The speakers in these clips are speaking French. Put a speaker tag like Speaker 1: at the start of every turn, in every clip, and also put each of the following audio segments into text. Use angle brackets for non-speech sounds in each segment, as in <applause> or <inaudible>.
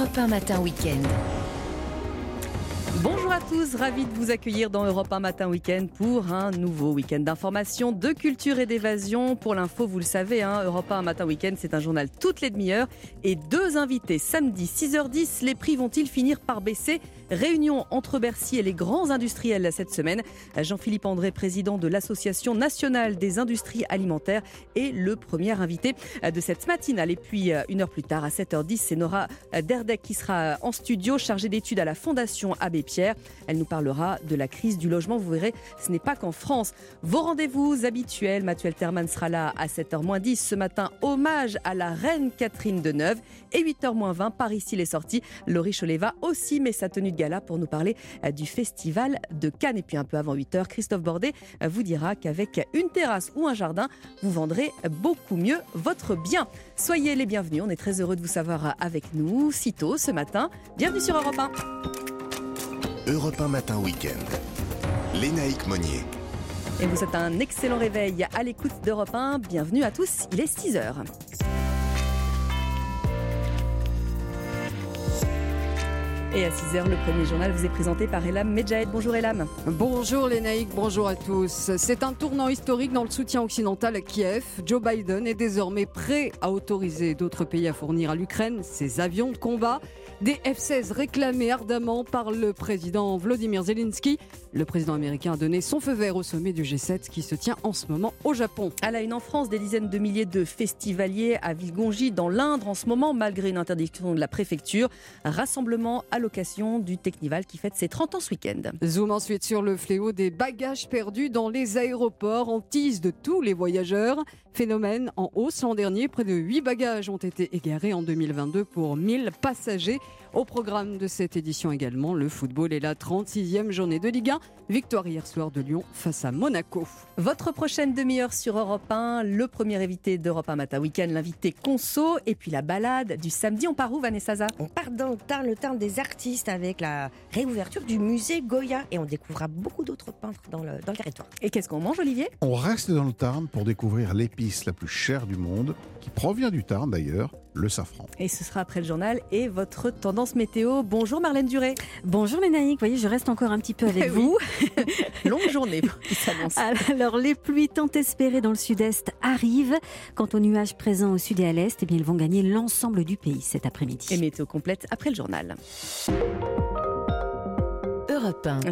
Speaker 1: Europe 1 Matin Week-end.
Speaker 2: Bonjour à tous, ravi de vous accueillir dans Europe 1 Matin Week-end pour un nouveau week-end d'information, de culture et d'évasion. Pour l'info, vous le savez, hein, Europe 1 Matin Week-end, c'est un journal toutes les demi-heures et deux invités samedi 6h10. Les prix vont-ils finir par baisser? Réunion entre Bercy et les grands industriels cette semaine. Jean-Philippe André, président de l'Association nationale des industries alimentaires, est le premier invité de cette matinale. Et puis, une heure plus tard, à 7h10, c'est Nora Derdek qui sera en studio, chargée d'études à la Fondation Abbé Pierre. Elle nous parlera de la crise du logement. Vous verrez, ce n'est pas qu'en France. Vos rendez-vous habituels, Mathieu Terman sera là à 7h10 ce matin. Hommage à la reine Catherine de Neuve. Et 8h20, par ici les sorties. Laurie Choleva aussi met sa tenue de gala pour nous parler euh, du festival de Cannes. Et puis un peu avant 8h, Christophe Bordet euh, vous dira qu'avec une terrasse ou un jardin, vous vendrez beaucoup mieux votre bien. Soyez les bienvenus. On est très heureux de vous savoir avec nous si tôt ce matin. Bienvenue sur Europe 1.
Speaker 3: Europe 1 Matin Week-end. Lénaïque Monnier.
Speaker 2: Et vous êtes un excellent réveil à l'écoute d'Europe 1. Bienvenue à tous, il est 6 Et à 6h, le premier journal vous est présenté par Elam Medjahed. Bonjour Elam.
Speaker 4: Bonjour Lénaïque, bonjour à tous. C'est un tournant historique dans le soutien occidental à Kiev. Joe Biden est désormais prêt à autoriser d'autres pays à fournir à l'Ukraine ses avions de combat. Des F-16 réclamés ardemment par le président Vladimir Zelensky. Le président américain a donné son feu vert au sommet du G7 qui se tient en ce moment au Japon.
Speaker 2: À la une en France, des dizaines de milliers de festivaliers à Villegongy dans l'Indre en ce moment, malgré une interdiction de la préfecture. Rassemblement à l'occasion du Technival qui fête ses 30 ans ce week-end.
Speaker 4: Zoom ensuite sur le fléau des bagages perdus dans les aéroports en tise de tous les voyageurs. Phénomène en hausse l'an dernier, près de 8 bagages ont été égarés en 2022 pour 1000 passagers. Au programme de cette édition également, le football et la 36e journée de Ligue 1. Victoire hier soir de Lyon face à Monaco.
Speaker 2: Votre prochaine demi-heure sur Europe 1, le premier invité d'Europe 1 Matin Week-end, l'invité Conso, et puis la balade du samedi. On part où, Vanessa
Speaker 5: On part dans le Tarn des artistes avec la réouverture du musée Goya et on découvrira beaucoup d'autres peintres dans le, dans le territoire.
Speaker 2: Et qu'est-ce qu'on mange, Olivier?
Speaker 6: On reste dans le Tarn pour découvrir l'épice la plus chère du monde, qui provient du Tarn d'ailleurs, le safran.
Speaker 2: Et ce sera après le journal et votre tendance météo. Bonjour Marlène Duré.
Speaker 7: Bonjour Lénaïque, vous voyez, je reste encore un petit peu avec <laughs> vous. <laughs>
Speaker 2: Longue journée qui s'annonce.
Speaker 7: Alors les pluies tant espérées dans le sud-est arrivent. Quant aux nuages présents au sud et à l'est, eh bien, ils vont gagner l'ensemble du pays cet après-midi.
Speaker 2: Et météo complète après le journal.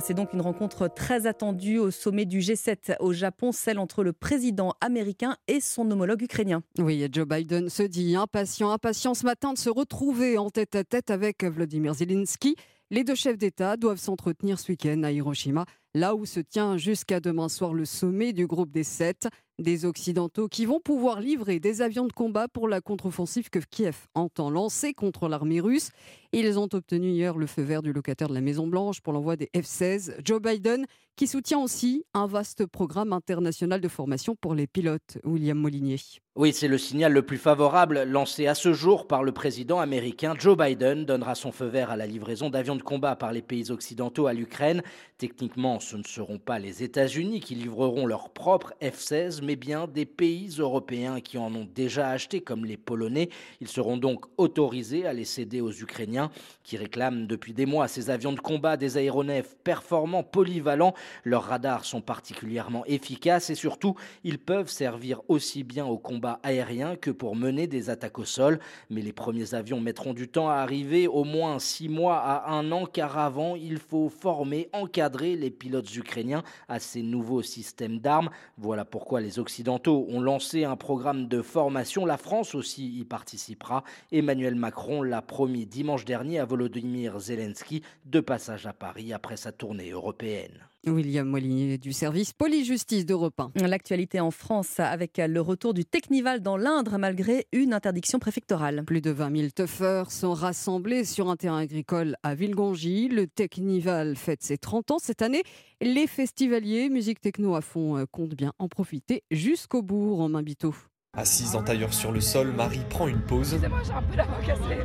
Speaker 2: C'est donc une rencontre très attendue au sommet du G7 au Japon, celle entre le président américain et son homologue ukrainien.
Speaker 4: Oui, Joe Biden se dit impatient, impatient ce matin de se retrouver en tête à tête avec Vladimir Zelensky. Les deux chefs d'État doivent s'entretenir ce week-end à Hiroshima, là où se tient jusqu'à demain soir le sommet du groupe des sept, des Occidentaux qui vont pouvoir livrer des avions de combat pour la contre-offensive que Kiev entend lancer contre l'armée russe. Ils ont obtenu hier le feu vert du locataire de la Maison-Blanche pour l'envoi des F-16. Joe Biden, qui soutient aussi un vaste programme international de formation pour les pilotes. William Molinier.
Speaker 8: Oui, c'est le signal le plus favorable lancé à ce jour par le président américain. Joe Biden donnera son feu vert à la livraison d'avions de combat par les pays occidentaux à l'Ukraine. Techniquement, ce ne seront pas les États-Unis qui livreront leurs propres F-16, mais bien des pays européens qui en ont déjà acheté, comme les Polonais. Ils seront donc autorisés à les céder aux Ukrainiens, qui réclament depuis des mois ces avions de combat des aéronefs performants, polyvalents. Leurs radars sont particulièrement efficaces et surtout, ils peuvent servir aussi bien au combat aérien que pour mener des attaques au sol. Mais les premiers avions mettront du temps à arriver, au moins six mois à un an, car avant, il faut former, encadrer les pilotes ukrainiens à ces nouveaux systèmes d'armes. Voilà pourquoi les Occidentaux ont lancé un programme de formation. La France aussi y participera. Emmanuel Macron l'a promis dimanche dernier à Volodymyr Zelensky de passage à Paris après sa tournée européenne.
Speaker 4: William Molinier du service police-justice d'Europe 1.
Speaker 2: L'actualité en France avec le retour du Technival dans l'Indre malgré une interdiction préfectorale.
Speaker 4: Plus de 20 000 tuffeurs sont rassemblés sur un terrain agricole à Villegongy. Le Technival fête ses 30 ans cette année. Les festivaliers, musique techno à fond, euh, comptent bien en profiter jusqu'au bout, Romain Biteau.
Speaker 9: Assise en tailleur sur le sol, Marie prend une pause.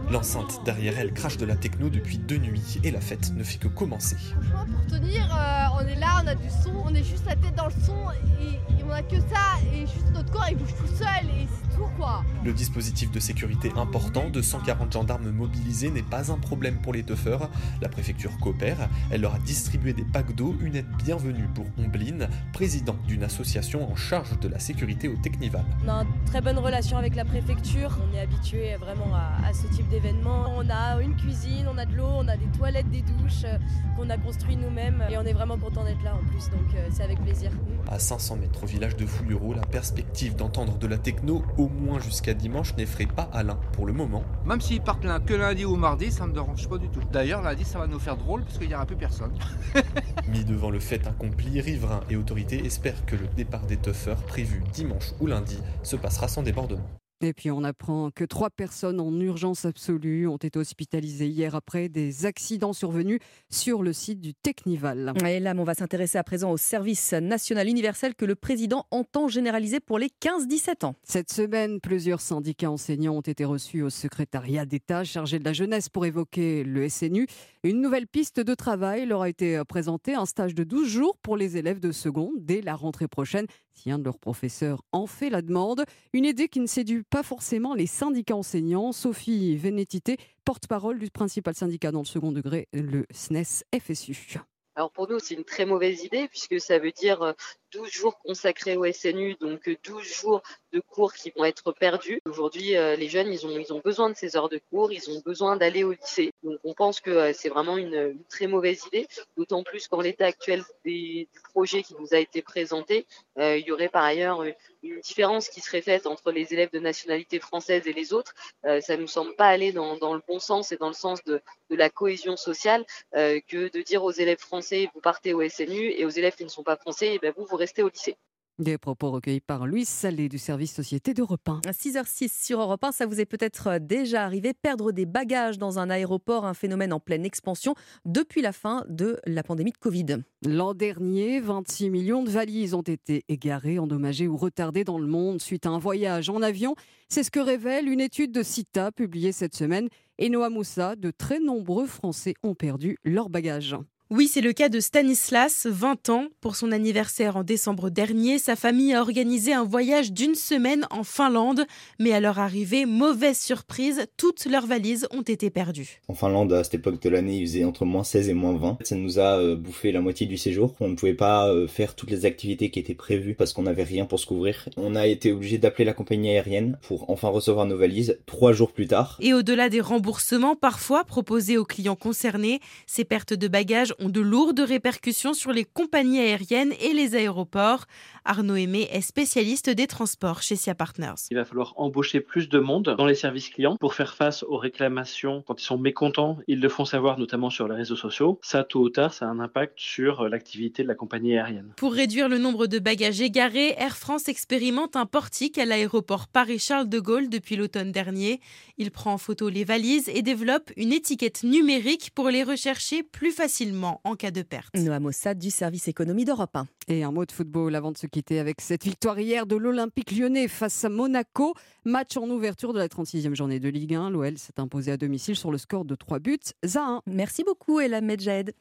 Speaker 9: L'enceinte derrière elle crache de la techno depuis deux nuits et la fête ne fait que commencer.
Speaker 10: Franchement, pour tenir, euh, on est là, on a du son, on est juste la tête dans le son et, et on a que ça et juste notre corps il bouge tout seul et c'est autour, quoi.
Speaker 9: Le dispositif de sécurité important de 140 gendarmes mobilisés n'est pas un problème pour les teufeurs. La préfecture coopère. Elle leur a distribué des packs d'eau, une aide bienvenue pour Ombline, président d'une association en charge de la sécurité au Technival.
Speaker 1: On a une très bonne relation avec la préfecture. On est habitué vraiment à, à ce type d'événement. On a une cuisine, on a de l'eau, on a des toilettes, des douches euh, qu'on a construit nous-mêmes et on est vraiment content d'être là en plus. Donc euh, c'est avec plaisir.
Speaker 9: À 500 mètres au village de Fouillereau, la perspective d'entendre de la techno au moins jusqu'à dimanche n'effraie pas Alain pour le moment.
Speaker 11: Même s'ils partent là que lundi ou mardi, ça me dérange pas du tout. D'ailleurs, lundi, ça va nous faire drôle parce qu'il n'y aura plus personne. <laughs>
Speaker 9: Mis devant le fait accompli, riverains et autorités espèrent que le départ des teufeurs prévu dimanche ou lundi se passera sans débordement.
Speaker 4: Et puis on apprend que trois personnes en urgence absolue ont été hospitalisées hier après des accidents survenus sur le site du Technival.
Speaker 2: Et là, on va s'intéresser à présent au service national universel que le président entend généraliser pour les 15-17 ans.
Speaker 4: Cette semaine, plusieurs syndicats enseignants ont été reçus au secrétariat d'État chargé de la jeunesse pour évoquer le SNU. Une nouvelle piste de travail leur a été présentée, un stage de 12 jours pour les élèves de seconde dès la rentrée prochaine, si un de leurs professeurs en fait la demande. Une idée qui ne séduit pas forcément les syndicats enseignants. Sophie Vénétité, porte-parole du principal syndicat dans le second degré, le SNES FSU.
Speaker 12: Alors pour nous, c'est une très mauvaise idée puisque ça veut dire 12 jours consacrés au SNU, donc 12 jours de cours qui vont être perdus. Aujourd'hui, les jeunes, ils ont, ils ont besoin de ces heures de cours, ils ont besoin d'aller au lycée. Donc on pense que c'est vraiment une, très mauvaise idée, d'autant plus qu'en l'état actuel des, du projet qui nous a été présenté, euh, il y aurait par ailleurs une différence qui serait faite entre les élèves de nationalité française et les autres. Euh, ça ne nous semble pas aller dans, le bon sens et dans le sens de, la cohésion sociale euh, que de dire aux élèves français vous partez au SNU et aux élèves qui ne sont pas français, et ben vous, vous restez au lycée.
Speaker 4: Des propos recueillis par Louis Salé du service Société d'Europe 1.
Speaker 2: À 6h06 sur Europe 1, ça vous est peut-être déjà arrivé. Perdre des bagages dans un aéroport, un phénomène en pleine expansion depuis la fin de la pandémie de Covid.
Speaker 4: L'an dernier, 26 millions de valises ont été égarées, endommagées ou retardées dans le monde suite à un voyage en avion. C'est ce que révèle une étude de CITA publiée cette semaine. Et Noah Moussa, de très nombreux Français ont perdu leurs bagages.
Speaker 13: Oui, c'est le cas de Stanislas, 20 ans. Pour son anniversaire en décembre dernier, sa famille a organisé un voyage d'une semaine en Finlande. Mais à leur arrivée, mauvaise surprise, toutes leurs valises ont été perdues.
Speaker 14: En Finlande, à cette époque de l'année, il faisait entre moins 16 et moins 20. Ça nous a euh, bouffé la moitié du séjour. On ne pouvait pas euh, faire toutes les activités qui étaient prévues parce qu'on n'avait rien pour se couvrir. On a été obligé d'appeler la compagnie aérienne pour enfin recevoir nos valises trois jours plus tard.
Speaker 13: Et au-delà des remboursements parfois proposés aux clients concernés, ces pertes de bagages ont de lourdes répercussions sur les compagnies aériennes et les aéroports. Arnaud Aimé est spécialiste des transports chez SIA Partners.
Speaker 15: Il va falloir embaucher plus de monde dans les services clients pour faire face aux réclamations quand ils sont mécontents. Ils le font savoir notamment sur les réseaux sociaux. Ça, tôt ou tard, ça a un impact sur l'activité de la compagnie aérienne.
Speaker 13: Pour réduire le nombre de bagages égarés, Air France expérimente un portique à l'aéroport Paris-Charles de Gaulle depuis l'automne dernier. Il prend en photo les valises et développe une étiquette numérique pour les rechercher plus facilement en cas de perte.
Speaker 2: Noah Mossad du service économie d'Europe 1.
Speaker 4: Et un mot de football avant de se quitter avec cette victoire hier de l'Olympique lyonnais face à Monaco. Match en ouverture de la 36e journée de Ligue 1. L'OL s'est imposé à domicile sur le score de 3 buts à 1.
Speaker 2: Merci beaucoup, Ella Medjed.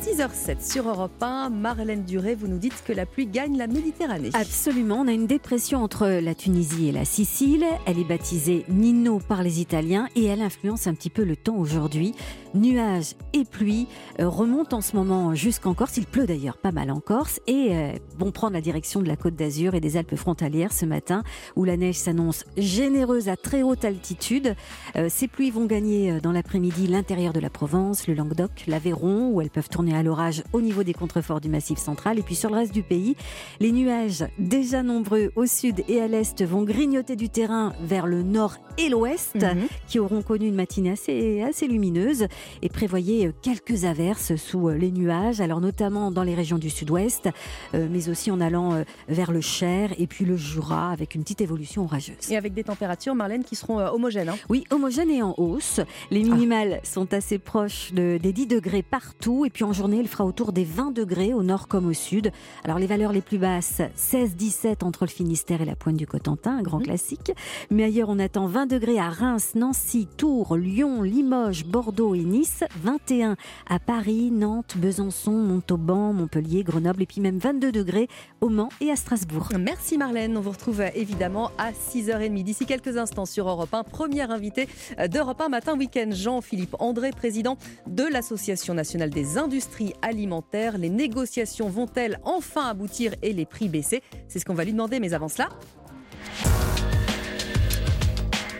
Speaker 2: 6h07 sur Europe 1. Marlène Duré, vous nous dites que la pluie gagne la Méditerranée.
Speaker 7: Absolument. On a une dépression entre la Tunisie et la Sicile. Elle est baptisée Nino par les Italiens et elle influence un petit peu le temps aujourd'hui. Nuages et pluie euh, remontent en ce moment jusqu'en Corse. Il pleut d'ailleurs pas mal en Corse et euh, vont prendre la direction de la côte d'Azur et des Alpes frontalières ce matin où la neige s'annonce généreuse à très haute altitude. Euh, ces pluies vont gagner dans l'après-midi l'intérieur de la Provence, le Languedoc, l'Aveyron où elles peuvent tourner à l'orage au niveau des contreforts du massif central. Et puis sur le reste du pays, les nuages déjà nombreux au sud et à l'est vont grignoter du terrain vers le nord et l'ouest,
Speaker 2: Mhm.
Speaker 7: qui auront connu une matinée assez, assez lumineuse. Et prévoyez quelques averses sous les nuages, alors notamment dans les régions du sud-ouest, euh, mais aussi en allant euh, vers le Cher et puis le Jura, avec une petite évolution orageuse.
Speaker 2: Et avec des températures, Marlène, qui seront euh, homogènes. hein.
Speaker 7: Oui, homogène et en hausse. Les minimales sont assez proches de- des 10 degrés partout. Et puis en journée, il fera autour des 20 degrés au nord comme au sud. Alors les valeurs les plus basses, 16-17 entre le Finistère et la pointe du Cotentin, un grand mhm. classique. Mais ailleurs, on attend 20 degrés à Reims, Nancy, Tours, Lyon, Limoges, Bordeaux et Nice. 21 à Paris, Nantes, Besançon, Montauban, Montpellier, Grenoble et puis même 22 degrés au Mans et à Strasbourg.
Speaker 2: Merci Marlène. On vous retrouve évidemment à 6h30 d'ici quelques instants sur Europe 1. Première invitée d'Europe 1 Matin Week-end, Jean-Philippe André, président de l'Association nationale des industries alimentaires. Les négociations vont-elles enfin aboutir et les prix baisser? C'est ce qu'on va lui demander, mais avant cela...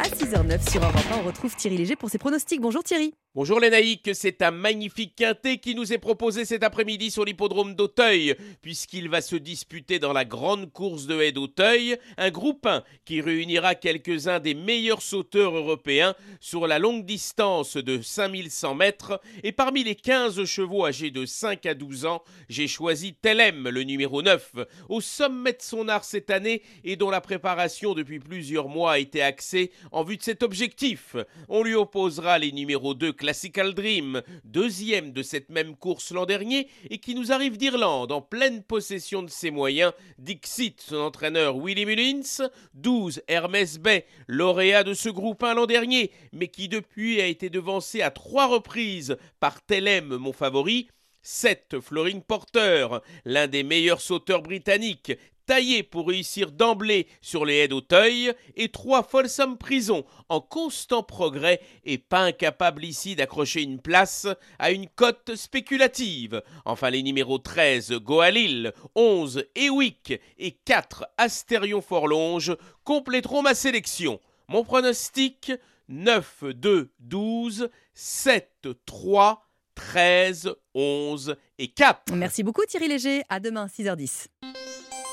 Speaker 2: À 6h09 sur Europe 1, on retrouve Thierry Léger pour ses pronostics. Bonjour Thierry.
Speaker 16: Bonjour les naïcs, c'est un magnifique quintet qui nous est proposé cet après-midi sur l'hippodrome d'Auteuil, puisqu'il va se disputer dans la grande course de haie d'Auteuil, un groupe 1 qui réunira quelques-uns des meilleurs sauteurs européens sur la longue distance de 5100 mètres, et parmi les 15 chevaux âgés de 5 à 12 ans, j'ai choisi Telem, le numéro 9, au sommet de son art cette année et dont la préparation depuis plusieurs mois a été axée en vue de cet objectif. On lui opposera les numéros 2 Classical Dream, deuxième de cette même course l'an dernier et qui nous arrive d'Irlande en pleine possession de ses moyens, Dixit, son entraîneur Willy Mullins, 12 Hermès Bay, lauréat de ce groupe 1 l'an dernier, mais qui depuis a été devancé à trois reprises par Telem, mon favori, 7 Flooring Porter, l'un des meilleurs sauteurs britanniques, taillé pour réussir d'emblée sur les haies d'Auteuil, et trois Folsom Prison, en constant progrès et pas incapable ici d'accrocher une place à une cote spéculative. Enfin les numéros 13 Goalil, 11 Ewick et 4 Astérion Forlonge compléteront ma sélection. Mon pronostic 9, 2, 12, 7, 3, 13, 11 et 4.
Speaker 2: Merci beaucoup Thierry Léger. À demain, 6h10.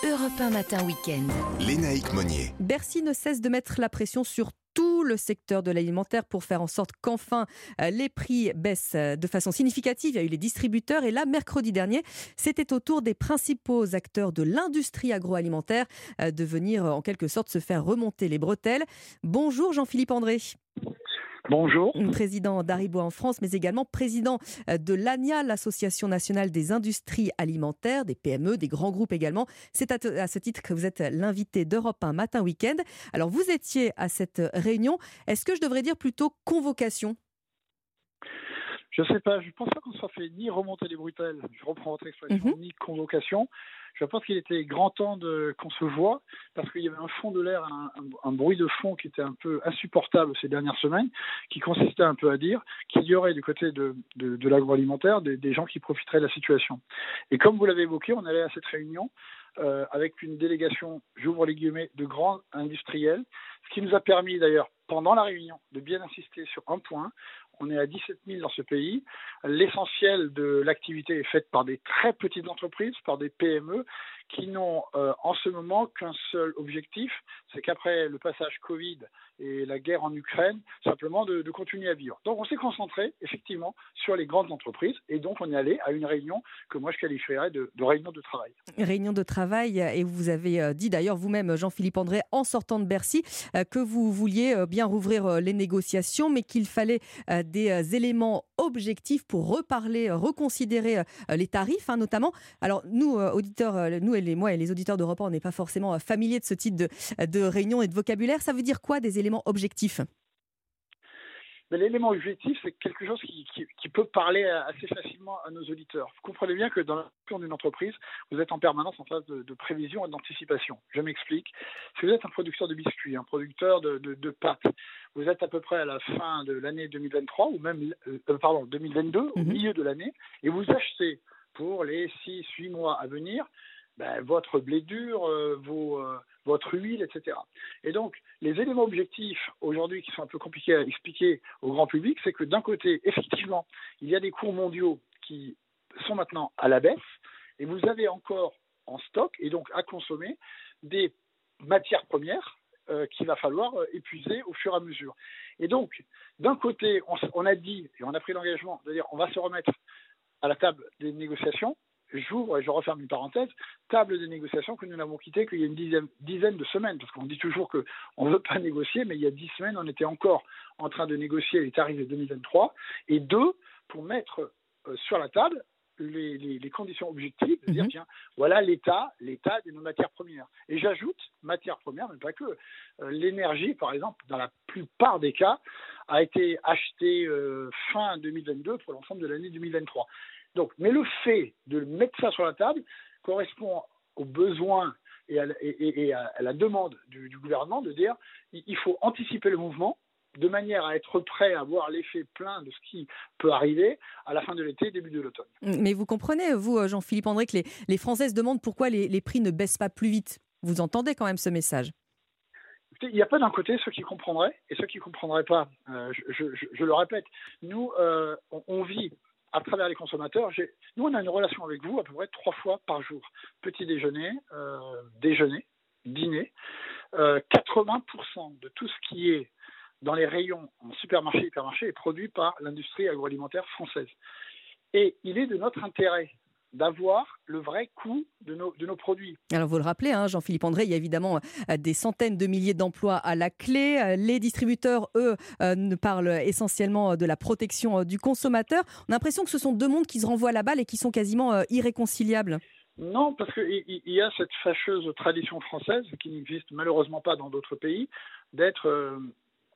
Speaker 3: Europe 1 Matin Week-end. Lénaïque Monnier.
Speaker 2: Bercy ne cesse de mettre la pression sur tout le secteur de l'alimentaire pour faire en sorte qu'enfin euh, les prix baissent euh, de façon significative. Il y a eu les distributeurs et là, mercredi dernier, c'était au tour des principaux acteurs de l'industrie agroalimentaire euh, de venir en quelque sorte se faire remonter les bretelles. Bonjour Jean-Philippe André.
Speaker 17: Bonjour.
Speaker 2: Président d'Aribo en France, mais également président euh, de l'ANIA, l'Association nationale des industries alimentaires, des PME, des grands groupes également. C'est à, ce titre que vous êtes l'invité d'Europe 1 matin week-end. Alors vous étiez à cette réunion. Est-ce que je devrais dire plutôt convocation?
Speaker 17: Je ne sais pas, je ne pense pas qu'on soit fait ni remonter les brutelles, je reprends votre expression, mhm. ni convocation. Je pense qu'il était grand temps qu'on se voit parce qu'il y avait un fond de l'air, un, bruit de fond qui était un peu insupportable ces dernières semaines, qui consistait un peu à dire qu'il y aurait du côté de, de, l'agroalimentaire des, des, gens qui profiteraient de la situation. Et comme vous l'avez évoqué, on allait à cette réunion euh, avec une délégation, j'ouvre les guillemets, de grands industriels, ce qui nous a permis d'ailleurs pendant la réunion de bien insister sur un point. On est à 17 000 dans ce pays. L'essentiel de l'activité est faite par des très petites entreprises, par des PME, qui n'ont euh, en ce moment qu'un seul objectif, c'est qu'après le passage Covid et la guerre en Ukraine, simplement de, continuer à vivre. Donc on s'est concentré effectivement sur les grandes entreprises et donc on est allé à une réunion que moi je qualifierais de, réunion de travail.
Speaker 2: Réunion de travail et vous avez euh, dit d'ailleurs vous-même Jean-Philippe André en sortant de Bercy euh, que vous vouliez bien rouvrir les négociations mais qu'il fallait des éléments objectifs pour reparler, reconsidérer les tarifs hein, notamment. Alors nous auditeurs, nous les, moi et les auditeurs d'Europe on n'est pas forcément euh, familiers de ce type de, de réunion et de vocabulaire. Ça veut dire quoi des éléments objectifs?
Speaker 17: L'élément objectif, c'est quelque chose qui, qui, peut parler assez facilement à nos auditeurs. Vous comprenez bien que dans la d'une entreprise, vous êtes en permanence en phase de, prévision et d'anticipation. Je m'explique. Si vous êtes un producteur de biscuits, un producteur de, de, pâtes, vous êtes à peu près à la fin de l'année 2023 ou même, euh, pardon, 2022, au mhm. milieu de l'année, et vous achetez pour les 6-8 mois à venir ben, votre blé dur, euh, euh, votre huile, etc. Et donc, les éléments objectifs aujourd'hui qui sont un peu compliqués à expliquer au grand public, c'est que d'un côté, <laughs> effectivement, il y a des cours mondiaux qui sont maintenant à la baisse, et vous avez encore en stock, et donc à consommer, des matières premières euh, qu'il va falloir épuiser au fur et à mesure. Et donc, d'un côté, on, on, a dit, et on a pris l'engagement de dire on va se remettre à la table des négociations, j'ouvre et je referme une parenthèse, table de négociation que nous n'avons quittée qu'il y a une dizaine, dizaine de semaines, parce qu'on dit toujours qu'on ne veut pas <laughs> négocier, mais il y a dix semaines, on était encore en train de négocier les tarifs de 2023, et deux, pour mettre euh, sur la table les, conditions objectives, de dire, mhm. tiens, voilà l'état, l'état de nos matières premières. Et j'ajoute, matières premières, mais pas que. Euh, l'énergie, par exemple, dans la plupart des cas, a été achetée euh, fin 2022 pour l'ensemble de l'année 2023. Donc, mais le fait de mettre ça sur la table correspond aux besoins et à, la demande du, du, gouvernement de dire il faut anticiper le mouvement de manière à être prêt à voir l'effet plein de ce qui peut arriver à la fin de l'été, début de l'automne.
Speaker 2: Mais vous comprenez, vous, euh, Jean-Philippe André, que les, les Français se demandent pourquoi les, prix ne baissent pas plus vite. Vous entendez quand même ce message?
Speaker 17: Il n'y a pas d'un côté ceux qui comprendraient et ceux qui ne comprendraient pas. Euh, je, le répète, nous, euh, on, vit à travers les consommateurs. Nous, on a une relation avec vous à peu près trois fois par jour. Petit déjeuner, déjeuner, dîner. 80% de tout ce qui est dans les rayons en supermarché hypermarché est produit par l'industrie agroalimentaire française. Et il est de notre intérêt d'avoir le vrai coût de nos, de nos produits.
Speaker 2: Alors vous le rappelez, hein, Jean-Philippe André, il y a évidemment euh, des centaines de milliers d'emplois à la clé. Euh, les distributeurs, eux, euh, ne parlent essentiellement de la protection du consommateur. On a l'impression que ce sont deux mondes qui se renvoient la balle et qui sont quasiment irréconciliables.
Speaker 17: Non, parce qu'il y a cette fâcheuse tradition française, qui n'existe malheureusement pas dans d'autres pays, d'être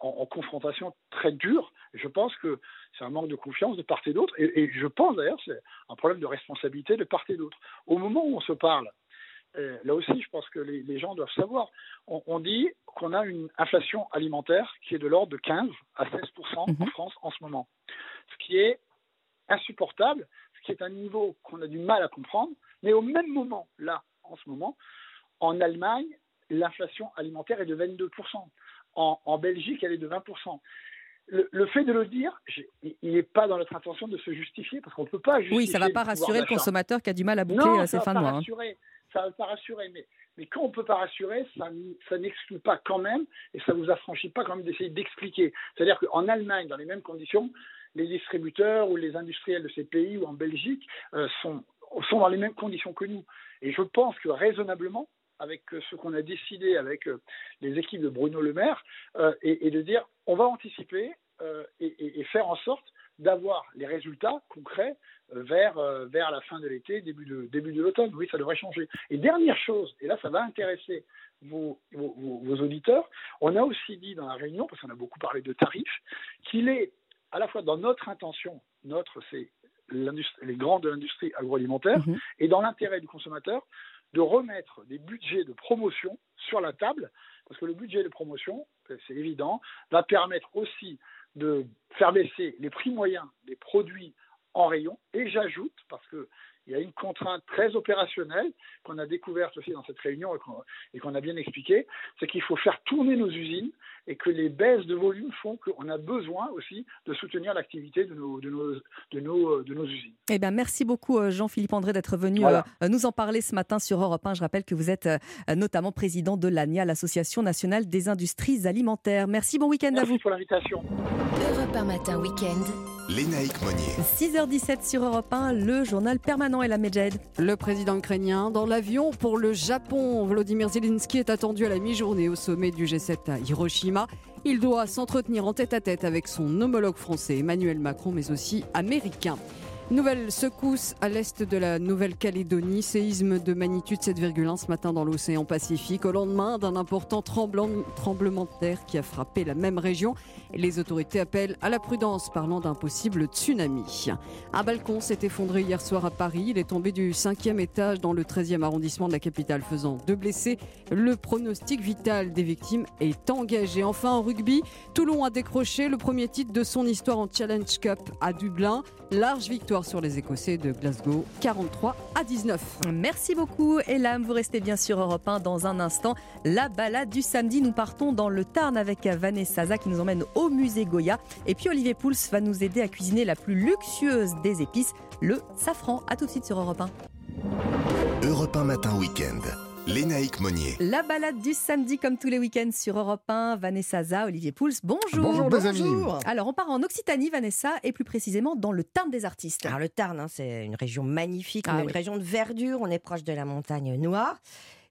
Speaker 17: en, confrontation très dure. Je pense que c'est un manque de confiance de part et d'autre. Et, je pense d'ailleurs c'est un problème de responsabilité de part et d'autre. Au moment où on se parle, euh, là aussi, je pense que les, gens doivent savoir. On, dit qu'on a une inflation alimentaire qui est de l'ordre de 15 à 16 en mhm. France en ce moment. Ce qui est insupportable, ce qui est un niveau qu'on a du mal à comprendre. Mais au même moment, là, en ce moment, en Allemagne, l'inflation alimentaire est de 22 en, Belgique, elle est de 20%. Le, fait de le dire, il n'est pas dans notre intention de se justifier, parce qu'on ne peut pas justifier.
Speaker 2: Oui, ça ne va pas rassurer le consommateur qui a du mal à boucler ses fins de mois.
Speaker 17: Hein. Ça ne va pas rassurer, mais, mais quand on ne peut pas rassurer, ça, ça n'exclut pas quand même, et ça ne vous affranchit pas quand même d'essayer d'expliquer. C'est-à-dire qu'en Allemagne, dans les mêmes conditions, les distributeurs ou les industriels de ces pays ou en Belgique euh, sont, sont dans les mêmes conditions que nous. Et je pense que raisonnablement, avec euh, ce qu'on a décidé avec euh, les équipes de Bruno Le Maire, euh, et, de dire on va anticiper et, faire en sorte d'avoir les résultats concrets vers, vers la fin de l'été, début de, début de l'automne. Oui, ça devrait changer. Et dernière chose, et là ça va intéresser vos, vos, auditeurs, on a aussi dit dans la réunion, parce qu'on a beaucoup parlé de tarifs, qu'il est à la fois dans notre intention, notre c'est les grands de l'industrie agroalimentaire, mhm. et dans l'intérêt du consommateur, de remettre des budgets de promotion sur la table, parce que le budget de promotion, c'est évident, va permettre aussi de faire baisser les prix moyens des produits en rayon. Et j'ajoute, parce que il y a une contrainte très opérationnelle qu'on a découverte aussi dans cette réunion et qu'on a bien expliqué, c'est qu'il faut faire tourner nos usines et que les baisses de volume font qu'on a besoin aussi de soutenir l'activité de nos, de, nos, de, nos, de nos usines.
Speaker 2: Eh bien, merci beaucoup euh, Jean-Philippe André d'être venu euh, nous en parler ce matin sur Europe 1. Je rappelle que vous êtes euh, notamment président de l'ANIA, l'Association nationale des industries alimentaires. Merci, bon week-end
Speaker 17: à
Speaker 2: vous.
Speaker 17: Merci pour l'invitation.
Speaker 3: Europe 1 matin week-end.
Speaker 2: Lénaïque Monnier. 6h17 sur Europe 1, le journal permanent et la Medjed.
Speaker 4: Le président ukrainien dans l'avion pour le Japon. Volodymyr Zelensky est attendu à la mi-journée au sommet du G7 à Hiroshima. Il doit s'entretenir en tête à tête avec son homologue français Emmanuel Macron, mais aussi américain. Nouvelle secousse à l'est de la Nouvelle-Calédonie, séisme de magnitude 7,1 ce matin dans l'océan Pacifique, au lendemain d'un important tremblement de terre qui a frappé la même région. Les autorités appellent à la prudence, parlant d'un possible tsunami. Un balcon s'est effondré hier soir à Paris. Il est tombé du cinquième étage dans le 13e arrondissement de la capitale, faisant deux blessés. Le pronostic vital des victimes est engagé. Enfin, en rugby, Toulon a décroché le premier titre de son histoire en Challenge Cup à Dublin. Large victoire sur les Écossais de Glasgow, 43 à 19.
Speaker 2: Merci beaucoup, Elam. Vous restez bien sur Europe 1 dans un instant. La balade du samedi, nous partons dans le Tarn avec Vanessa Zaza qui nous emmène au musée Goya. Et puis Olivier Pouls va nous aider à cuisiner la plus luxueuse des épices, le safran. A tout de suite sur Europe 1.
Speaker 3: Europe 1 matin week-end. Lénaïque Monnier.
Speaker 2: La balade du samedi, comme tous les week-ends sur Europe 1. Vanessa Za, Olivier Pouls, bonjour.
Speaker 6: Bonjour,
Speaker 2: bonjour. Alors, on part en Occitanie, Vanessa, et plus précisément dans le Tarn des artistes.
Speaker 5: Alors, le Tarn, hein, c'est une région magnifique, ah une région de verdure. On est proche de la montagne noire.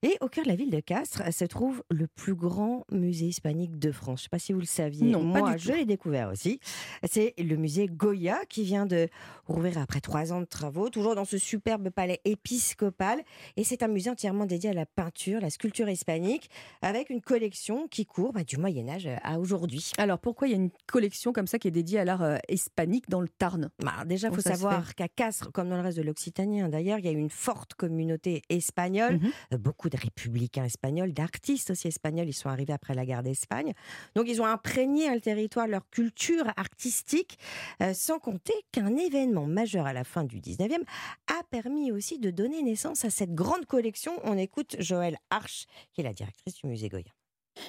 Speaker 5: Et au cœur de la ville de Castres se trouve le plus grand musée hispanique de France. Je ne sais pas si vous le saviez.
Speaker 2: Non,
Speaker 5: Moi,
Speaker 2: pas du
Speaker 5: je l'ai découvert aussi. C'est le musée Goya qui vient de rouvrir après trois ans de travaux, toujours dans ce superbe palais épiscopal. Et c'est un musée entièrement dédié à la peinture, la sculpture hispanique, avec une collection qui court bah, du Moyen Âge à aujourd'hui.
Speaker 2: Alors pourquoi il y a une collection comme ça qui est dédiée à l'art euh, hispanique dans le Tarn?
Speaker 5: Bah, Déjà, il faut savoir qu'à Castres, comme dans le reste de l'Occitanie, hein, d'ailleurs, il y a une forte communauté espagnole,
Speaker 2: Mhm.
Speaker 5: euh, beaucoup de républicains espagnols, d'artistes aussi espagnols, ils sont arrivés après la guerre d'Espagne. Donc ils ont imprégné le territoire leur culture artistique, euh, sans compter qu'un événement majeur à la fin du 19e a permis aussi de donner naissance à cette grande collection. On écoute Joëlle Arche, qui est la directrice du musée Goya.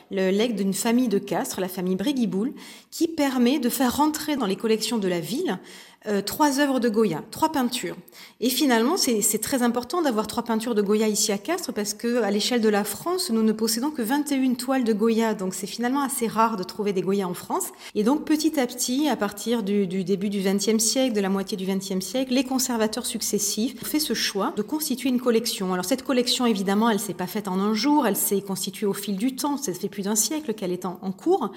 Speaker 18: le legs d'une famille de Castres, la famille Bréguiboul, qui permet de faire rentrer dans les collections de la ville euh, trois œuvres de Goya, trois peintures. Et finalement, c'est très important d'avoir trois peintures de Goya ici à Castres parce que à l'échelle de la France, nous ne possédons que 21 toiles de Goya, donc c'est finalement assez rare de trouver des Goya en France. Et donc petit à petit, à partir du, du début du XXe siècle, de la moitié du XXe siècle, les conservateurs successifs ont fait ce choix de constituer une collection. Alors cette collection, évidemment, elle s'est pas faite en un jour, elle s'est constituée au fil du temps. Ça fait plus d'un siècle qu'elle est en cours.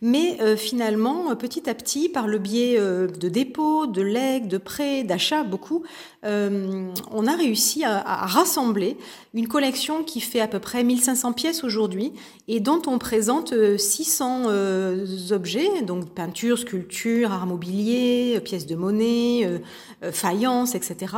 Speaker 18: Mais euh, finalement, euh, petit à petit, par le biais euh, de dépôts, de legs, de prêts, d'achats, beaucoup, euh, on a réussi à, à rassembler une collection qui fait à peu près 1500 pièces aujourd'hui et dont on présente euh, 600 euh, objets, donc peintures, sculptures, art mobilier, euh, pièces de monnaie, faïences, etc.,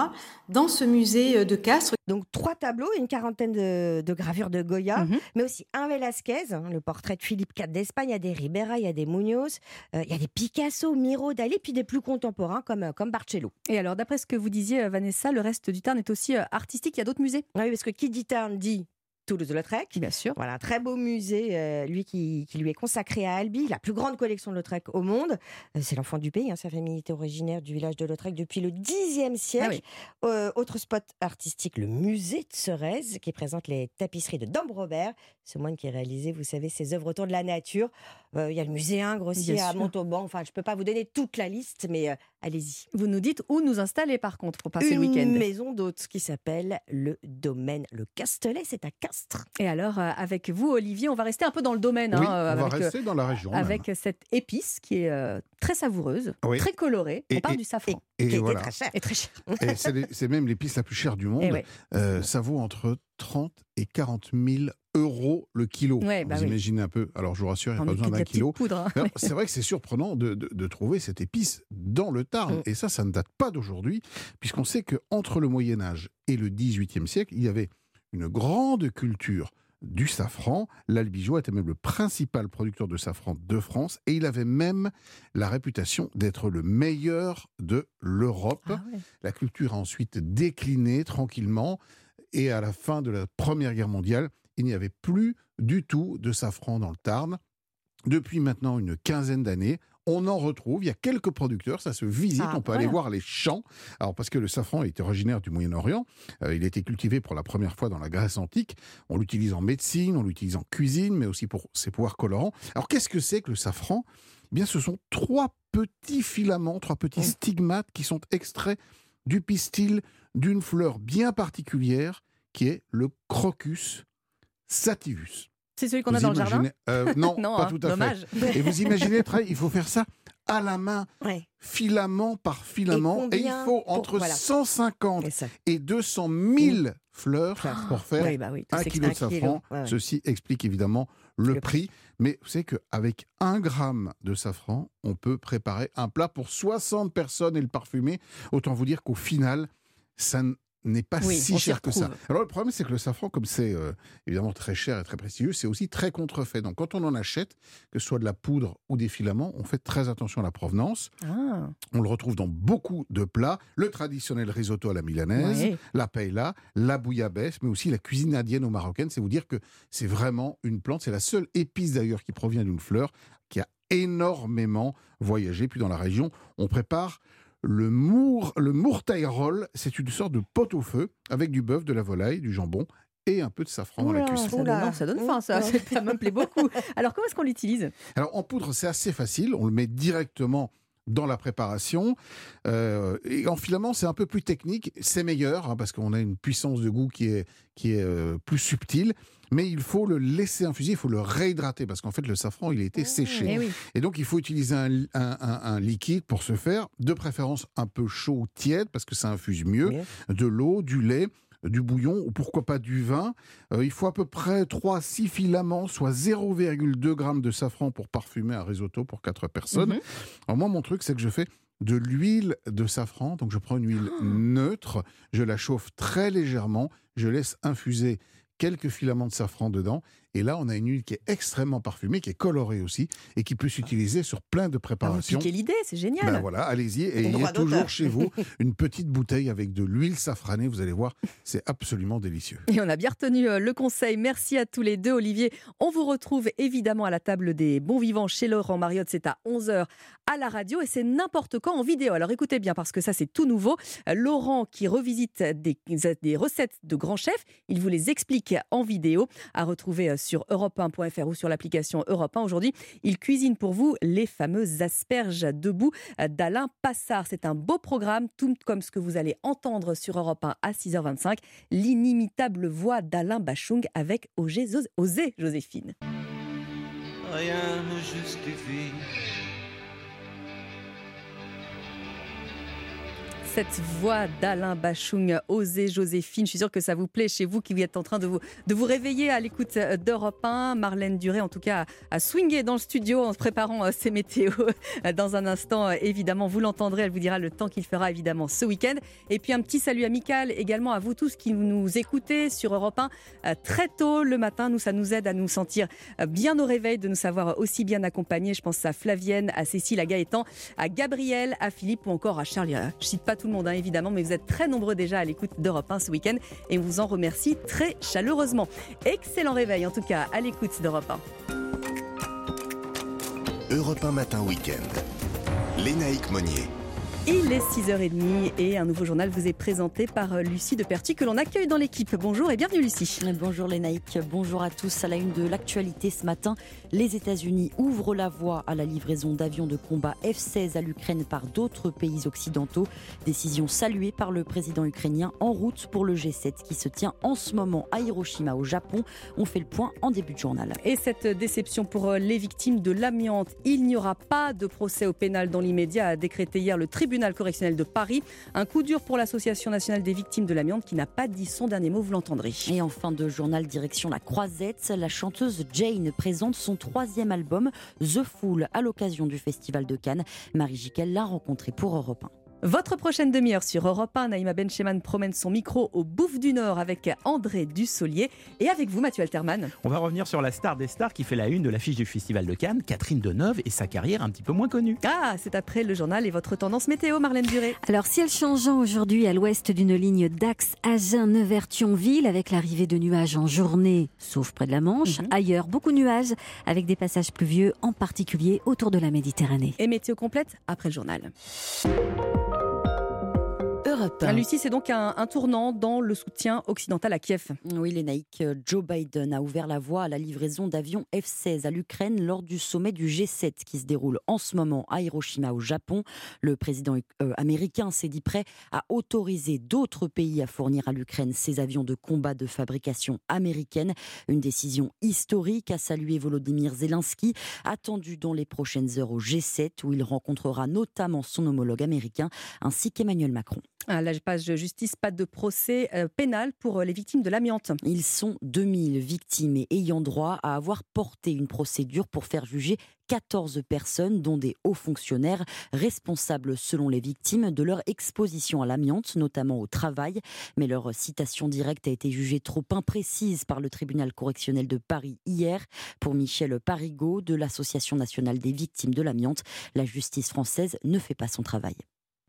Speaker 18: dans ce musée euh, de Castres.
Speaker 5: Donc trois tableaux, une quarantaine de, de gravures de Goya,
Speaker 2: Mhm.
Speaker 5: mais aussi un Velasquez, hein, le portrait de Philippe IV d'Espagne, il y a des Ribera, il y a des Munoz, euh, il y a des Picasso, Miro, Dali, puis des plus contemporains comme, euh, comme Barcello.
Speaker 2: Et alors, d'après ce que vous disiez, Vanessa, le reste du Tarn est aussi artistique. Il y a d'autres musées?
Speaker 5: Oui, parce que qui dit Tarn dit Toulouse-Lautrec.
Speaker 2: Bien sûr.
Speaker 5: Voilà, un très beau musée, euh, lui qui, qui lui est consacré à Albi, la plus grande collection de Lautrec au monde. Euh, c'est l'enfant du pays, hein, sa famille était originaire du village de Lautrec depuis le Xe siècle. Euh, autre spot artistique, le musée de Sorèze, qui présente les tapisseries de Dom Robert, ce moine qui a réalisé, vous savez, ses œuvres autour de la nature. Il y a le musée Ingres aussi
Speaker 2: Bien
Speaker 5: à
Speaker 2: sûr.
Speaker 5: Montauban. Enfin, je ne peux pas vous donner toute la liste, mais allez-y.
Speaker 2: Vous nous dites où nous installer par contre pour passer le
Speaker 5: Une
Speaker 2: week-end.
Speaker 5: maison d'hôtes qui s'appelle le domaine Le Castelet, c'est à Castres.
Speaker 2: Et alors, euh, avec vous, Olivier, on va rester un peu dans le domaine.
Speaker 6: Oui,
Speaker 2: hein, euh,
Speaker 6: on va
Speaker 2: avec, euh,
Speaker 6: rester dans la région. même.
Speaker 2: Avec cette épice qui est euh, très savoureuse,
Speaker 6: Oui.
Speaker 2: très colorée.
Speaker 6: Et-
Speaker 2: on parle
Speaker 6: et-
Speaker 2: du safran.
Speaker 6: et
Speaker 5: qui
Speaker 6: voilà.
Speaker 5: très cher.
Speaker 2: Et très cher.
Speaker 6: C'est même l'épice la plus chère du monde.
Speaker 2: Eh ouais.
Speaker 6: Euh, ça vaut entre 30 et 40 000 euros le kilo.
Speaker 2: Ouais, bah
Speaker 6: vous
Speaker 2: oui.
Speaker 6: imaginez un peu. Alors je vous rassure, il n'y a
Speaker 2: On
Speaker 6: pas besoin d'un kilo.
Speaker 2: hein. <laughs>
Speaker 6: C'est vrai que c'est surprenant de, de- de trouver cette épice dans le Tarn.
Speaker 2: Mm.
Speaker 6: Et ça, ça ne date pas d'aujourd'hui, puisqu'on sait qu'entre le Moyen Âge et le XVIIIe siècle, il y avait une grande culture du safran. L'Albigeois était même le principal producteur de safran de France et il avait même la réputation d'être le meilleur de l'Europe.
Speaker 2: Ah ouais.
Speaker 6: La culture a ensuite décliné tranquillement et à la fin de la Première Guerre mondiale, il n'y avait plus du tout de safran dans le Tarn. Depuis maintenant une quinzaine d'années, on en retrouve. Il y a quelques producteurs, ça se visite.
Speaker 2: Ah,
Speaker 6: on peut aller voir les champs. Alors parce que le safran est originaire du Moyen-Orient, euh, il a été cultivé pour la première fois dans la Grèce antique. On l'utilise en médecine, on l'utilise en cuisine, mais aussi pour ses pouvoirs colorants. Alors qu'est-ce que c'est que le safran? Eh Bien, ce sont trois petits filaments, trois petits stigmates qui sont extraits du pistil d'une fleur bien particulière qui est le Crocus sativus.
Speaker 2: C'est celui qu'on a dans le jardin
Speaker 6: euh, <laughs> non,
Speaker 2: Non,
Speaker 6: pas
Speaker 2: hein,
Speaker 6: tout à
Speaker 2: dommage.
Speaker 6: fait. Et vous imaginez, très- il faut faire ça à la main,
Speaker 5: Ouais.
Speaker 6: filament par filament, et, il faut
Speaker 5: pour-
Speaker 6: entre
Speaker 5: voilà.
Speaker 6: 150
Speaker 5: Et ça.
Speaker 6: et 200 000 fleurs pour faire
Speaker 5: Oui, bah oui,
Speaker 6: un kilo de safran.
Speaker 5: ouais, ouais.
Speaker 6: Ceci explique évidemment le, prix. Mais vous savez qu'avec un gramme de safran, on peut préparer un plat pour 60 personnes et le parfumer. Autant vous dire qu'au final, ça n'est pas
Speaker 2: Oui,
Speaker 6: si cher que ça. Alors le problème, c'est que le safran, comme c'est euh, évidemment très cher et très prestigieux, c'est aussi très contrefait. Donc quand on en achète, que ce soit de la poudre ou des filaments, on fait très attention à la provenance.
Speaker 2: Ah.
Speaker 6: On le retrouve dans beaucoup de plats. Le traditionnel risotto à la milanaise,
Speaker 2: Ouais.
Speaker 6: la paella, la bouillabaisse, mais aussi la cuisine indienne ou marocaine. C'est vous dire que c'est vraiment une plante. C'est la seule épice d'ailleurs qui provient d'une fleur qui a énormément voyagé. Puis dans la région, on prépare le mour, le mourtail roll. C'est une sorte de pot au feu avec du bœuf, de la volaille, du jambon et un peu de safran dans la cuisson.
Speaker 2: ça, donne, ça donne faim, ça. <laughs> ça me plaît beaucoup. Alors, comment est-ce qu'on l'utilise?
Speaker 6: Alors en poudre, c'est assez facile. On le met directement dans la préparation. Euh, et en filament, c'est un peu plus technique, c'est meilleur, hein, parce qu'on a une puissance de goût qui est, qui est euh, plus subtile. Mais il faut le laisser infuser, il faut le réhydrater, parce qu'en fait, le safran, il a été séché.
Speaker 2: Eh
Speaker 6: Et donc, il faut utiliser un, un- un- un liquide pour ce faire, de préférence un peu chaud ou tiède, parce que ça infuse mieux, de l'eau, du lait du bouillon ou pourquoi pas du vin. Euh, il faut à peu près 3 à 6 filaments, soit 0,2 g de safran pour parfumer un risotto pour 4 personnes.
Speaker 2: Mhm.
Speaker 6: Alors moi, mon truc, c'est que je fais de l'huile de safran. Donc je prends une huile
Speaker 2: Ah.
Speaker 6: neutre, je la chauffe très légèrement, je laisse infuser quelques filaments de safran dedans. Et là, on a une huile qui est extrêmement parfumée, qui est colorée aussi, et qui peut s'utiliser sur plein de
Speaker 2: Ah,
Speaker 6: préparations.
Speaker 2: piquez l'idée, c'est génial.
Speaker 6: Ben voilà, allez-y. Et il y
Speaker 2: Droit
Speaker 6: a toujours chez vous <laughs> une petite bouteille avec de l'huile safranée. Vous allez voir, c'est absolument délicieux.
Speaker 2: Et on a bien retenu euh, le conseil. Merci à tous les deux. Olivier, on vous retrouve évidemment à la table des bons vivants chez Laurent Mariotte. C'est à 11h à la radio et c'est n'importe quand en vidéo. Alors écoutez bien parce que ça c'est tout nouveau. Euh, Laurent qui revisite des, des recettes de grands chefs, il vous les explique en vidéo à retrouver euh, sur europe1.fr ou sur l'application Europe 1. Aujourd'hui, il cuisine pour vous les fameuses asperges debout d'Alain Passard. C'est un beau programme, tout comme ce que vous allez entendre sur Europe 1 à 6h25, l'inimitable voix d'Alain Bachung avec Osée Joséphine.
Speaker 19: Rien ne justifie.
Speaker 2: Cette voix d'Alain Bachung, Osée Joséphine, je suis sûre que ça vous plaît chez vous qui êtes en train de vous, de vous réveiller à l'écoute d'Europe 1. Marlène Duré, en tout cas, a swingé dans le studio en se préparant euh, ses météos. <laughs> Dans un instant, euh, évidemment, vous l'entendrez, elle vous dira le temps qu'il fera, évidemment, ce week-end. Et puis un petit salut amical également à vous tous qui nous écoutez sur Europe 1 euh, très tôt le matin. Nous, ça nous aide à nous sentir euh, bien au réveil, de nous savoir aussi bien accompagnés. Je pense à Flavienne, à Cécile, à Gaëtan, à Gabriel, à Philippe ou encore à Charlie. Euh, Je cite pas tout le monde, hein, évidemment, mais vous êtes très nombreux déjà à l'écoute d'Europe 1 ce week-end et on vous en remercie très chaleureusement. Excellent réveil, en tout cas, à l'écoute d'Europe 1.
Speaker 3: Europe 1 Matin Week-end. Lénaïque Monnier.
Speaker 2: Il est 6h30 et un nouveau journal vous est présenté par Lucie de Perty que l'on accueille dans l'équipe. Bonjour et bienvenue Lucie.
Speaker 20: Bonjour Lénaïque, bonjour à tous. À la une de l'actualité ce matin, les États-Unis ouvrent la voie à la livraison d'avions de combat F-16 à l'Ukraine par d'autres pays occidentaux. Décision saluée par le président ukrainien en route pour le G7 qui se tient en ce moment à Hiroshima au Japon. On fait le point en début de journal.
Speaker 2: Et cette déception pour euh, les victimes de l'amiante, il n'y aura pas de procès au pénal dans l'immédiat, a décrété hier le tribunal correctionnel de Paris. Un coup dur pour l'Association nationale des victimes de l'amiante qui n'a pas dit son dernier mot, vous l'entendrez.
Speaker 20: Et en fin de journal, direction la Croisette, la chanteuse Jane présente son troisième album, The Fool, à l'occasion du Festival de Cannes. Marie Jiquel l'a rencontré pour Europe 1.
Speaker 2: Votre prochaine demi-heure sur Europe 1, Naïma Bencheman promène son micro au Bouffe du Nord avec André Dussolier. Et avec vous, Mathieu Alterman.
Speaker 21: On va revenir sur la star des stars qui fait la une de l'affiche du Festival de Cannes, Catherine Deneuve, et sa carrière un petit peu moins connue.
Speaker 2: Ah, c'est après le journal et votre tendance météo, Marlène Duré.
Speaker 7: Alors, ciel changeant aujourd'hui à l'ouest d'une ligne d'Axe, Agen, Nevers, Thionville, avec l'arrivée de nuages en journée, sauf près de la Manche. Ailleurs, beaucoup de nuages, avec des passages pluvieux, en particulier autour de la Méditerranée.
Speaker 2: Et météo complète après le journal. Ah, Lucie, c'est donc un, un tournant dans le soutien occidental à Kiev.
Speaker 20: Oui, les naïcs, Joe Biden a ouvert la voie à la livraison d'avions F-16 à l'Ukraine lors du sommet du G7 qui se déroule en ce moment à Hiroshima au Japon. Le président euh, américain s'est dit prêt à autoriser d'autres pays à fournir à l'Ukraine ces avions de combat de fabrication américaine. Une décision historique, a salué Volodymyr Zelensky, attendu dans les prochaines heures au G7 où il rencontrera notamment son homologue américain ainsi qu'Emmanuel Macron.
Speaker 2: À la page justice, pas de procès euh, pénal pour euh, les victimes de l'amiante.
Speaker 20: Ils sont 2000 victimes et ayant droit à avoir porté une procédure pour faire juger 14 personnes, dont des hauts fonctionnaires, responsables selon les victimes de leur exposition à l'amiante, notamment au travail. Mais leur citation directe a été jugée trop imprécise par le tribunal correctionnel de Paris hier. Pour Michel Parigot de l'Association nationale des victimes de l'amiante, la justice française ne fait pas son travail.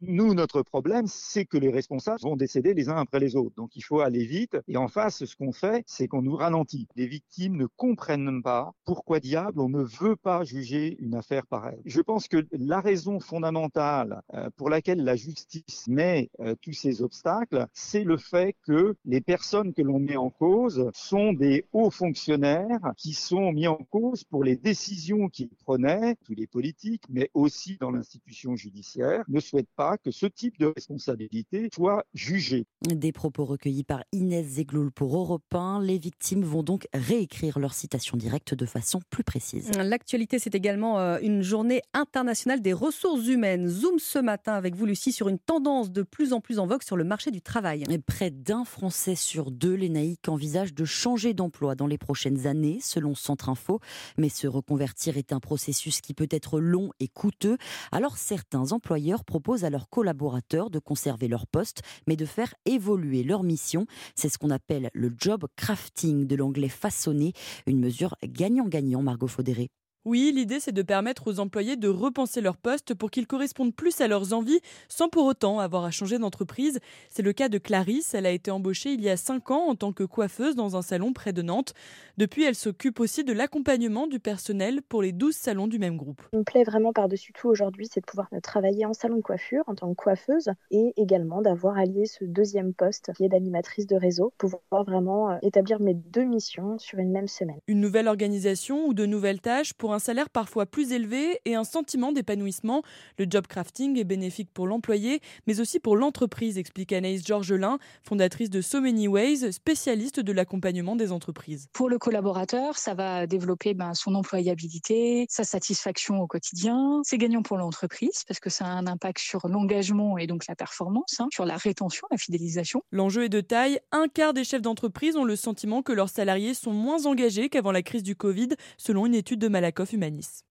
Speaker 22: Nous, notre problème, c'est que les responsables vont décéder les uns après les autres. Donc il faut aller vite. Et en face, ce qu'on fait, c'est qu'on nous ralentit. Les victimes ne comprennent pas pourquoi diable on ne veut pas juger une affaire pareille. Je pense que la raison fondamentale euh, pour laquelle la justice met euh, tous ces obstacles, c'est le fait que les personnes que l'on met en cause sont des hauts fonctionnaires qui sont mis en cause pour les décisions qu'ils prenaient, tous les politiques, mais aussi dans l'institution judiciaire, ne souhaitent pas que ce type de responsabilité soit jugé.
Speaker 20: Des propos recueillis par Inès Zegloul pour Europe 1. Les victimes vont donc réécrire leur citation directe de façon plus précise.
Speaker 2: L'actualité, c'est également euh, une journée internationale des ressources humaines. Zoom ce matin avec vous, Lucie, sur une tendance de plus en plus en vogue sur le marché du travail.
Speaker 20: Et près d'un Français sur deux, les naïcs, envisagent de changer d'emploi dans les prochaines années, selon Centre Info. Mais se reconvertir est un processus qui peut être long et coûteux. Alors certains employeurs proposent à leurs collaborateurs de conserver leur poste, mais de faire évoluer leur mission. C'est ce qu'on appelle le job crafting de l'anglais façonné, une mesure gagnant-gagnant, Margot Faudéré.
Speaker 23: Oui, l'idée c'est de permettre aux employés de repenser leur poste pour qu'ils correspondent plus à leurs envies sans pour autant avoir à changer d'entreprise. C'est le cas de Clarisse, elle a été embauchée il y a 5 ans en tant que coiffeuse dans un salon près de Nantes. Depuis, elle s'occupe aussi de l'accompagnement du personnel pour les 12 salons du même groupe.
Speaker 24: Ce qui me plaît vraiment par-dessus tout aujourd'hui, c'est de pouvoir travailler en salon de coiffure en tant que coiffeuse et également d'avoir allié ce deuxième poste qui est d'animatrice de réseau, pour pouvoir vraiment euh, établir mes deux missions sur une même semaine.
Speaker 23: Une nouvelle organisation ou de nouvelles tâches pour un salaire parfois plus élevé et un sentiment d'épanouissement. Le job crafting est bénéfique pour l'employé, mais aussi pour l'entreprise, explique Anaïs Georgelin, fondatrice de So Many Ways, spécialiste de l'accompagnement des entreprises.
Speaker 25: Pour le collaborateur, ça va développer ben, son employabilité, sa satisfaction au quotidien. C'est gagnant pour l'entreprise parce que ça a un impact sur l'engagement et donc la performance, hein, sur la rétention, la fidélisation.
Speaker 23: L'enjeu est de taille. Un quart des chefs d'entreprise ont le sentiment que leurs salariés sont moins engagés qu'avant la crise du Covid, selon une étude de Malakoff Humanis.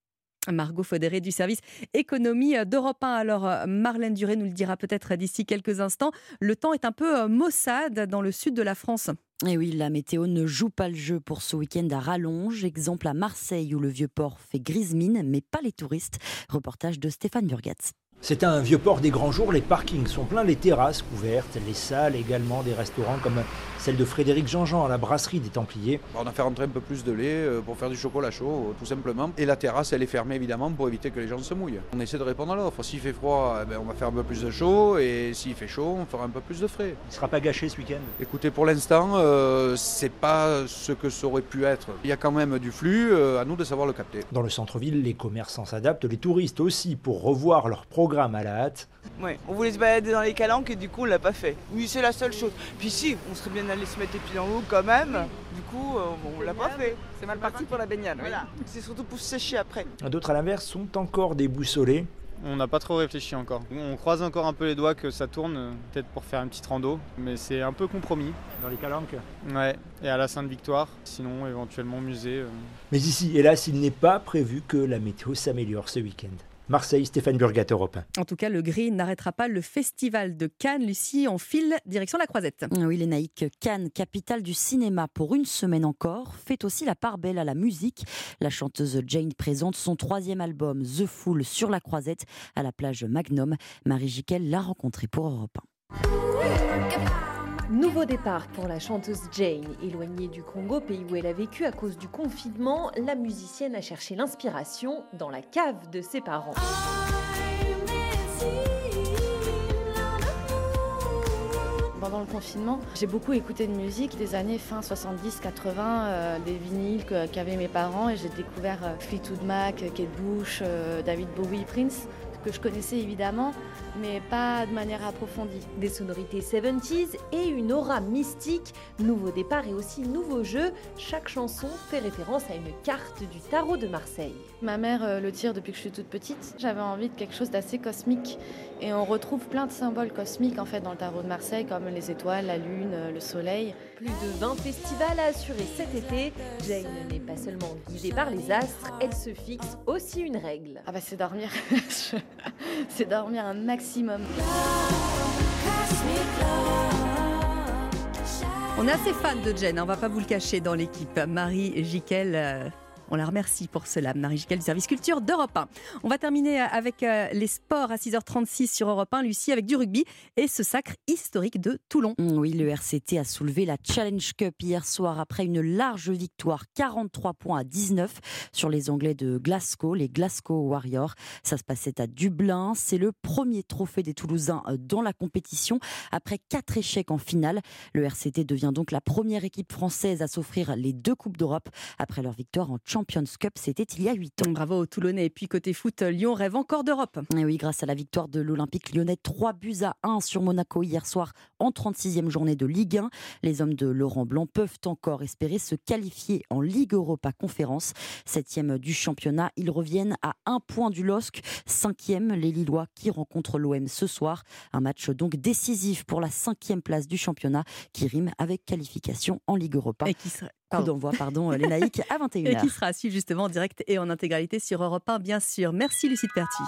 Speaker 2: Margot Faudéré du service économie d'Europe 1. Alors, Marlène Duré nous le dira peut-être d'ici quelques instants. Le temps est un peu maussade dans le sud de la France.
Speaker 20: Et oui, la météo ne joue pas le jeu pour ce week-end à rallonge. Exemple à Marseille où le vieux port fait grise mine, mais pas les touristes. Reportage de Stéphane Burgatz.
Speaker 26: C'est un vieux port des grands jours, les parkings sont pleins, les terrasses couvertes, les salles également, des restaurants comme celle de Frédéric Jean-Jean à la brasserie des Templiers.
Speaker 27: On a fait rentrer un peu plus de lait euh, pour faire du chocolat chaud, euh, tout simplement. Et la terrasse, elle est fermée évidemment pour éviter que les gens se mouillent. On essaie de répondre à l'offre. S'il fait froid, eh ben, on va faire un peu plus de chaud, et s'il fait chaud, on fera un peu plus de frais.
Speaker 26: Il ne sera pas gâché ce week-end?
Speaker 27: Écoutez, pour l'instant, euh, c'est pas ce que ça aurait pu être. Il y a quand même du flux, à nous de savoir le capter.
Speaker 26: Dans le centre-ville, les commerçants s'adaptent, les touristes aussi, pour revoir leur programme à la hâte.
Speaker 28: Ouais, on voulait se balader dans les calanques et du coup on l'a pas fait. Oui, c'est la seule chose. Puis si, on serait bien allé se mettre les pieds dans l'eau quand même. Du coup, euh, on l'a pas fait. C'est mal parti pour la baignade. Voilà. C'est surtout pour se sécher après.
Speaker 26: D'autres à l'inverse sont encore déboussolés.
Speaker 29: On n'a pas trop réfléchi encore. On croise encore un peu les doigts que ça tourne, peut-être pour faire une petite rando, mais c'est un peu compromis.
Speaker 26: Dans les calanques
Speaker 29: Ouais, et à la Sainte-Victoire, sinon éventuellement musée. Euh.
Speaker 26: Mais ici, hélas, il n'est pas prévu que la météo s'améliore ce week-end. Marseille, Stéphane Burgat, Europe
Speaker 2: En tout cas, le gris n'arrêtera pas le festival de Cannes. Lucie, en file direction la Croisette.
Speaker 20: Oui, les naïcs, Cannes, capitale du cinéma pour une semaine encore, fait aussi la part belle à la musique. La chanteuse Jane présente son troisième album, The Fool, sur la Croisette, à la plage Magnum. Marie Jiquel l'a rencontré pour Europe 1.
Speaker 30: Nouveau départ pour la chanteuse Jane. Éloignée du Congo, pays où elle a vécu à cause du confinement, la musicienne a cherché l'inspiration dans la cave de ses parents.
Speaker 31: Pendant le confinement, j'ai beaucoup écouté de musique des années fin 70-80, euh, des vinyles qu'avaient mes parents et j'ai découvert euh, Fleetwood Mac, Kate Bush, euh, David Bowie, Prince que je connaissais évidemment, mais pas de manière approfondie.
Speaker 30: Des sonorités 70s et une aura mystique, nouveau départ et aussi nouveau jeu. Chaque chanson fait référence à une carte du tarot de Marseille.
Speaker 31: Ma mère euh, le tire depuis que je suis toute petite. J'avais envie de quelque chose d'assez cosmique et on retrouve plein de symboles cosmiques en fait dans le tarot de Marseille comme les étoiles, la lune, euh, le soleil.
Speaker 30: Plus de 20 festivals à assurer cet été. Jane n'est pas seulement guidée par les astres, elle se fixe aussi une règle.
Speaker 31: Ah bah c'est dormir. <laughs> c'est dormir un maximum.
Speaker 2: On est assez fan de Jen, on va pas vous le cacher dans l'équipe. Marie Jiquel, euh, On la remercie pour cela, Marie Gical du service culture d'Europe 1. On va terminer avec euh, les sports à 6h36 sur Europe 1, Lucie, avec du rugby et ce sacre historique de Toulon.
Speaker 20: Mm, oui, le RCT a soulevé la Challenge Cup hier soir après une large victoire, 43 points à 19 sur les Anglais de Glasgow, les Glasgow Warriors. Ça se passait à Dublin. C'est le premier trophée des Toulousains euh, dans la compétition après quatre échecs en finale. Le RCT devient donc la première équipe française à s'offrir les deux Coupes d'Europe après leur victoire en Champions Cup. C'était il y a 8 ans.
Speaker 2: Bravo aux Toulonnais. Et puis côté foot, Lyon rêve encore d'Europe.
Speaker 20: Et oui, grâce à la victoire de l'Olympique lyonnais, 3 buts à 1 sur Monaco hier soir en 36e journée de Ligue 1. Les hommes de Laurent Blanc peuvent encore espérer se qualifier en Ligue Europa Conférence. Septième du championnat, ils reviennent à un point du LOSC. Cinquième, les Lillois qui rencontrent l'OM ce soir. Un match donc décisif pour la cinquième place du championnat qui rime avec qualification en Ligue Europa.
Speaker 2: Et qui serait
Speaker 20: Coup d'envoi, pardon, les naïcs à 21h. <laughs>
Speaker 2: Et qui sera à justement en direct et en intégralité sur Europe 1, bien sûr. Merci Lucide Perti.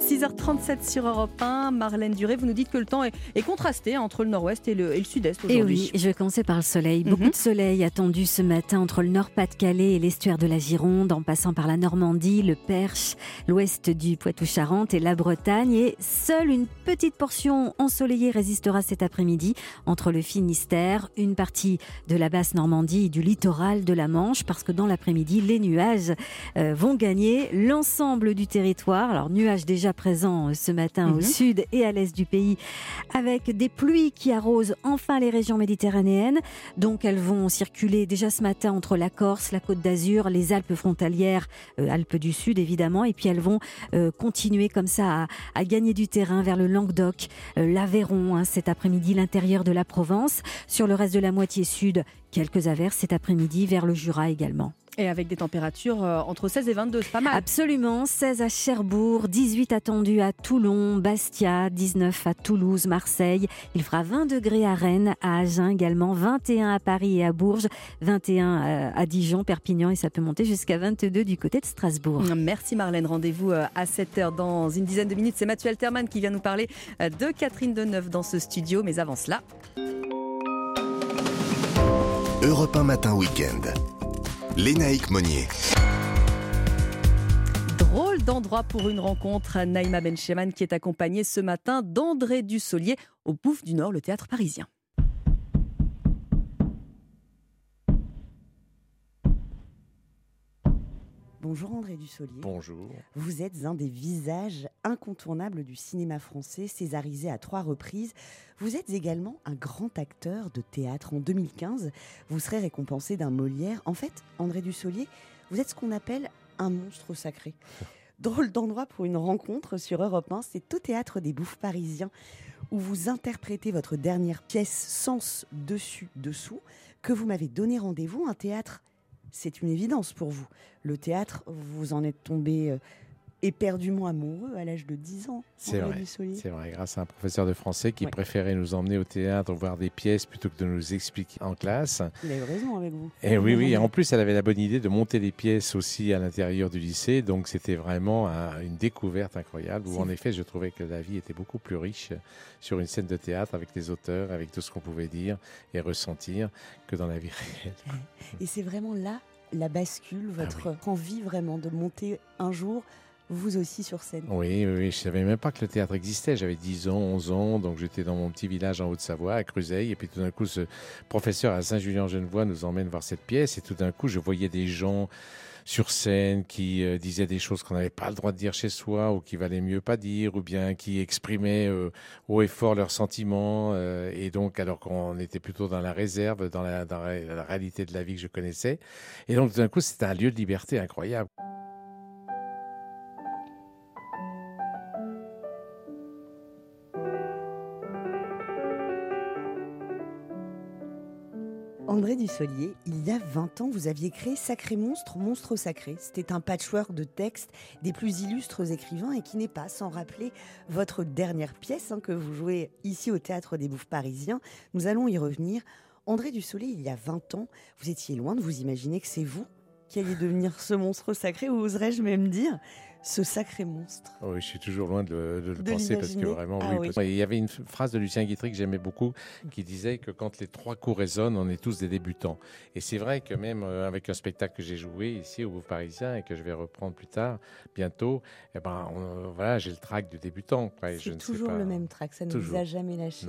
Speaker 2: 6h37 sur Europe 1. Marlène Duré, vous nous dites que le temps est, contrasté entre le nord-ouest et le, sud-est aujourd'hui.
Speaker 7: Et oui, je vais commencer par le soleil. Beaucoup mhm. de soleil attendu ce matin entre le nord-Pas-de-Calais et l'estuaire de la Gironde, en passant par la Normandie, le Perche, l'ouest du Poitou-Charentes et la Bretagne. Et seule une petite portion ensoleillée résistera cet après-midi entre le Finistère, une partie de la basse Normandie et du littoral de la Manche, parce que dans l'après-midi, les nuages euh, vont gagner l'ensemble du territoire. Alors, nuages déjà présents euh, ce matin au mhm. sud et à l'est du pays, avec des pluies qui arrosent enfin les régions méditerranéennes. Donc, elles vont circuler déjà ce matin entre la Corse, la Côte d'Azur, les Alpes frontalières, euh, Alpes du Sud évidemment, et puis elles vont continuer comme ça à, gagner du terrain vers le Languedoc, l'Aveyron, hein, cet après-midi, l'intérieur de la Provence. Sur le reste de la moitié sud, quelques averses cet après-midi vers le Jura également.
Speaker 2: Et avec des températures euh, entre 16 et 22, c'est pas mal.
Speaker 7: Absolument, 16 à Cherbourg, 18 attendus à Toulon, Bastia, 19 à Toulouse, Marseille. Il fera 20 degrés à Rennes, à Agen également, 21 à Paris et à Bourges, 21 euh, à Dijon, Perpignan et ça peut monter jusqu'à 22 du côté de Strasbourg.
Speaker 2: Merci Marlène, rendez-vous euh, à 7h dans une dizaine de minutes. C'est Mathieu Alterman qui vient nous parler de Catherine Deneuve dans ce studio, mais avant cela...
Speaker 32: Europe 1 Matin Week-end. Lénaïque Monnier.
Speaker 2: Drôle d'endroit pour une rencontre. Naïma Bencheman qui est accompagnée ce matin d'André Dussolier au Bouffe du Nord, le théâtre parisien.
Speaker 33: Bonjour André Dussolier.
Speaker 34: Bonjour.
Speaker 33: Vous êtes un des visages incontournables du cinéma français, césarisé à trois reprises. Vous êtes également un grand acteur de théâtre. En 2015, vous serez récompensé d'un Molière. En fait, André Dussolier, vous êtes ce qu'on appelle un monstre sacré. <laughs> Drôle d'endroit pour une rencontre sur Europe 1, c'est au théâtre des Bouffes parisiens où vous interprétez votre dernière pièce Sens dessus dessous que vous m'avez donné rendez-vous, un théâtre c'est une évidence pour vous. Le théâtre, vous en êtes tombé euh, éperdument amoureux à l'âge de 10 ans.
Speaker 34: C'est vrai, c'est vrai, grâce à un professeur de français qui préférait nous emmener au théâtre voir des pièces plutôt que de nous expliquer en classe.
Speaker 33: Il a eu raison avec vous.
Speaker 34: Et oui, oui, en plus elle avait la bonne idée de monter les pièces aussi à l'intérieur du lycée, donc c'était vraiment une découverte incroyable où en effet je trouvais que la vie était beaucoup plus riche sur une scène de théâtre avec les auteurs, avec tout ce qu'on pouvait dire et ressentir que dans la vie réelle. <laughs>
Speaker 33: Et c'est vraiment là la bascule, ah votre envie vraiment de monter un jour vous aussi sur scène.
Speaker 34: Oui, oui, je savais même pas que le théâtre existait. J'avais 10 ans, 11 ans, donc j'étais dans mon petit village en Haute-Savoie, à Cruzeil, et puis tout d'un coup, ce professeur à Saint-Julien-Genevois nous emmène voir cette pièce, et tout d'un coup, je voyais des gens sur scène qui euh, disaient des choses qu'on n'avait pas le droit de dire chez soi ou qui valait mieux pas dire ou bien qui exprimaient euh, haut et fort leurs sentiments euh, et donc alors qu'on était plutôt dans la réserve dans la, dans la réalité de la vie que je connaissais et donc tout d'un coup c'était un lieu de liberté incroyable.
Speaker 33: André Dussolier, il y a 20 ans, vous aviez créé Sacré Monstre, Monstre Sacré. C'était un patchwork de textes des plus illustres écrivains et qui n'est pas sans rappeler votre dernière pièce hein, que vous jouez ici au Théâtre des Bouffes Parisiens. Nous allons y revenir. André Dussolier, il y a 20 ans, vous étiez loin de vous imaginer que c'est vous qui alliez devenir ce monstre sacré, ou oserais-je même dire ce sacré monstre
Speaker 34: oh Oui, je suis toujours loin de, le penser parce que vraiment, ah oui, Il y avait une phrase de Lucien Guitry que j'aimais beaucoup qui disait que quand les trois coups résonnent, on est tous des débutants. Et c'est vrai que même euh, avec un spectacle que j'ai joué ici au Bouffe Parisien et que je vais reprendre plus tard, bientôt, eh ben, voilà, j'ai le trac du débutant.
Speaker 33: C'est toujours le même trac, ça ne nous a jamais lâché.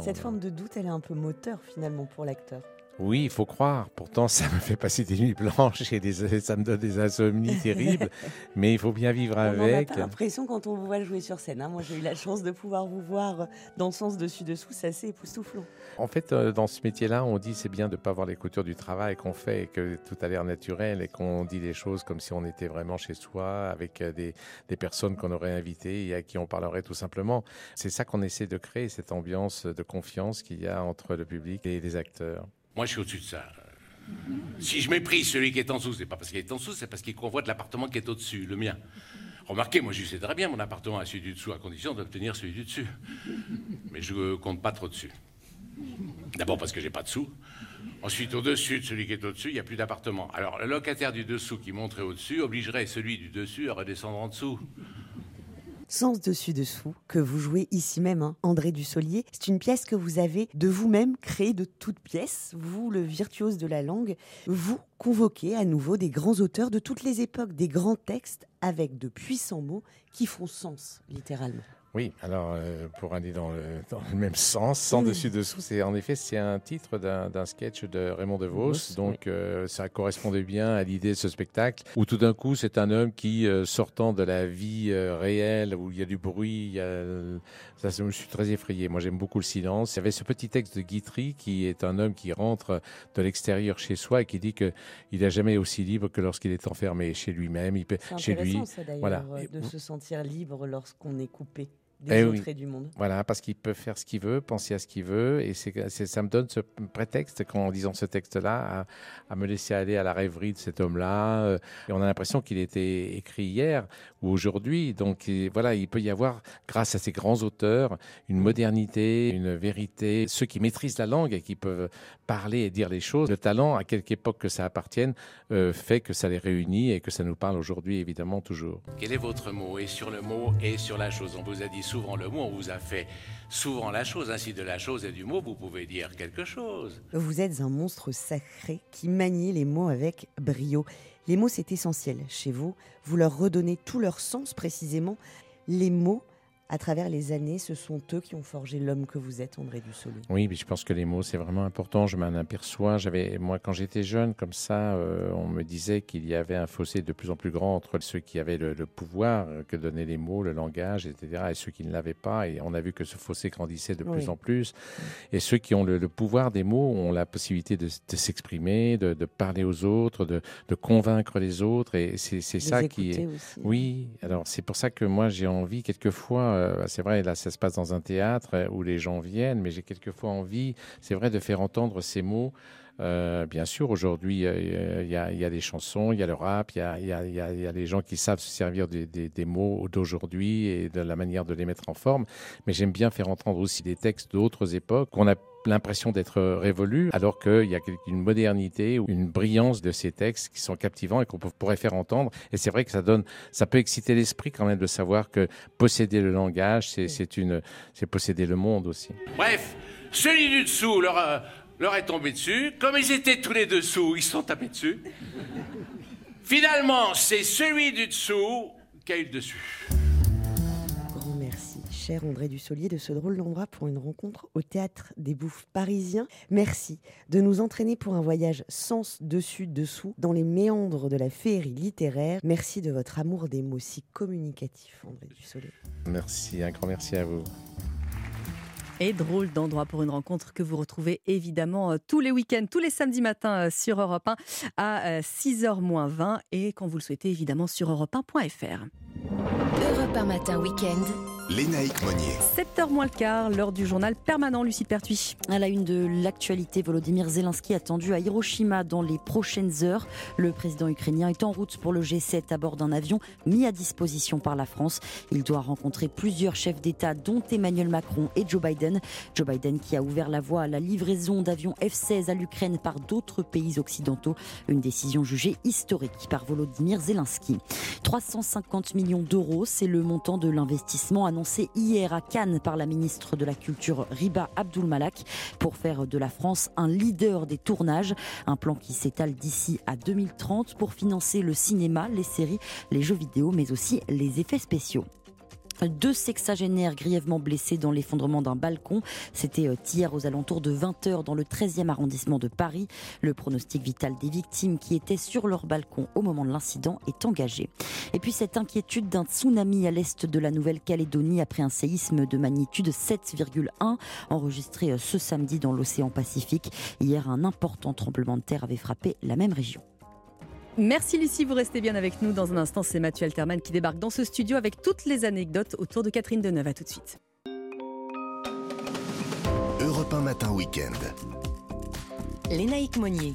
Speaker 33: Cette forme de doute, elle est un peu moteur finalement pour l'acteur.
Speaker 34: Oui, il faut croire. Pourtant, ça me fait passer des nuits blanches et ça me donne des insomnies terribles. <laughs> mais il faut bien vivre avec.
Speaker 33: On n'a l'impression quand on vous voit jouer sur scène. Hein. Moi, j'ai eu la chance de pouvoir vous voir dans le sens dessus-dessous. C'est assez époustouflant.
Speaker 34: En fait, euh, dans ce métier-là, on dit c'est bien de ne pas voir les coutures du travail qu'on fait et que tout a l'air naturel et qu'on dit les choses comme si on était vraiment chez soi avec euh, des, des personnes qu'on aurait invitées et à qui on parlerait tout simplement. C'est ça qu'on essaie de créer, cette ambiance de confiance qu'il y a entre le public et les acteurs.
Speaker 35: Moi, je suis au-dessus de ça. Si je méprise celui qui est en dessous, c'est pas parce qu'il est en dessous, c'est parce qu'il convoite l'appartement qui est au-dessus, le mien. Remarquez, moi je sais très bien mon appartement à celui du dessous, à condition d'obtenir celui du dessus. Mais je compte pas trop dessus. D'abord parce que j'ai pas de sous. Ensuite, au-dessus de celui qui est au-dessus, il n'y a plus d'appartement. Alors, le locataire du dessous qui monterait au-dessus obligerait celui du dessus à redescendre en dessous.
Speaker 33: Sens dessus-dessous, que vous jouez ici même, hein, André Dussolier. C'est une pièce que vous avez de vous-même créée de toutes pièces. Vous, le virtuose de la langue, vous convoquez à nouveau des grands auteurs de toutes les époques, des grands textes avec de puissants mots qui font sens, littéralement.
Speaker 34: Oui, alors euh, pour aller dans le, <laughs> dans le, même sens, sans dessus dessous, c'est en effet c'est un titre d'un sketch de Raymond DeVos, donc euh, ça correspondait bien à l'idée de ce spectacle où tout d'un coup c'est un homme qui euh, sortant de la vie réelle où il y a du bruit, il y a, ça je me suis très effrayé. Moi j'aime beaucoup le silence. Il y avait ce petit texte de Guitry qui est un homme qui rentre de l'extérieur chez soi et qui dit que il n'a jamais aussi libre que lorsqu'il est enfermé chez lui-même,
Speaker 33: chez
Speaker 34: lui.
Speaker 33: Ça, voilà, de se sentir libre lorsqu'on est coupé des eh du monde.
Speaker 34: Voilà, parce qu'il peut faire ce qu'il veut, penser à ce qu'il veut, et c'est, ça me donne ce prétexte, en disant ce texte-là, à, me laisser aller à la rêverie de cet homme-là. Euh, et on a l'impression qu'il était écrit hier ou aujourd'hui. Donc voilà, il peut y avoir, grâce à ces grands auteurs, une modernité, une vérité. Ceux qui maîtrisent la langue et qui peuvent parler et dire les choses, le talent, à quelque époque que ça appartienne, euh, fait que ça les réunit et que ça nous parle aujourd'hui, évidemment, toujours.
Speaker 35: Quel est votre mot? Et sur le mot et sur la chose, on vous a dit souvent le mot, on vous a fait souvent la chose. Ainsi de la chose et du mot, vous pouvez dire quelque chose.
Speaker 33: Vous êtes un monstre sacré qui manie les mots avec brio. Les mots, c'est essentiel chez vous. Vous leur redonnez tout leur sens précisément. Les mots, à travers les années, ce sont eux qui ont forgé l'homme que vous êtes, André Dussolier.
Speaker 34: Oui, mais je pense que les mots, c'est vraiment important. Je m'en aperçois. J'avais, moi, quand j'étais jeune, comme ça, euh, on me disait qu'il y avait un fossé de plus en plus grand entre ceux qui avaient le, pouvoir euh, que donnaient les mots, le langage, etc., et ceux qui ne l'avaient pas. Et on a vu que ce fossé grandissait de plus en plus. Et ceux qui ont le, pouvoir des mots ont la possibilité de, s'exprimer, de, parler aux autres, de, convaincre les autres. Et c'est, ça qui est. Oui. Alors c'est pour ça que moi j'ai envie quelquefois euh, c'est vrai, là, ça se passe dans un théâtre euh, où les gens viennent, mais j'ai quelquefois envie, c'est vrai, de faire entendre ces mots. Euh, bien sûr, aujourd'hui, il y, a des chansons, il y a le rap, il y a, y, les gens qui savent se servir des, mots d'aujourd'hui et de la manière de les mettre en forme. Mais j'aime bien faire entendre aussi des textes d'autres époques qu'on a l'impression d'être révolu, alors qu'il y a une modernité ou une brillance de ces textes qui sont captivants et qu'on pourrait faire entendre. Et c'est vrai que ça donne, ça peut exciter l'esprit quand même de savoir que posséder le langage, c'est une, c'est posséder le monde aussi.
Speaker 35: Bref, celui du dessous leur, euh, leur est tombé dessus. Comme ils étaient tous les dessous, ils sont tapés dessus. Finalement, c'est celui du dessous qui a eu le dessus
Speaker 33: cher André Dussolier, de ce drôle d'endroit pour une rencontre au théâtre des Bouffes parisiens. Merci de nous entraîner pour un voyage sens dessus dessous dans les méandres de la féerie littéraire. Merci de votre amour des mots si communicatifs, André Dussolier.
Speaker 34: Merci, un grand merci à vous.
Speaker 2: Et drôle d'endroit pour une rencontre que vous retrouvez évidemment euh, tous les week-ends, tous les samedis matins euh, sur Europe 1 à 6h20 euh, et quand vous le souhaitez évidemment sur europe1.fr.
Speaker 3: Europe 1 matin week-end
Speaker 2: Lénaïque Monnier. 7h moins le quart, l'heure du journal permanent, Lucie Pertuis.
Speaker 20: À la une de l'actualité, Volodymyr Zelensky attendu à Hiroshima dans les prochaines heures. Le président ukrainien est en route pour le G7 à bord d'un avion mis à disposition par la France. Il doit rencontrer plusieurs chefs d'État, dont Emmanuel Macron et Joe Biden. Joe Biden qui a ouvert la voie à la livraison d'avions F-16 à l'Ukraine par d'autres pays occidentaux. Une décision jugée historique par Volodymyr Zelensky. 350 000 millions d'euros. C'est le montant de l'investissement annoncé hier à Cannes par la ministre de la Culture Riba Abdulmalak pour faire de la France un leader des tournages. Un plan qui s'étale d'ici à 2030 pour financer le cinéma, les séries, les jeux vidéo, mais aussi les effets spéciaux. Deux sexagénaires grièvement blessés dans l'effondrement d'un balcon. C'était euh, hier aux alentours de 20h dans le 13e arrondissement de Paris. Le pronostic vital des victimes qui étaient sur leur balcon au moment de l'incident est engagé. Et puis cette inquiétude d'un tsunami à l'est de la Nouvelle-Calédonie après un séisme de magnitude 7,1 enregistré euh, ce samedi dans l'océan Pacifique. Hier, un important tremblement de terre avait frappé la même région.
Speaker 2: Merci Lucie, vous restez bien avec nous. Dans un instant, c'est Mathieu Alterman qui débarque dans ce studio avec toutes les anecdotes autour de Catherine Deneuve. À tout de suite.
Speaker 3: Europe 1 Matin Week-end.
Speaker 30: Lénaïque Monnier.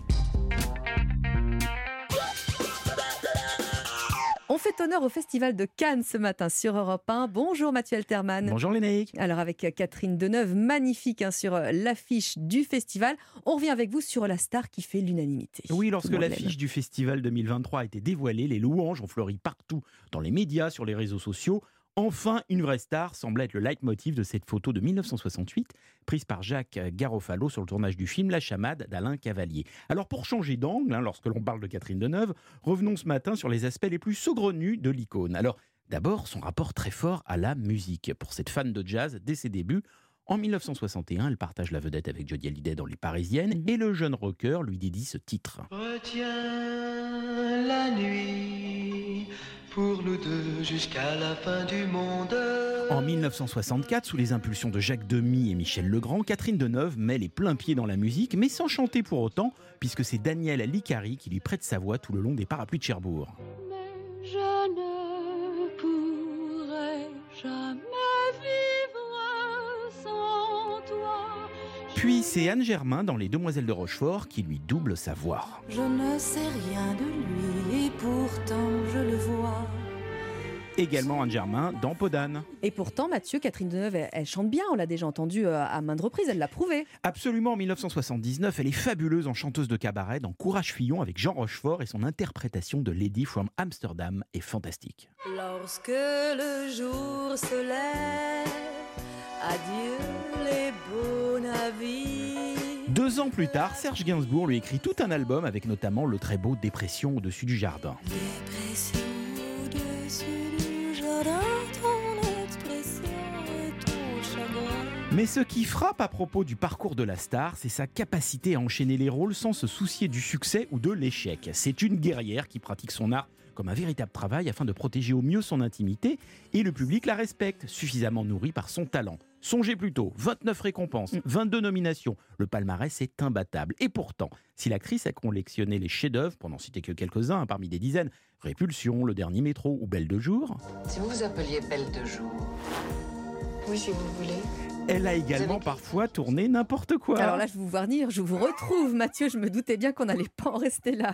Speaker 2: Fait honneur au Festival de Cannes ce matin sur Europe 1. Bonjour Mathieu Alterman.
Speaker 21: Bonjour Lénaïque.
Speaker 2: Alors avec Catherine Deneuve, magnifique hein, sur euh, l'affiche du festival. On revient avec vous sur la star qui fait l'unanimité.
Speaker 21: Oui, lorsque l'affiche du festival 2023 a été dévoilée, les louanges ont fleuri partout, dans les médias, sur les réseaux sociaux. Enfin, une vraie star semble être le leitmotiv de cette photo de 1968, prise par Jacques Garofalo sur le tournage du film La Chamade d'Alain Cavalier. Alors, pour changer d'angle, hein, lorsque l'on parle de Catherine Deneuve, revenons ce matin sur les aspects les plus saugrenus de l'icône. Alors, d'abord, son rapport très fort à la musique. Pour cette fan de jazz, dès ses débuts, en 1961, elle partage la vedette avec Jodie Hallyday dans Les Parisiennes et le jeune rocker lui dédie ce titre.
Speaker 19: Retiens la nuit pour nous deux jusqu'à la fin du monde.
Speaker 21: En 1964, sous les impulsions de Jacques Demy et Michel Legrand, Catherine Deneuve met les pleins pieds dans la musique, mais sans chanter pour autant, puisque c'est Daniel Licari qui lui prête sa voix tout le long des parapluies de Cherbourg.
Speaker 36: Je ne pourrai jamais vivre
Speaker 21: Puis c'est Anne Germain dans Les Demoiselles de Rochefort qui lui double sa voix.
Speaker 36: Je ne sais rien de lui et pourtant je le vois.
Speaker 21: Également Anne Germain dans Podane.
Speaker 2: Et pourtant, Mathieu, Catherine Deneuve, elle, elle chante bien. On l'a déjà entendu euh, à maintes reprises. Elle l'a prouvé.
Speaker 21: Absolument, en 1979, elle est fabuleuse en chanteuse de cabaret dans Courage Fillon avec Jean Rochefort et son interprétation de Lady from Amsterdam est fantastique.
Speaker 36: Lorsque le jour se lève, adieu les beaux
Speaker 21: Deux ans plus tard, Serge Gainsbourg lui écrit tout un album avec notamment le très beau Dépression au-dessus du jardin.
Speaker 36: Dépression au-dessus du jardin, ton expression est tout chagrin.
Speaker 21: Mais ce qui frappe à propos du parcours de la star, c'est sa capacité à enchaîner les rôles sans se soucier du succès ou de l'échec. C'est une guerrière qui pratique son art comme un véritable travail afin de protéger au mieux son intimité et le public la respecte, suffisamment nourri par son talent. Songez plutôt, 29 récompenses, 22 nominations, le palmarès est imbattable. Et pourtant, si l'actrice a collectionné les chefs-d'œuvre, pour n'en citer que quelques-uns hein, parmi des dizaines, Répulsion, Le Dernier Métro ou Belle de Jour,
Speaker 37: Si vous vous appeliez Belle de Jour. Oui, si vous voulez.
Speaker 21: Elle a également parfois tourné n'importe quoi.
Speaker 2: Alors là, je vous vois venir, je vous retrouve, Mathieu. Je me doutais bien qu'on n'allait pas en rester là.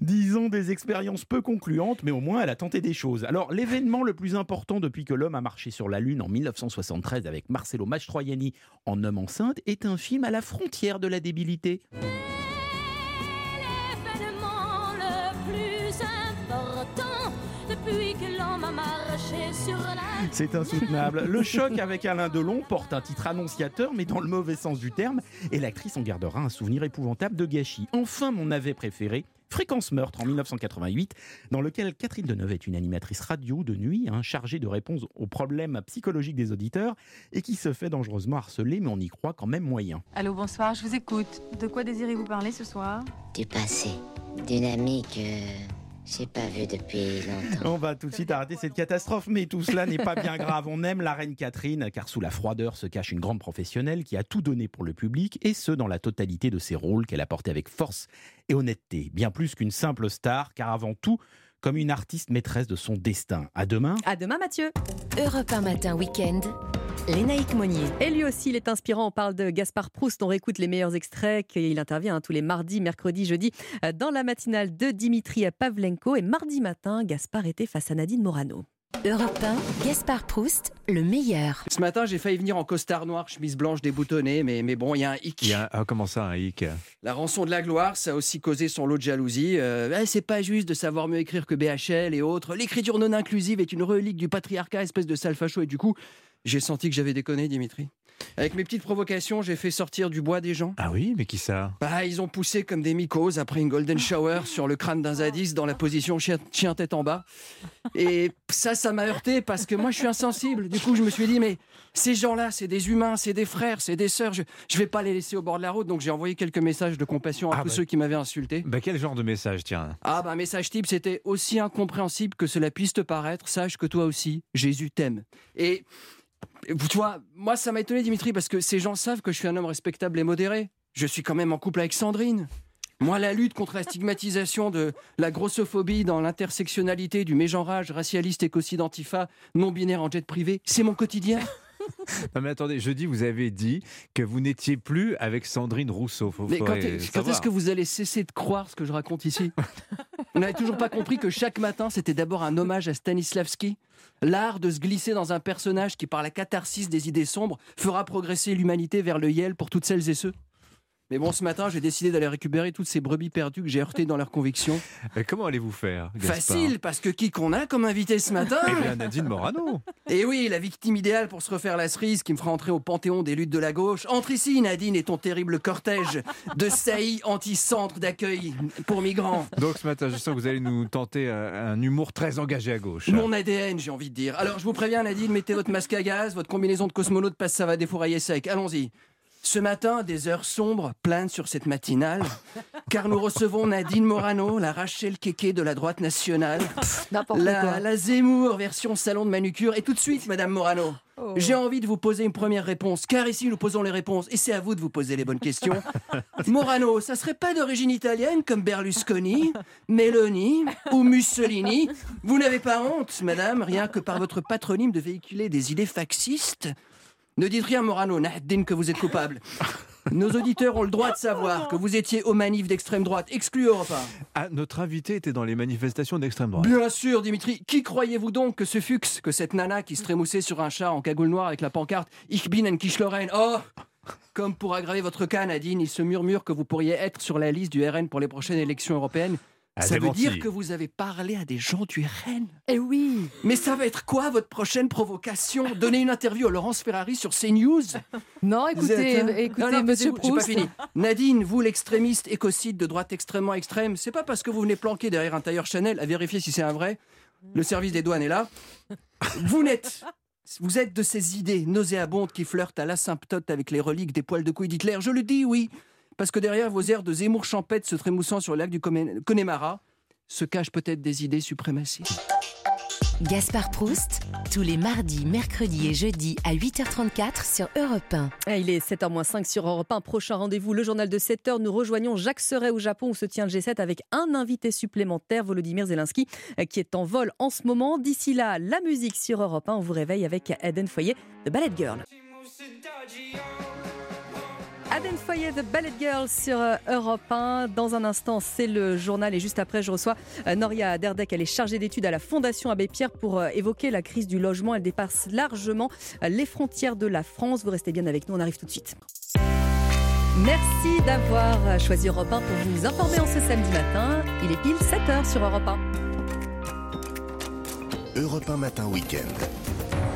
Speaker 21: Disons des expériences peu concluantes, mais au moins elle a tenté des choses. Alors, l'événement le plus important depuis que l'homme a marché sur la Lune en 1973 avec Marcello Mastroianni en homme enceinte est un film à la frontière de la débilité. C'est insoutenable. Le choc avec Alain Delon porte un titre annonciateur, mais dans le mauvais sens du terme, et l'actrice en gardera un souvenir épouvantable de gâchis. Enfin, mon navet préféré. Fréquence meurtre en 1988, dans lequel Catherine Deneuve est une animatrice radio de nuit, hein, chargée de répondre aux problèmes psychologiques des auditeurs et qui se fait dangereusement harceler, mais on y croit quand même moyen.
Speaker 38: Allô, bonsoir, je vous écoute. De quoi désirez-vous parler ce soir?
Speaker 39: Du passé, d'une amie que j'ai pas vue depuis longtemps.
Speaker 21: On va tout de suite arrêter cette catastrophe, mais tout cela n'est pas bien grave. On aime la reine Catherine, car sous la froideur se cache une grande professionnelle qui a tout donné pour le public, et ce, dans la totalité de ses rôles qu'elle a portés avec force et honnêteté. Bien plus qu'une simple star, car avant tout, comme une artiste maîtresse de son destin. À demain.
Speaker 2: À demain, Mathieu.
Speaker 30: Europe 1 Matin Week-end. Lénaïque Monnier.
Speaker 2: Et lui aussi, il est inspirant. On parle de Gaspard Proust. On réécoute les meilleurs extraits. Il intervient hein, tous les mardis, mercredis, jeudis euh, dans la matinale de Dimitri Pavlenko. Et mardi matin, Gaspard était face à Nadine Morano.
Speaker 3: Europe 1, Gaspard Proust, le meilleur.
Speaker 40: Ce matin, j'ai failli venir en costard noir, chemise blanche déboutonnée, mais, mais bon, il y a un hic.
Speaker 41: Il y a un- ah, comment ça, un hic?
Speaker 40: La rançon de la gloire, ça a aussi causé son lot de jalousie. Euh, Eh, c'est pas juste de savoir mieux écrire que BHL et autres. L'écriture non inclusive est une relique du patriarcat, espèce de sale facho. Et du coup, j'ai senti que j'avais déconné, Dimitri. Avec mes petites provocations, j'ai fait sortir du bois des gens.
Speaker 41: Ah oui, mais qui ça?
Speaker 40: Bah, ils ont poussé comme des mycoses après une golden shower sur le crâne d'un zadiste dans la position chien, chien tête en bas. Et ça, ça m'a heurté parce que moi, je suis insensible. Du coup, je me suis dit, mais ces gens-là, c'est des humains, c'est des frères, c'est des sœurs. Je, je vais pas les laisser au bord de la route. Donc, j'ai envoyé quelques messages de compassion à
Speaker 41: Ah
Speaker 40: tous
Speaker 41: bah.
Speaker 40: ceux qui m'avaient insulté.
Speaker 41: bah, Quel genre de message, tiens?
Speaker 40: Ah, bah, message type, c'était aussi incompréhensible que cela puisse te paraître. Sache que toi aussi, Jésus t'aime. Et. Tu vois, moi ça m'a étonné Dimitri parce que ces gens savent que je suis un homme respectable et modéré. Je suis quand même en couple avec Sandrine. Moi, la lutte contre la stigmatisation de la grossophobie dans l'intersectionnalité du mégenrage racialiste écocidentifat non binaire en jet privé, c'est mon quotidien. <laughs>
Speaker 41: Non mais attendez, jeudi vous avez dit que vous n'étiez plus avec Sandrine Rousseau. Faut,
Speaker 40: Mais quand, est- est-ce que vous allez cesser de croire ce que je raconte ici? <laughs> Vous n'avez toujours pas compris que chaque matin, c'était d'abord un hommage à Stanislavski? L'art de se glisser dans un personnage qui, par la catharsis des idées sombres, fera progresser l'humanité vers le Yel pour toutes celles et ceux? Mais bon, ce matin, j'ai décidé d'aller récupérer toutes ces brebis perdues que j'ai heurtées dans leurs convictions. <laughs>
Speaker 41: Mais comment allez-vous faire Gaspard
Speaker 40: Facile, parce que qui qu'on a comme invité ce matin
Speaker 41: Eh bien, Nadine Morano. <laughs>
Speaker 40: Et oui, la victime idéale pour se refaire la cerise qui me fera entrer au panthéon des luttes de la gauche. Entre ici, Nadine, et ton terrible cortège de <laughs> saillies anti-centre d'accueil pour migrants.
Speaker 41: Donc ce matin, je sens que vous allez nous tenter un, un humour très engagé à gauche.
Speaker 40: Mon ADN, j'ai envie de dire. Alors, je vous préviens, Nadine, mettez votre masque à gaz, votre combinaison de cosmonaute passe, ça va défourailler sec. Allons-y. Ce matin, des heures sombres planent sur cette matinale, car nous recevons Nadine Morano, la Rachel Keke de la droite nationale, la Zemmour version salon de manucure. Et tout de suite, Madame Morano,
Speaker 5: Oh.
Speaker 40: j'ai envie de vous poser une première réponse, car ici nous posons les réponses, et c'est à vous de vous poser les bonnes questions. <laughs> Morano, ça serait pas d'origine italienne comme Berlusconi, Meloni ou Mussolini? Vous n'avez pas honte, madame, rien que par votre patronyme de véhiculer des idées faxistes Ne dites rien, Morano, Nahdin, que vous êtes coupable. <laughs> Nos auditeurs ont le droit de savoir que vous étiez aux manifs d'extrême droite, exclu Europe 1.
Speaker 41: Ah, notre invité était dans les manifestations d'extrême droite.
Speaker 40: Bien sûr, Dimitri. Qui croyez-vous donc que ce Fuchs, que cette nana qui se trémoussait sur un chat en cagoule noire avec la pancarte Ich bin ein Kischloren Oh Comme pour aggraver votre cas, Nadine, il se murmure que vous pourriez être sur la liste du RN pour les prochaines élections européennes.
Speaker 41: Ah,
Speaker 40: ça veut dire que vous avez parlé à des gens du RN
Speaker 5: Eh oui
Speaker 40: Mais ça va être quoi votre prochaine provocation? Donner une interview à Laurence Ferrari sur CNews?
Speaker 31: Non, écoutez,
Speaker 40: êtes, euh,
Speaker 31: écoutez
Speaker 40: non, non,
Speaker 31: Monsieur
Speaker 40: j'ai pas
Speaker 31: Proust.
Speaker 40: fini. Nadine, vous l'extrémiste écocide de droite extrêmement extrême, c'est pas parce que vous venez planquer derrière un tailleur Chanel à vérifier si c'est un vrai. Le service des douanes est là. Vous n'êtes. Vous êtes de ces idées nauséabondes qui flirtent à l'asymptote avec les reliques des poils de couilles d'Hitler. Je le dis, oui. Parce que derrière vos airs de Zemmour champêtre se trémoussant sur le lac du Connemara se cachent peut-être des idées suprémacistes.
Speaker 3: Gaspard Proust, tous les mardis, mercredis et jeudis à 8h34 sur Europe 1.
Speaker 2: Ah, Il est 7h05 sur Europe 1. Prochain rendez-vous, le journal de 7h. Nous rejoignons Jacques Serret au Japon où se tient le G7 avec un invité supplémentaire, Volodymyr Zelensky, euh, qui est en vol en ce moment. D'ici là, la musique sur Europe 1. On vous réveille avec Eden Foyer de Ballet Girl. Aden Foyer de Ballet Girl sur euh, Europe 1. Dans un instant, c'est le journal et juste après, je reçois euh, Noria Derdek. Elle est chargée d'études à la Fondation Abbé Pierre pour euh, évoquer la crise du logement. Elle dépasse largement les frontières de la France. Vous restez bien avec nous, on arrive tout de suite. Merci d'avoir choisi Europe 1 pour vous informer en ce samedi matin. Il est pile 7h sur Europe 1.
Speaker 32: Europe 1 Matin Week-end.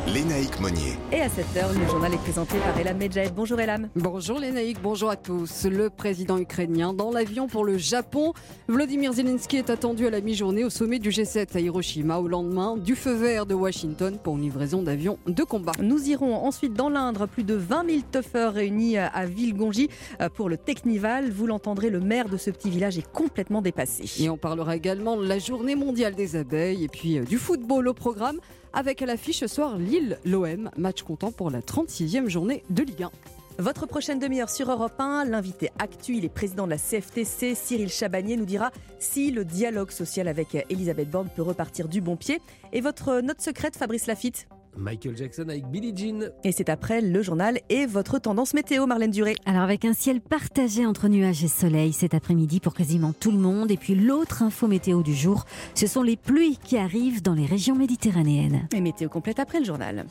Speaker 32: Lénaïque Monnier.
Speaker 2: Et à 7h, le journal est présenté par Elam Medjahed. Bonjour Elam.
Speaker 42: Bonjour Lénaïque, bonjour à tous. Le président ukrainien dans l'avion pour le Japon. Vladimir Zelensky est attendu à la mi-journée au sommet du G7 à Hiroshima au lendemain du feu vert de Washington pour une livraison d'avions de combat.
Speaker 2: Nous irons ensuite dans l'Indre, plus de 20 000 tuffeurs réunis à Villegongy euh, pour le Technival. Vous l'entendrez, le maire de ce petit village est complètement dépassé.
Speaker 42: Et on parlera également de la journée mondiale des abeilles et puis euh, du football au programme avec à l'affiche ce soir Lille l'OM, match comptant pour la 36e journée de Ligue 1.
Speaker 2: Votre prochaine demi-heure sur Europe 1, l'invité actu, il est président de la CFTC, Cyril Chabagnier, nous dira si le dialogue social avec Elisabeth Borne peut repartir du bon pied. Et votre note secrète, Fabrice Lafitte?
Speaker 43: Michael Jackson avec Billie Jean.
Speaker 2: Et c'est après le journal et votre tendance météo, Marlène Duré.
Speaker 7: Alors avec un ciel partagé entre nuages et soleil cet après-midi pour quasiment tout le monde. Et puis l'autre info météo du jour, ce sont les pluies qui arrivent dans les régions méditerranéennes.
Speaker 2: Et météo complète après le journal.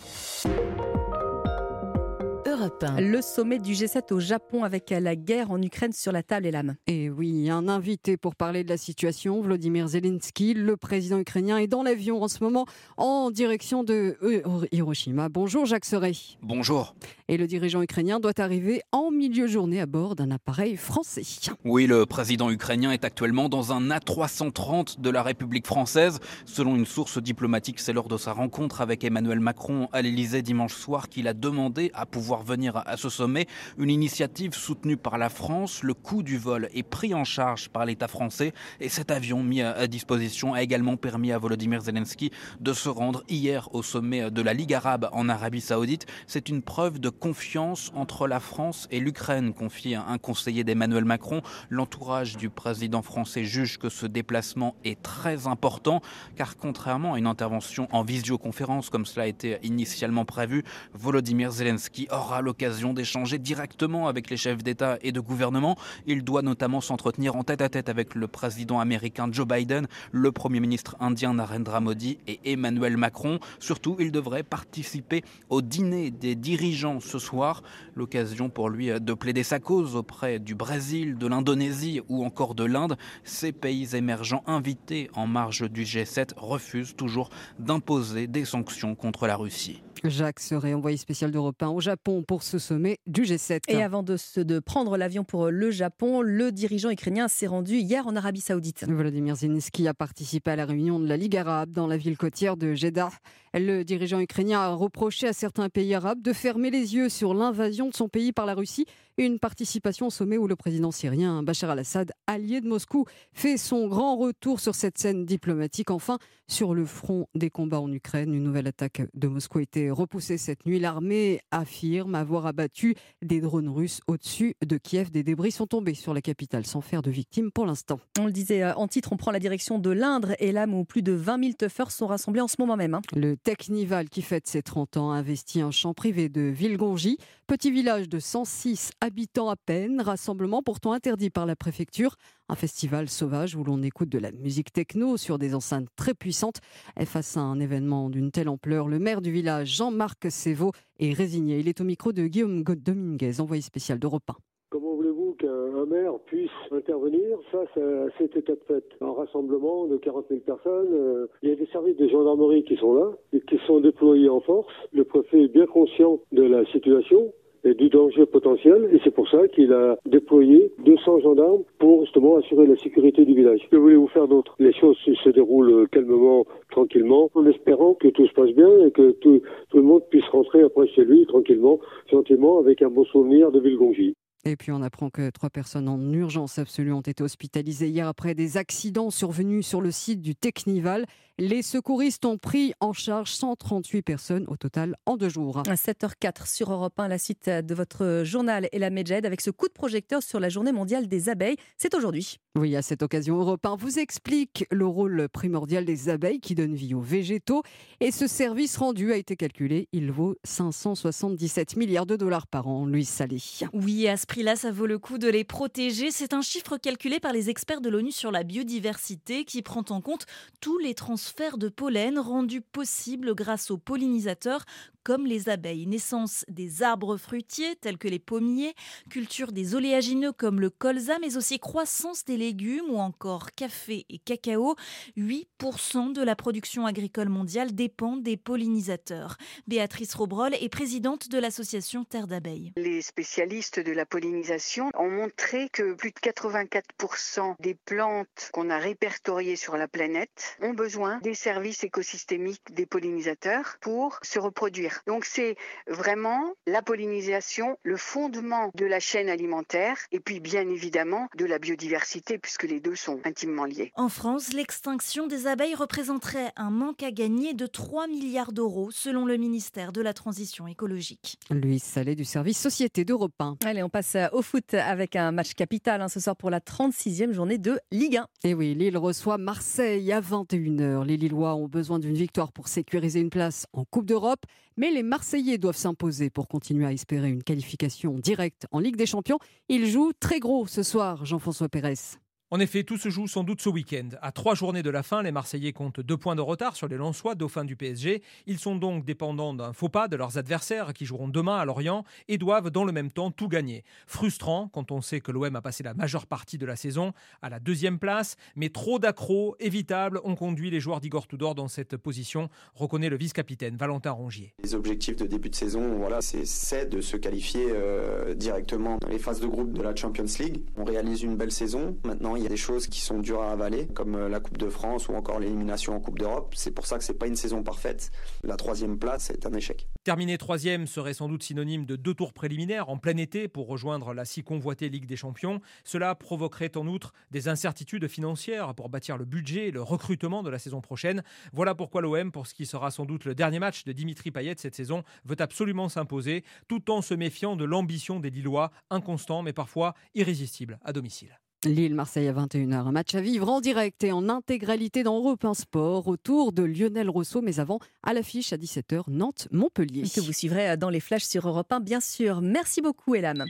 Speaker 44: Europe 1.
Speaker 2: Le sommet du G7 au Japon avec la guerre en Ukraine sur la table et l'âme.
Speaker 42: Et oui, un invité pour parler de la situation, Vladimir Zelensky, le président ukrainien, est dans l'avion en ce moment en direction de euh, Hiroshima. Bonjour Jacques Serret.
Speaker 8: Bonjour.
Speaker 42: Et le dirigeant ukrainien doit arriver en milieu journée à bord d'un appareil français.
Speaker 8: Oui, le président ukrainien est actuellement dans un A330 de la République française. Selon une source diplomatique, c'est lors de sa rencontre avec Emmanuel Macron à l'Elysée dimanche soir qu'il a demandé à pouvoir venir à ce sommet. Une initiative soutenue par la France. Le coût du vol est pris en charge par l'État français et cet avion mis à disposition a également permis à Volodymyr Zelensky de se rendre hier au sommet de la Ligue arabe en Arabie saoudite. C'est une preuve de confiance entre la France et l'Ukraine, confie un conseiller d'Emmanuel Macron. L'entourage du président français juge que ce déplacement est très important car contrairement à une intervention en visioconférence comme cela a été initialement prévu, Volodymyr Zelensky aura l'occasion d'échanger directement avec les chefs d'État et de gouvernement. Il doit notamment s'entretenir en tête-à-tête avec le président américain Joe Biden, le Premier ministre indien Narendra Modi et Emmanuel Macron. Surtout, il devrait participer au dîner des dirigeants ce soir. L'occasion pour lui de plaider sa cause auprès du Brésil, de l'Indonésie ou encore de l'Inde. Ces pays émergents invités en marge du G7 refusent toujours d'imposer des sanctions contre la Russie.
Speaker 42: Jacques serait envoyé spécial d'Europe 1 au Japon pour ce sommet du G7.
Speaker 2: Et avant de, se- de prendre l'avion pour le Japon, le dirigeant ukrainien s'est rendu hier en Arabie Saoudite.
Speaker 42: Volodymyr Zelensky a participé à la réunion de la Ligue arabe dans la ville côtière de Jeddah. Le dirigeant ukrainien a reproché à certains pays arabes de fermer les yeux sur l'invasion de son pays par la Russie. Une participation au sommet où le président syrien Bachar al-Assad, allié de Moscou, fait son grand retour sur cette scène diplomatique. Enfin, sur le front des combats en Ukraine, une nouvelle attaque de Moscou a été repoussée cette nuit. L'armée affirme avoir abattu des drones russes au-dessus de Kiev. Des débris sont tombés sur la capitale sans faire de victimes pour l'instant.
Speaker 2: On le disait euh, en titre, on prend la direction de l'Indre et l'âme où plus de 20 000 tuffers sont rassemblés en ce moment même. hein.
Speaker 42: Le Technival, qui fête ses 30 ans, a investi un champ privé de Villegongy, petit village de 106 habitants à peine, rassemblement pourtant interdit par la préfecture. Un festival sauvage où l'on écoute de la musique techno sur des enceintes très puissantes. Et face à un événement d'une telle ampleur, le maire du village, Jean-Marc Sévaux, est résigné. Il est au micro de Guillaume Dominguez, envoyé spécial d'Europe 1.
Speaker 45: Comment voulez-vous qu'un un maire puisse intervenir face à cet état de fait? Un rassemblement de 40 000 personnes, euh, il y a des services de gendarmerie qui sont là et qui sont déployés en force. Le préfet est bien conscient de la situation du danger potentiel et c'est pour ça qu'il a déployé 200 gendarmes pour justement assurer la sécurité du village. Que voulez-vous faire d'autre? Les choses se déroulent calmement, tranquillement, en espérant que tout se passe bien et que tout, tout le monde puisse rentrer après chez lui tranquillement, gentiment, avec un bon souvenir de Villegongy.
Speaker 42: Et puis on apprend que trois personnes en urgence absolue ont été hospitalisées hier après des accidents survenus sur le site du Technival. Les secouristes ont pris en charge 138 personnes au total en deux jours.
Speaker 2: À 7h04 sur Europe 1, la suite de votre journal et la Medjed avec ce coup de projecteur sur la journée mondiale des abeilles. C'est aujourd'hui.
Speaker 42: Oui, à cette occasion, Europe 1 vous explique le rôle primordial des abeilles qui donnent vie aux végétaux. Et ce service rendu a été calculé. Il vaut 577 milliards de dollars par an. Louis Salé.
Speaker 46: Oui, à ce prix-là, ça vaut le coup de les protéger. C'est un chiffre calculé par les experts de l'ONU sur la biodiversité qui prend en compte tous les transferts de pollen rendus possibles grâce aux pollinisateurs comme les abeilles. Naissance des arbres fruitiers tels que les pommiers, culture des oléagineux comme le colza, mais aussi croissance des légumes ou encore café et cacao. 8% de la production agricole mondiale dépend des pollinisateurs. Béatrice Robrol est présidente de l'association Terre d'abeilles.
Speaker 47: Les spécialistes de la pollinisation ont montré que plus de 84% des plantes qu'on a répertoriées sur la planète ont besoin des services écosystémiques des pollinisateurs pour se reproduire. Nourrir. Donc c'est vraiment la pollinisation, le fondement de la chaîne alimentaire et puis bien évidemment de la biodiversité puisque les deux sont intimement liés.
Speaker 48: En France, l'extinction des abeilles représenterait un manque à gagner de 3 milliards d'euros selon le ministère de la Transition écologique.
Speaker 42: Louis Salé du service Société d'Europe 1.
Speaker 2: Allez, on passe au foot avec un match capital hein, ce soir pour la 36e journée de Ligue 1.
Speaker 42: Et oui, Lille reçoit Marseille à 21h. Les Lillois ont besoin d'une victoire pour sécuriser une place en Coupe d'Europe, mais les Marseillais doivent s'imposer pour continuer à espérer une qualification directe en Ligue des Champions. Ils jouent très gros ce soir, Jean-François Pérez.
Speaker 49: En effet, tout se joue sans doute ce week-end. À trois journées de la fin, les Marseillais comptent deux points de retard sur les Lensois, dauphins du PSG. Ils sont donc dépendants d'un faux pas de leurs adversaires qui joueront demain à Lorient et doivent dans le même temps tout gagner. Frustrant quand on sait que l'OM a passé la majeure partie de la saison à la deuxième place, mais trop d'accros évitables ont conduit les joueurs d'Igor Tudor dans cette position, reconnaît le vice-capitaine Valentin Rongier.
Speaker 50: Les objectifs de début de saison, voilà, c'est de se qualifier euh, directement dans les phases de groupe de la Champions League. On réalise une belle saison. Maintenant, il y a des choses qui sont dures à avaler, comme euh, la Coupe de France ou encore l'élimination en Coupe d'Europe. C'est pour ça que c'est pas une saison parfaite. La troisième place est un échec.
Speaker 49: Terminer troisième serait sans doute synonyme de deux tours préliminaires en plein été pour rejoindre la si convoitée Ligue des Champions. Cela provoquerait en outre des incertitudes financières pour bâtir le budget et le recrutement de la saison prochaine. Voilà pourquoi l'OM, pour ce qui sera sans doute le dernier match de Dimitri Payet cette saison, veut absolument s'imposer, tout en se méfiant de l'ambition des Lillois, inconstant mais parfois irrésistible à domicile.
Speaker 42: Lille-Marseille à 21h, un match à vivre en direct et en intégralité dans Europe 1 Sport autour de Lionel Rousseau, mais avant à l'affiche à 17h Nantes-Montpellier.
Speaker 2: Que vous suivrez dans les flashs sur Europe 1, bien sûr. Merci beaucoup, Elam.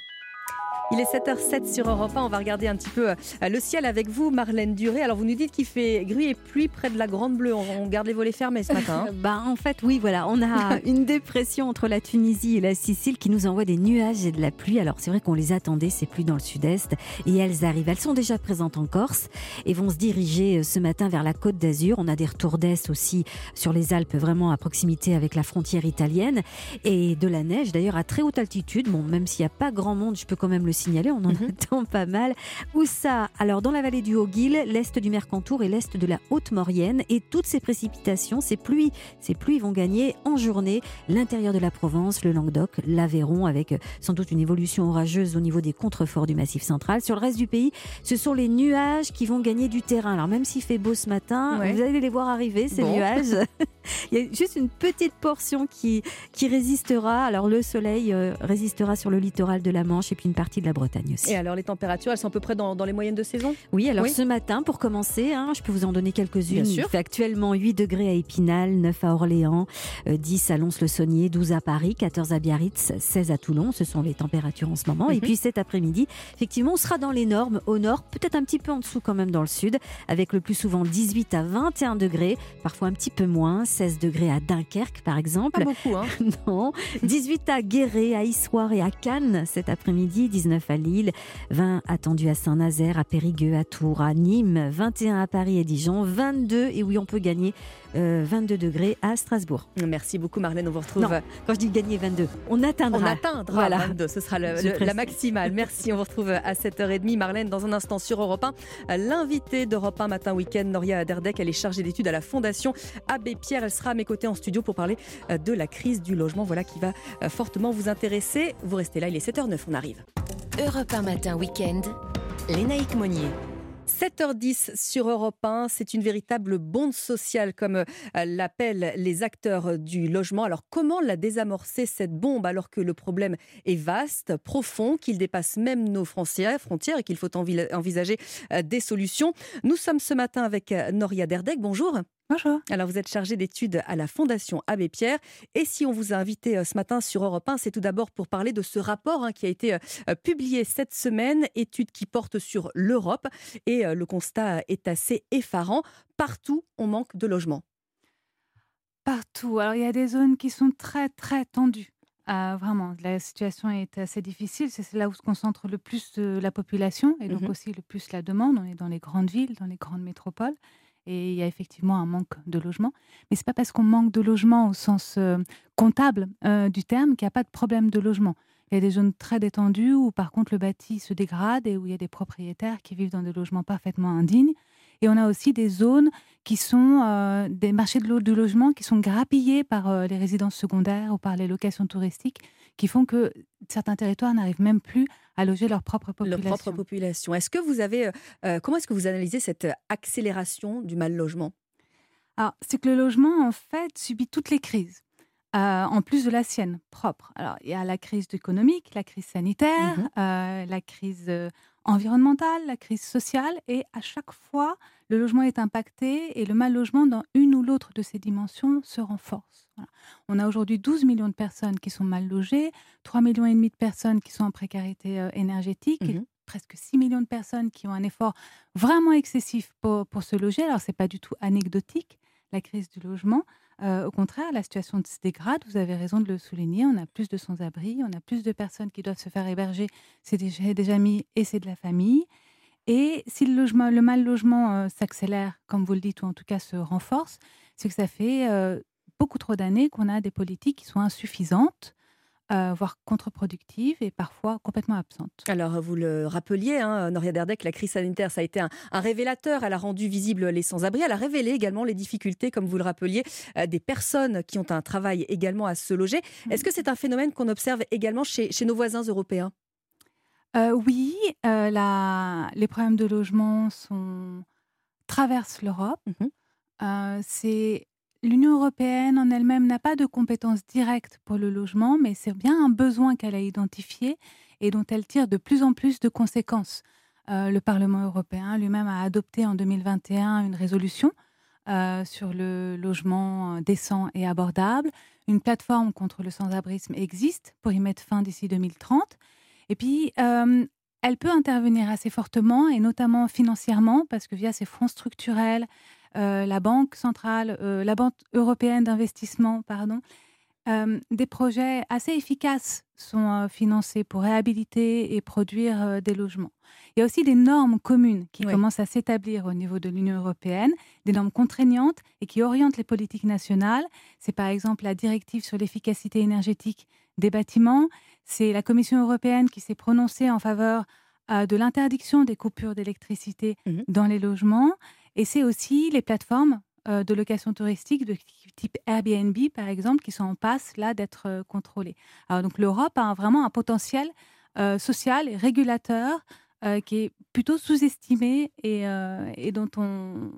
Speaker 2: Il est 7h07 sur Europe 1. On va regarder un petit peu euh, le ciel avec vous, Marlène Duré. Alors, vous nous dites qu'il fait gris et pluie près de la Grande Bleue. On garde les volets fermés ce matin. hein. <laughs>
Speaker 7: bah, en fait, oui, voilà. On a <laughs> une dépression entre la Tunisie et la Sicile qui nous envoie des nuages et de la pluie. Alors, c'est vrai qu'on les attendait, ces pluies dans le sud-est. Et elles arrivent. Elles sont déjà présentes en Corse et vont se diriger euh, ce matin vers la côte d'Azur. On a des retours d'est aussi sur les Alpes, vraiment à proximité avec la frontière italienne. Et de la neige, d'ailleurs, à très haute altitude. Bon, même s'il n'y a pas grand monde, je peux quand même le signaler. On en attend pas mal. Où ça? Alors, dans la vallée du Haut-Guil, l'est du Mercantour et l'est de la Haute-Maurienne. Et toutes ces précipitations, ces pluies, ces pluies vont gagner en journée l'intérieur de la Provence, le Languedoc, l'Aveyron, avec euh, sans doute une évolution orageuse au niveau des contreforts du Massif central. Sur le reste du pays, ce sont les nuages qui vont gagner du terrain. Alors, même s'il fait beau ce matin,
Speaker 2: Ouais.
Speaker 7: vous allez les voir arriver, ces
Speaker 2: Bon.
Speaker 7: nuages. <laughs> <laughs> Il y a juste une petite portion qui, qui résistera. Alors, le soleil euh, résistera sur le littoral de la Manche et puis une partie de la Bretagne aussi.
Speaker 2: Et alors, les températures, elles sont à peu près dans, dans les moyennes de saison?
Speaker 7: Oui, alors
Speaker 2: Oui.
Speaker 7: ce matin, pour commencer, hein, je peux vous en donner quelques-unes.
Speaker 2: Bien sûr.
Speaker 7: Il fait actuellement 8 degrés à Épinal, 9 à Orléans, euh, 10 à Lons-le-Saunier, 12 à Paris, 14 à Biarritz, 16 à Toulon. Ce sont les températures en ce moment. Et
Speaker 2: Mhm.
Speaker 7: puis cet après-midi, effectivement, on sera dans les normes au nord, peut-être un petit peu en dessous quand même dans le sud, avec le plus souvent 18 à 21 degrés, parfois un petit peu moins, 16 degrés à Dunkerque par exemple.
Speaker 2: Pas beaucoup, hein <laughs>
Speaker 7: Non. 18 à Guéret, à Issoire et à Cannes cet après-midi, 19 à Lille, 20 attendus à Saint-Nazaire, à Périgueux, à Tours, à Nîmes, 21 à Paris et Dijon, 22 et oui on peut gagner euh, 22 degrés à Strasbourg.
Speaker 2: Merci beaucoup Marlène, on vous retrouve.
Speaker 7: Non, quand je dis gagner 22, on atteindra.
Speaker 2: On atteindra
Speaker 7: Voilà.
Speaker 2: 22, ce sera le-
Speaker 7: Je
Speaker 2: le- la maximale. <laughs> Merci, on vous retrouve à 7h30. Marlène, dans un instant sur Europe 1, l'invitée d'Europe 1 Matin Week-end, Noria Derdek, elle est chargée d'études à la Fondation Abbé Pierre. Elle sera à mes côtés en studio pour parler euh, de la crise du logement. Voilà qui va euh, fortement vous intéresser. Vous restez là, il est 7h09, on arrive.
Speaker 3: Europe 1 matin week-end. Lénaïque Monnier.
Speaker 2: 7h10 sur Europe 1, c'est une véritable bombe sociale comme euh, l'appellent les acteurs du logement. Alors comment la désamorcer cette bombe alors que le problème est vaste, profond, qu'il dépasse même nos frontières, et qu'il faut envi- envisager euh, des solutions? Nous sommes ce matin avec euh, Noria Derdek. Bonjour.
Speaker 38: Bonjour.
Speaker 2: Alors vous êtes chargée d'études à la Fondation Abbé Pierre et si on vous a invité euh, ce matin sur Europe 1, c'est tout d'abord pour parler de ce rapport hein, qui a été euh, euh, publié cette semaine, étude qui porte sur l'Europe et le constat est assez effarant. Partout, on manque de logements.
Speaker 38: Partout. Alors, il y a des zones qui sont très, très tendues. Ah, vraiment, la situation est assez difficile. C'est là où se concentre le plus de la population et donc
Speaker 2: Mhm.
Speaker 38: aussi le plus la demande. On est dans les grandes villes, dans les grandes métropoles. Et il y a effectivement un manque de logements. Mais c'est pas parce qu'on manque de logements au sens euh, comptable euh, du terme qu'il n'y a pas de problème de logement. Il y a des zones très détendues où par contre le bâti se dégrade et où il y a des propriétaires qui vivent dans des logements parfaitement indignes. Et on a aussi des zones qui sont des marchés de, de, logement qui sont grappillés par les résidences secondaires ou par les locations touristiques, qui font que certains territoires n'arrivent même plus à loger leur propre population.
Speaker 2: Leur propre population. Est-ce que vous avez, comment est-ce que vous analysez cette accélération du mal logement?
Speaker 38: Alors, c'est que le logement, en fait, subit toutes les crises. Euh, en plus de la sienne propre. Alors, il y a la crise économique, la crise sanitaire, euh, la crise euh, environnementale, la crise sociale, et à chaque fois, le logement est impacté et le mal logement dans une ou l'autre de ces dimensions se renforce. Voilà. On a aujourd'hui 12 millions de personnes qui sont mal logées, 3 millions et demi de personnes qui sont en précarité euh, énergétique, et
Speaker 2: Mhm.
Speaker 38: presque 6 millions de personnes qui ont un effort vraiment excessif pour, pour se loger. Alors, c'est pas du tout anecdotique, la crise du logement. Au contraire, la situation se dégrade, vous avez raison de le souligner. On a plus de sans-abri, on a plus de personnes qui doivent se faire héberger. C'est des, des amis et c'est de la famille. Et si le, mal logement s'accélère, comme vous le dites, ou en tout cas se renforce, c'est que ça fait beaucoup trop d'années qu'on a des politiques qui sont insuffisantes, euh, voire contre-productives et parfois complètement absentes.
Speaker 2: Alors, vous le rappeliez, hein, Noria Derdek, la crise sanitaire, ça a été un, un révélateur. Elle a rendu visibles les sans-abri. Elle a révélé également les difficultés, comme vous le rappeliez, euh, des personnes qui ont un travail également à se loger. Est-ce que c'est un phénomène qu'on observe également chez, chez nos voisins européens?
Speaker 38: Euh, oui, la- les problèmes de logement sont... traversent l'Europe. Euh, c'est L'Union européenne en elle-même n'a pas de compétences directes pour le logement, mais c'est bien un besoin qu'elle a identifié et dont elle tire de plus en plus de conséquences. Euh, le Parlement européen lui-même a adopté en 2021 une résolution euh, sur le logement euh, décent et abordable. Une plateforme contre le sans-abrisme existe pour y mettre fin d'ici 2030. Et puis, elle peut intervenir assez fortement, et notamment financièrement, parce que via ses fonds structurels, la Banque centrale, euh, la Banque européenne d'investissement, pardon, euh, des projets assez efficaces sont euh, financés pour réhabiliter et produire euh, des logements. Il y a aussi des normes communes qui commencent à s'établir au niveau de l'Union européenne, des normes contraignantes et qui orientent les politiques nationales. C'est par exemple la directive sur l'efficacité énergétique des bâtiments. C'est la Commission européenne qui s'est prononcée en faveur euh, de l'interdiction des coupures d'électricité dans les logements. Et c'est aussi les plateformes euh, de location touristique de type Airbnb, par exemple, qui sont en passe là d'être euh, contrôlées. Alors donc l'Europe a vraiment un potentiel euh, social et régulateur qui est plutôt sous-estimé et, dont on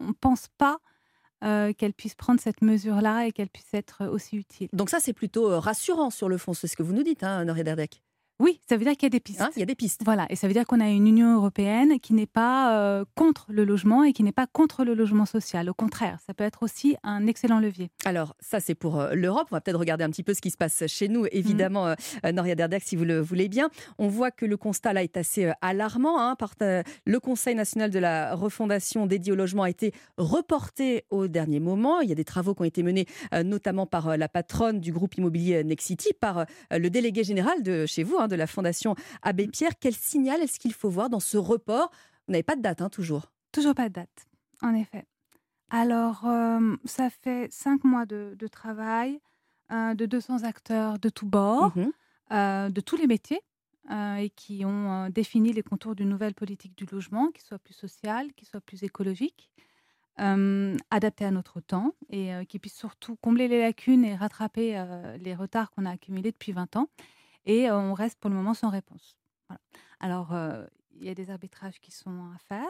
Speaker 38: ne pense pas qu'elle puisse prendre cette mesure-là et qu'elle puisse être aussi utile.
Speaker 2: Donc ça, c'est plutôt rassurant sur le fond, c'est ce que vous nous dites, hein, Noria Derdek.
Speaker 38: Oui, ça veut dire qu'il y a des pistes.
Speaker 2: Hein, il y a des pistes.
Speaker 38: Voilà, et ça veut dire qu'on a une Union européenne qui n'est pas euh, contre le logement et qui n'est pas contre le logement social. Au contraire, ça peut être aussi un excellent levier.
Speaker 2: Alors, ça, c'est pour euh, l'Europe. On va peut-être regarder un petit peu ce qui se passe chez nous, évidemment, euh, euh, Noria Derdak, si vous le voulez bien. On voit que le constat là est assez alarmant. hein, par, le Conseil national de la refondation dédié au logement a été reporté au dernier moment. Il y a des travaux qui ont été menés, notamment par la patronne du groupe immobilier Nexity, par le délégué général de chez vous, hein, de la Fondation Abbé Pierre. Quel signal est-ce qu'il faut voir dans ce report? Vous n'avez pas de date, hein, toujours
Speaker 38: Toujours pas de date, en effet. Alors, euh, ça fait cinq mois de, de travail, euh, de 200 acteurs de tous bords, euh, de tous les métiers, et qui ont défini les contours d'une nouvelle politique du logement qui soit plus sociale, qui soit plus écologique, euh, adaptée à notre temps, et euh, qui puisse surtout combler les lacunes et rattraper euh, les retards qu'on a accumulés depuis 20 ans. Et on reste pour le moment sans réponse. Voilà. Alors, il y a des arbitrages qui sont à faire.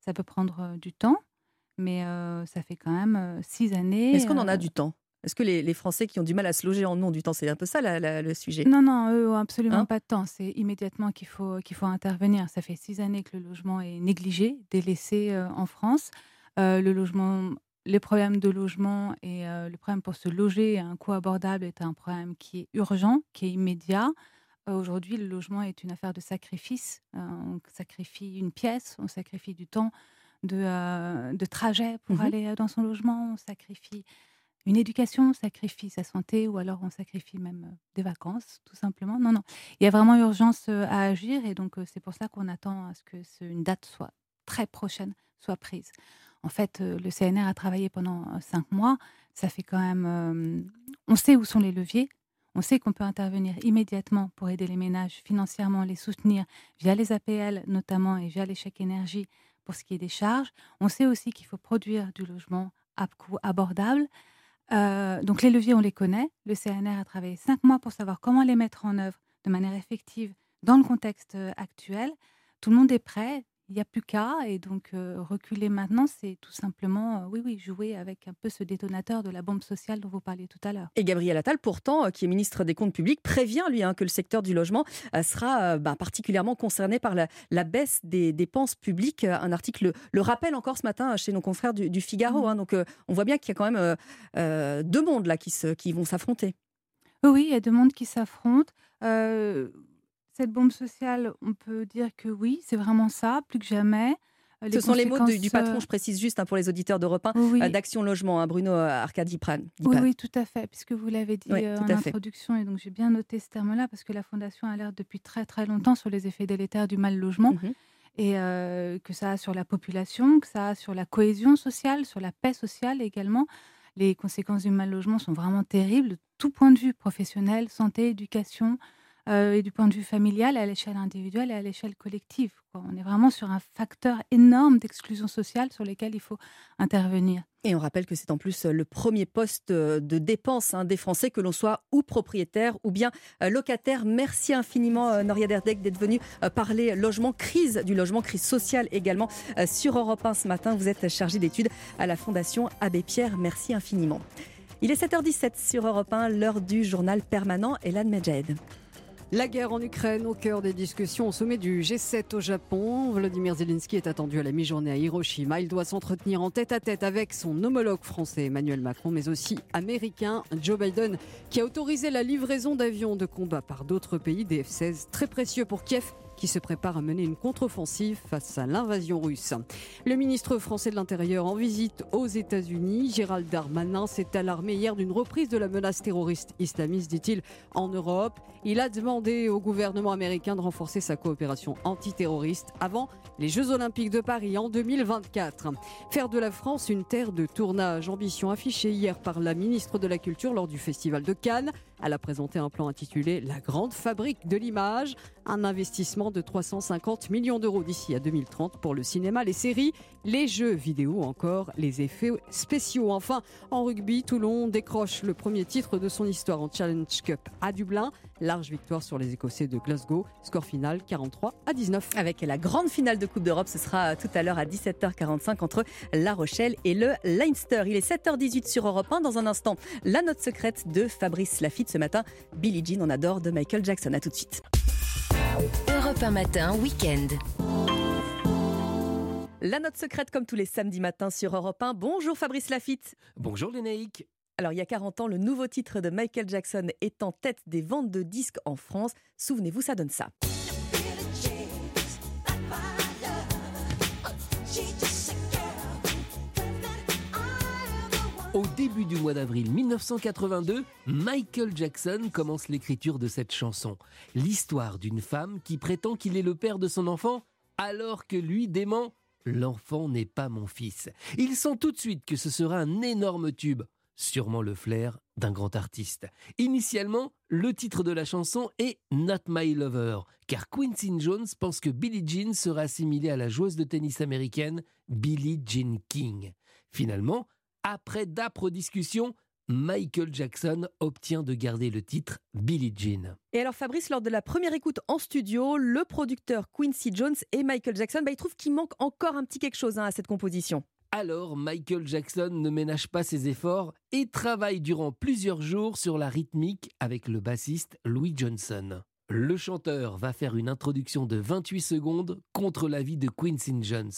Speaker 38: Ça peut prendre du temps, mais ça fait quand même six années.
Speaker 2: Est-ce qu'on en a du temps? Est-ce que les, les Français qui ont du mal à se loger en ont du temps? C'est un peu ça la- la- le sujet.
Speaker 38: Non, non, eux ont absolument
Speaker 2: Hein?
Speaker 38: pas de temps. C'est immédiatement qu'il faut, qu'il faut intervenir. Ça fait six années que le logement est négligé, délaissé euh, en France. Euh, le logement, les problèmes de logement et euh, le problème pour se loger à un coût abordable est un problème qui est urgent, qui est immédiat. Euh, Aujourd'hui, le logement est une affaire de sacrifice. Euh, on sacrifie une pièce, on sacrifie du temps de, de trajet pour
Speaker 2: Mhm.
Speaker 38: aller dans son logement, on sacrifie une éducation, on sacrifie sa santé ou alors on sacrifie même des vacances, tout simplement. Non, non. Il y a vraiment urgence à agir et donc c'est pour ça qu'on attend à ce que ce- une date soit très prochaine soit prise. En fait, euh, le CNR a travaillé pendant euh, cinq mois. Ça fait quand même. euh, on sait où sont les leviers. On sait qu'on peut intervenir immédiatement pour aider les ménages financièrement, les soutenir via les APL notamment et via chèques énergie pour ce qui est des charges. On sait aussi qu'il faut produire du logement à coût abordable. Donc les leviers, on les connaît. Le CNR a travaillé cinq mois pour savoir comment les mettre en œuvre de manière effective dans le contexte actuel. Tout le monde est prêt il n'y a plus qu'à. Et donc, euh, reculer maintenant, c'est tout simplement, euh, oui, oui, jouer avec un peu ce détonateur de la bombe sociale dont vous parliez tout à l'heure.
Speaker 2: Et Gabriel Attal, pourtant, euh, qui est ministre des Comptes publics, prévient, lui, hein, que le secteur du logement sera bah, particulièrement concerné par la, baisse des dépenses publiques. Un article le rappelle encore ce matin chez nos confrères du, Figaro. Mmh. Hein. donc, on voit bien qu'il y a quand même deux mondes là qui, se, qui vont s'affronter.
Speaker 38: Oui, il y a deux mondes qui s'affrontent. Cette bombe sociale, on peut dire que oui, c'est vraiment ça, plus que jamais.
Speaker 2: Euh, Ce sont les mots du, patron, je précise juste hein, pour les auditeurs d'Europe 1, euh, d'Action Logement, hein, Bruno euh, Arcadi Pran.
Speaker 38: Oui, oui, tout à fait, puisque vous l'avez dit en introduction, et donc j'ai bien noté ce terme-là, parce que la Fondation alerte depuis très très longtemps sur les effets délétères du mal logement, mhm. et que ça a sur la population, que ça a sur la cohésion sociale, sur la paix sociale également. Les conséquences du mal logement sont vraiment terribles, de tout point de vue professionnel, santé, éducation, euh, et du point de vue familial, à l'échelle individuelle et à l'échelle collective. On est vraiment sur un facteur énorme d'exclusion sociale sur lequel il faut intervenir.
Speaker 2: Et on rappelle que c'est en plus le premier poste euh, de dépense hein, des Français, que l'on soit ou propriétaire ou bien euh, locataire. Merci infiniment, Noria Derdek, d'être venu parler logement, crise du logement, crise sociale également sur Europe 1 ce matin. Vous êtes chargé d'études à la Fondation Abbé Pierre. Merci infiniment. Il est 7h17 sur Europe 1, l'heure du journal permanent. Elan Medjed.
Speaker 42: La guerre en Ukraine au cœur des discussions au sommet du G7 au Japon. Vladimir Zelensky est attendu à la mi-journée à Hiroshima. Il doit s'entretenir en tête à tête avec son homologue français Emmanuel Macron, mais aussi américain Joe Biden, qui a autorisé la livraison d'avions de combat par d'autres pays, des F-16 très précieux pour Kiev qui se prépare à mener une contre-offensive face à l'invasion russe. Le ministre français de l'Intérieur en visite aux États-Unis, Gérald Darmanin, s'est alarmé hier d'une reprise de la menace terroriste islamiste, dit-il, en Europe. Il a demandé au gouvernement américain de renforcer sa coopération antiterroriste avant les Jeux Olympiques de Paris en 2024. Faire de la France une terre de tournage, ambition affichée hier par la ministre de la Culture lors du Festival de Cannes. Elle a présenté un plan intitulé La grande fabrique de l'image, un investissement de 350 millions d'euros d'ici à 2030 pour le cinéma, les séries, les jeux vidéo, encore les effets spéciaux. Enfin, en rugby, Toulon décroche le premier titre de son histoire en Challenge Cup à Dublin. Large victoire sur les Écossais de Glasgow. Score final 43 à 19.
Speaker 2: Avec la grande finale de Coupe d'Europe, ce sera tout à l'heure à 17h45 entre La Rochelle et le Leinster. Il est 7h18 sur Europe 1. Dans un instant, la note secrète de Fabrice Lafitte ce matin. Billie Jean, on adore de Michael Jackson. À tout de suite.
Speaker 3: Europe 1 matin, week-end.
Speaker 2: La note secrète comme tous les samedis matins sur Europe 1. Bonjour Fabrice Lafitte.
Speaker 51: Bonjour Lénaïque.
Speaker 2: Alors, il y a 40 ans, le nouveau titre de Michael Jackson est en tête des ventes de disques en France. Souvenez-vous, ça donne ça.
Speaker 51: Au début du mois d'avril 1982, Michael Jackson commence l'écriture de cette chanson. L'histoire d'une femme qui prétend qu'il est le père de son enfant alors que lui dément L'enfant n'est pas mon fils. Il sent tout de suite que ce sera un énorme tube, sûrement le flair d'un grand artiste. Initialement, le titre de la chanson est Not My Lover, car Quincy Jones pense que Billie Jean sera assimilée à la joueuse de tennis américaine Billie Jean King. Finalement, après d'âpres discussions, Michael Jackson obtient de garder le titre Billie Jean.
Speaker 2: Et alors Fabrice, lors de la première écoute en studio, le producteur Quincy Jones et Michael Jackson, bah, ils trouvent qu'il manque encore un petit quelque chose hein, à cette composition.
Speaker 51: Alors Michael Jackson ne ménage pas ses efforts et travaille durant plusieurs jours sur la rythmique avec le bassiste Louis Johnson. Le chanteur va faire une introduction de 28 secondes contre l'avis de Quincy Jones.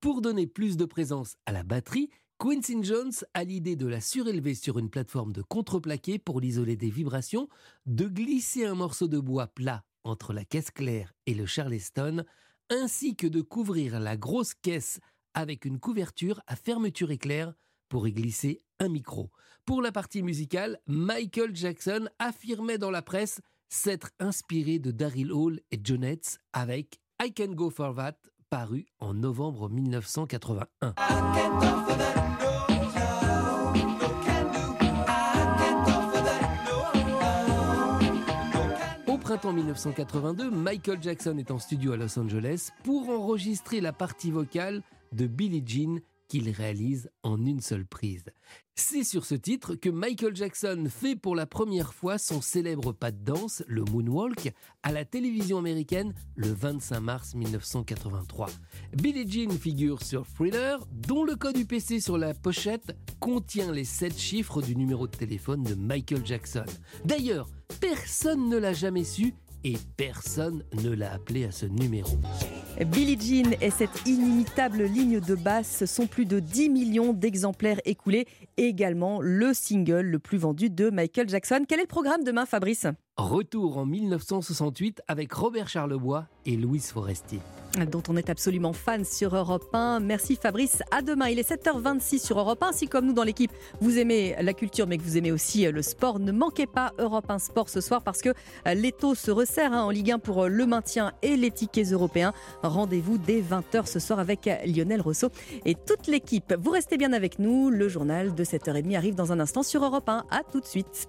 Speaker 51: Pour donner plus de présence à la batterie, Quincy Jones a l'idée de la surélever sur une plateforme de contreplaqué pour l'isoler des vibrations, de glisser un morceau de bois plat entre la caisse claire et le Charleston, ainsi que de couvrir la grosse caisse avec une couverture à fermeture éclair pour y glisser un micro. Pour la partie musicale, Michael Jackson affirmait dans la presse s'être inspiré de Daryl Hall et Jonettes avec I Can Go For That paru en novembre 1981. Au printemps 1982, Michael Jackson est en studio à Los Angeles pour enregistrer la partie vocale de Billie Jean qu'il réalise en une seule prise. C'est sur ce titre que Michael Jackson fait pour la première fois son célèbre pas de danse, le moonwalk, à la télévision américaine le 25 mars 1983. Billie Jean figure sur Thriller, dont le code UPC sur la pochette contient les 7 chiffres du numéro de téléphone de Michael Jackson. D'ailleurs, personne ne l'a jamais su et personne ne l'a appelé à ce numéro.
Speaker 2: Billie Jean et cette inimitable ligne de basse sont plus de 10 millions d'exemplaires écoulés. Également le single le plus vendu de Michael Jackson. Quel est le programme demain, Fabrice?
Speaker 51: Retour en 1968 avec Robert Charlebois et Louise Forestier.
Speaker 2: Dont on est absolument fan sur Europe 1. Merci Fabrice. À demain. Il est 7h26 sur Europe 1. Si, comme nous dans l'équipe, vous aimez la culture, mais que vous aimez aussi le sport, ne manquez pas Europe 1 Sport ce soir parce que l'étau se resserre hein, en Ligue 1 pour le maintien et les tickets européens. Rendez-vous dès 20h ce soir avec Lionel Rousseau et toute l'équipe. Vous restez bien avec nous. Le journal de 7h30 arrive dans un instant sur Europe 1. À tout de suite.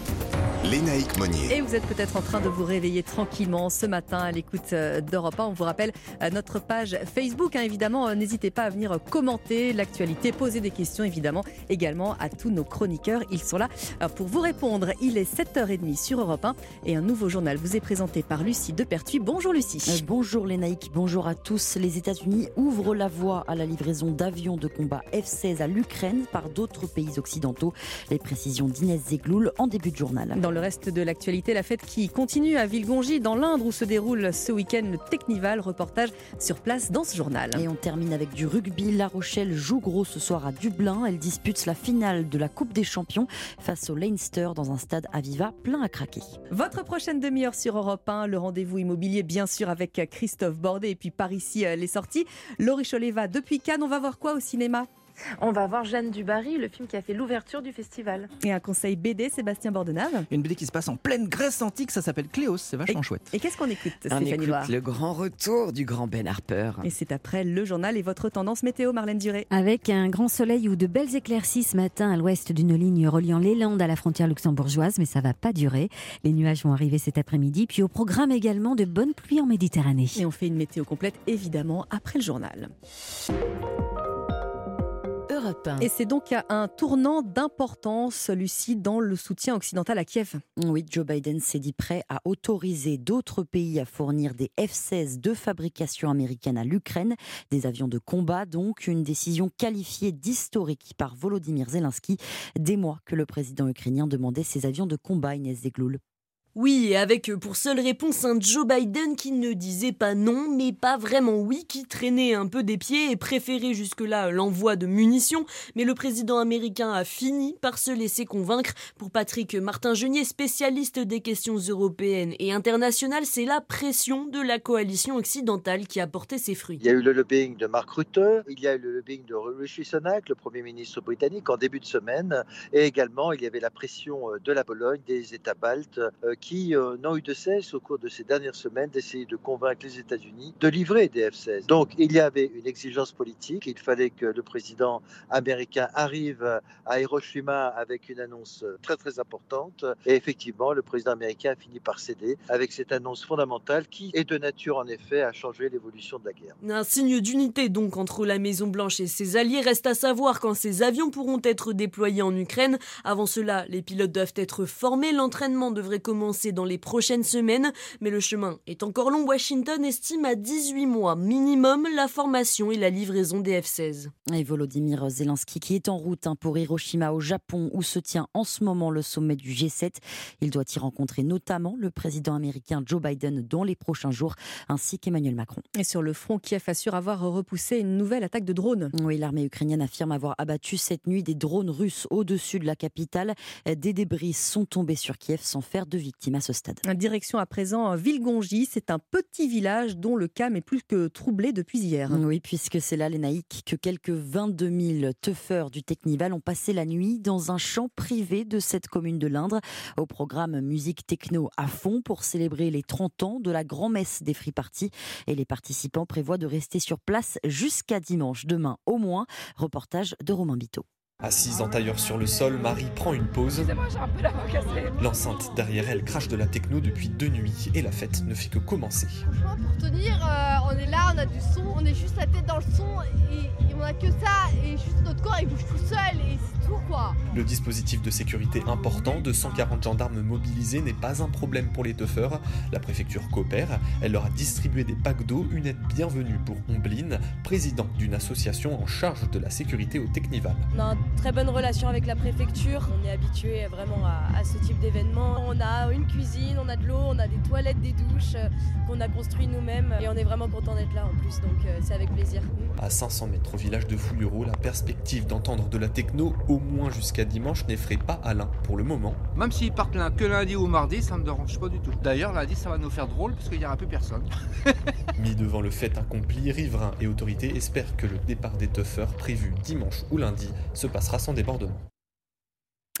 Speaker 32: Lénaïque Monnier.
Speaker 2: Et vous êtes peut-être en train de vous réveiller tranquillement ce matin à l'écoute euh, d'Europe 1. On vous rappelle euh, notre page Facebook. Hein, évidemment, euh, n'hésitez pas à venir commenter l'actualité, poser des questions évidemment également à tous nos chroniqueurs. Ils sont là pour vous répondre. Il est 7h30 sur Europe 1 et un nouveau journal vous est présenté par Lucie Depertuis. Bonjour Lucie.
Speaker 20: bonjour Lénaïque, bonjour à tous. Les États-Unis ouvrent la voie à la livraison d'avions de combat F-16 à l'Ukraine par d'autres pays occidentaux. Les précisions d'Inès Zegloul en début de journal.
Speaker 2: Dans le reste de l'actualité, la fête qui continue à Villegongy, dans l'Indre, où se déroule ce week-end le Technival. Reportage sur place dans ce journal.
Speaker 20: Et on termine avec du rugby. La Rochelle joue gros ce soir à Dublin. Elle dispute la finale de la Coupe des Champions face au Leinster dans un stade à Viva plein à craquer.
Speaker 2: Votre prochaine demi-heure sur Europe 1, le rendez-vous immobilier, bien sûr, avec Christophe Bordet et puis par ici les sorties. Laurie Cholet va depuis Cannes. On va voir quoi au cinéma?
Speaker 44: On va voir Jeanne Dubarry, le film qui a fait l'ouverture du festival.
Speaker 2: Et un conseil BD, Sébastien Bordenave.
Speaker 52: Une BD qui se passe en pleine Grèce antique, ça s'appelle Cléos, c'est vachement chouette.
Speaker 2: Et qu'est-ce qu'on écoute,
Speaker 53: On
Speaker 2: Stéphanie
Speaker 53: écoute
Speaker 2: Loire
Speaker 53: le grand retour du grand Ben Harper.
Speaker 2: Et c'est après le journal et votre tendance météo, Marlène Duré.
Speaker 7: Avec un grand soleil ou de belles éclaircies ce matin à l'ouest d'une ligne reliant les Landes à la frontière luxembourgeoise, mais ça va pas durer. Les nuages vont arriver cet après-midi, puis au programme également de bonnes pluies en Méditerranée.
Speaker 2: Et on fait une météo complète, évidemment, après le journal. Et c'est donc un tournant d'importance, Lucie, dans le soutien occidental à Kiev.
Speaker 20: Oui, Joe Biden s'est dit prêt à autoriser d'autres pays à fournir des F-16 de fabrication américaine à l'Ukraine, des avions de combat, donc une décision qualifiée d'historique par Volodymyr Zelensky, des mois que le président ukrainien demandait ces avions de combat, Inès Zegloul.
Speaker 48: Oui, avec euh, pour seule réponse un Joe Biden qui ne disait pas non, mais pas vraiment oui, qui traînait un peu des pieds et préférait jusque-là l'envoi de munitions. Mais le président américain a fini par se laisser convaincre. Pour Patrick Martin-Genier, spécialiste des questions européennes et internationales, c'est la pression de la coalition occidentale qui a porté ses fruits.
Speaker 54: Il y a eu le lobbying de Mark Rutte, il y a eu le lobbying de Rishi Sunak, le Premier ministre britannique, en début de semaine, et également il y avait la pression euh, de la Pologne, des États baltes, euh, qui euh, n'ont eu de cesse au cours de ces dernières semaines d'essayer de convaincre les États-Unis de livrer des F-16. Donc il y avait une exigence politique, il fallait que le président américain arrive à Hiroshima avec une annonce très très importante et effectivement le président américain a fini par céder avec cette annonce fondamentale qui est de nature en effet à changer l'évolution de la guerre.
Speaker 48: Un signe d'unité donc entre la Maison Blanche et ses alliés reste à savoir quand ces avions pourront être déployés en Ukraine. Avant cela, les pilotes doivent être formés, l'entraînement devrait commencer dans les prochaines semaines, mais le chemin est encore long. Washington estime à 18 mois minimum la formation et la livraison des F-16.
Speaker 20: Et Volodymyr Zelensky qui est en route hein, pour Hiroshima au Japon où se tient en ce moment le sommet du G7. Il doit y rencontrer notamment le président américain Joe Biden dans les prochains jours ainsi qu'Emmanuel Macron.
Speaker 2: Et sur le front, Kiev assure avoir repoussé une nouvelle attaque de drones.
Speaker 20: Oui, l'armée ukrainienne affirme avoir abattu cette nuit des drones russes au-dessus de la capitale. Des débris sont tombés sur Kiev sans faire de victimes à ce stade.
Speaker 2: Direction à présent Villegongy, c'est un petit village dont le calme est plus que troublé depuis hier.
Speaker 20: Oui, puisque c'est là les naïcs que quelques 22 000 teufeurs du Technival ont passé la nuit dans un champ privé de cette commune de l'Indre au programme musique techno à fond pour célébrer les 30 ans de la grand-messe des Free Party et les participants prévoient de rester sur place jusqu'à dimanche, demain au moins. Reportage de Romain Biteau.
Speaker 9: Assise en tailleur sur le sol, Marie prend une pause. L'enceinte derrière elle crache de la techno depuis deux nuits et la fête ne fait que commencer.
Speaker 55: Franchement, pour tenir, euh, on est là, on a du son, on est juste la tête dans le son et, et on a que ça et juste notre corps il bouge tout seul et c'est tout quoi.
Speaker 9: Le dispositif de sécurité important de 140 gendarmes mobilisés n'est pas un problème pour les teufeurs. La préfecture coopère. Elle leur a distribué des packs d'eau, une aide bienvenue pour Ombline, président d'une association en charge de la sécurité au Technival.
Speaker 56: On a une très bonne relation avec la préfecture. On est habitué vraiment à, à ce type d'événement. On a une cuisine, on a de l'eau, on a des toilettes, des douches euh, qu'on a construit nous-mêmes et on est vraiment content d'être là en plus. Donc euh, c'est avec plaisir.
Speaker 9: À 500 mètres au village de Fouillereau, la perspective d'entendre de la techno au moins jusqu'à dimanche n'effraie pas Alain pour le moment.
Speaker 57: Même s'ils partent que lundi ou mardi, ça me dérange pas du tout. D'ailleurs, lundi, ça va nous faire drôle parce qu'il n'y aura plus personne. <laughs>
Speaker 9: Mis devant le fait accompli, riverains et autorités espèrent que le départ des teufeurs prévu dimanche ou lundi se passera sans débordement.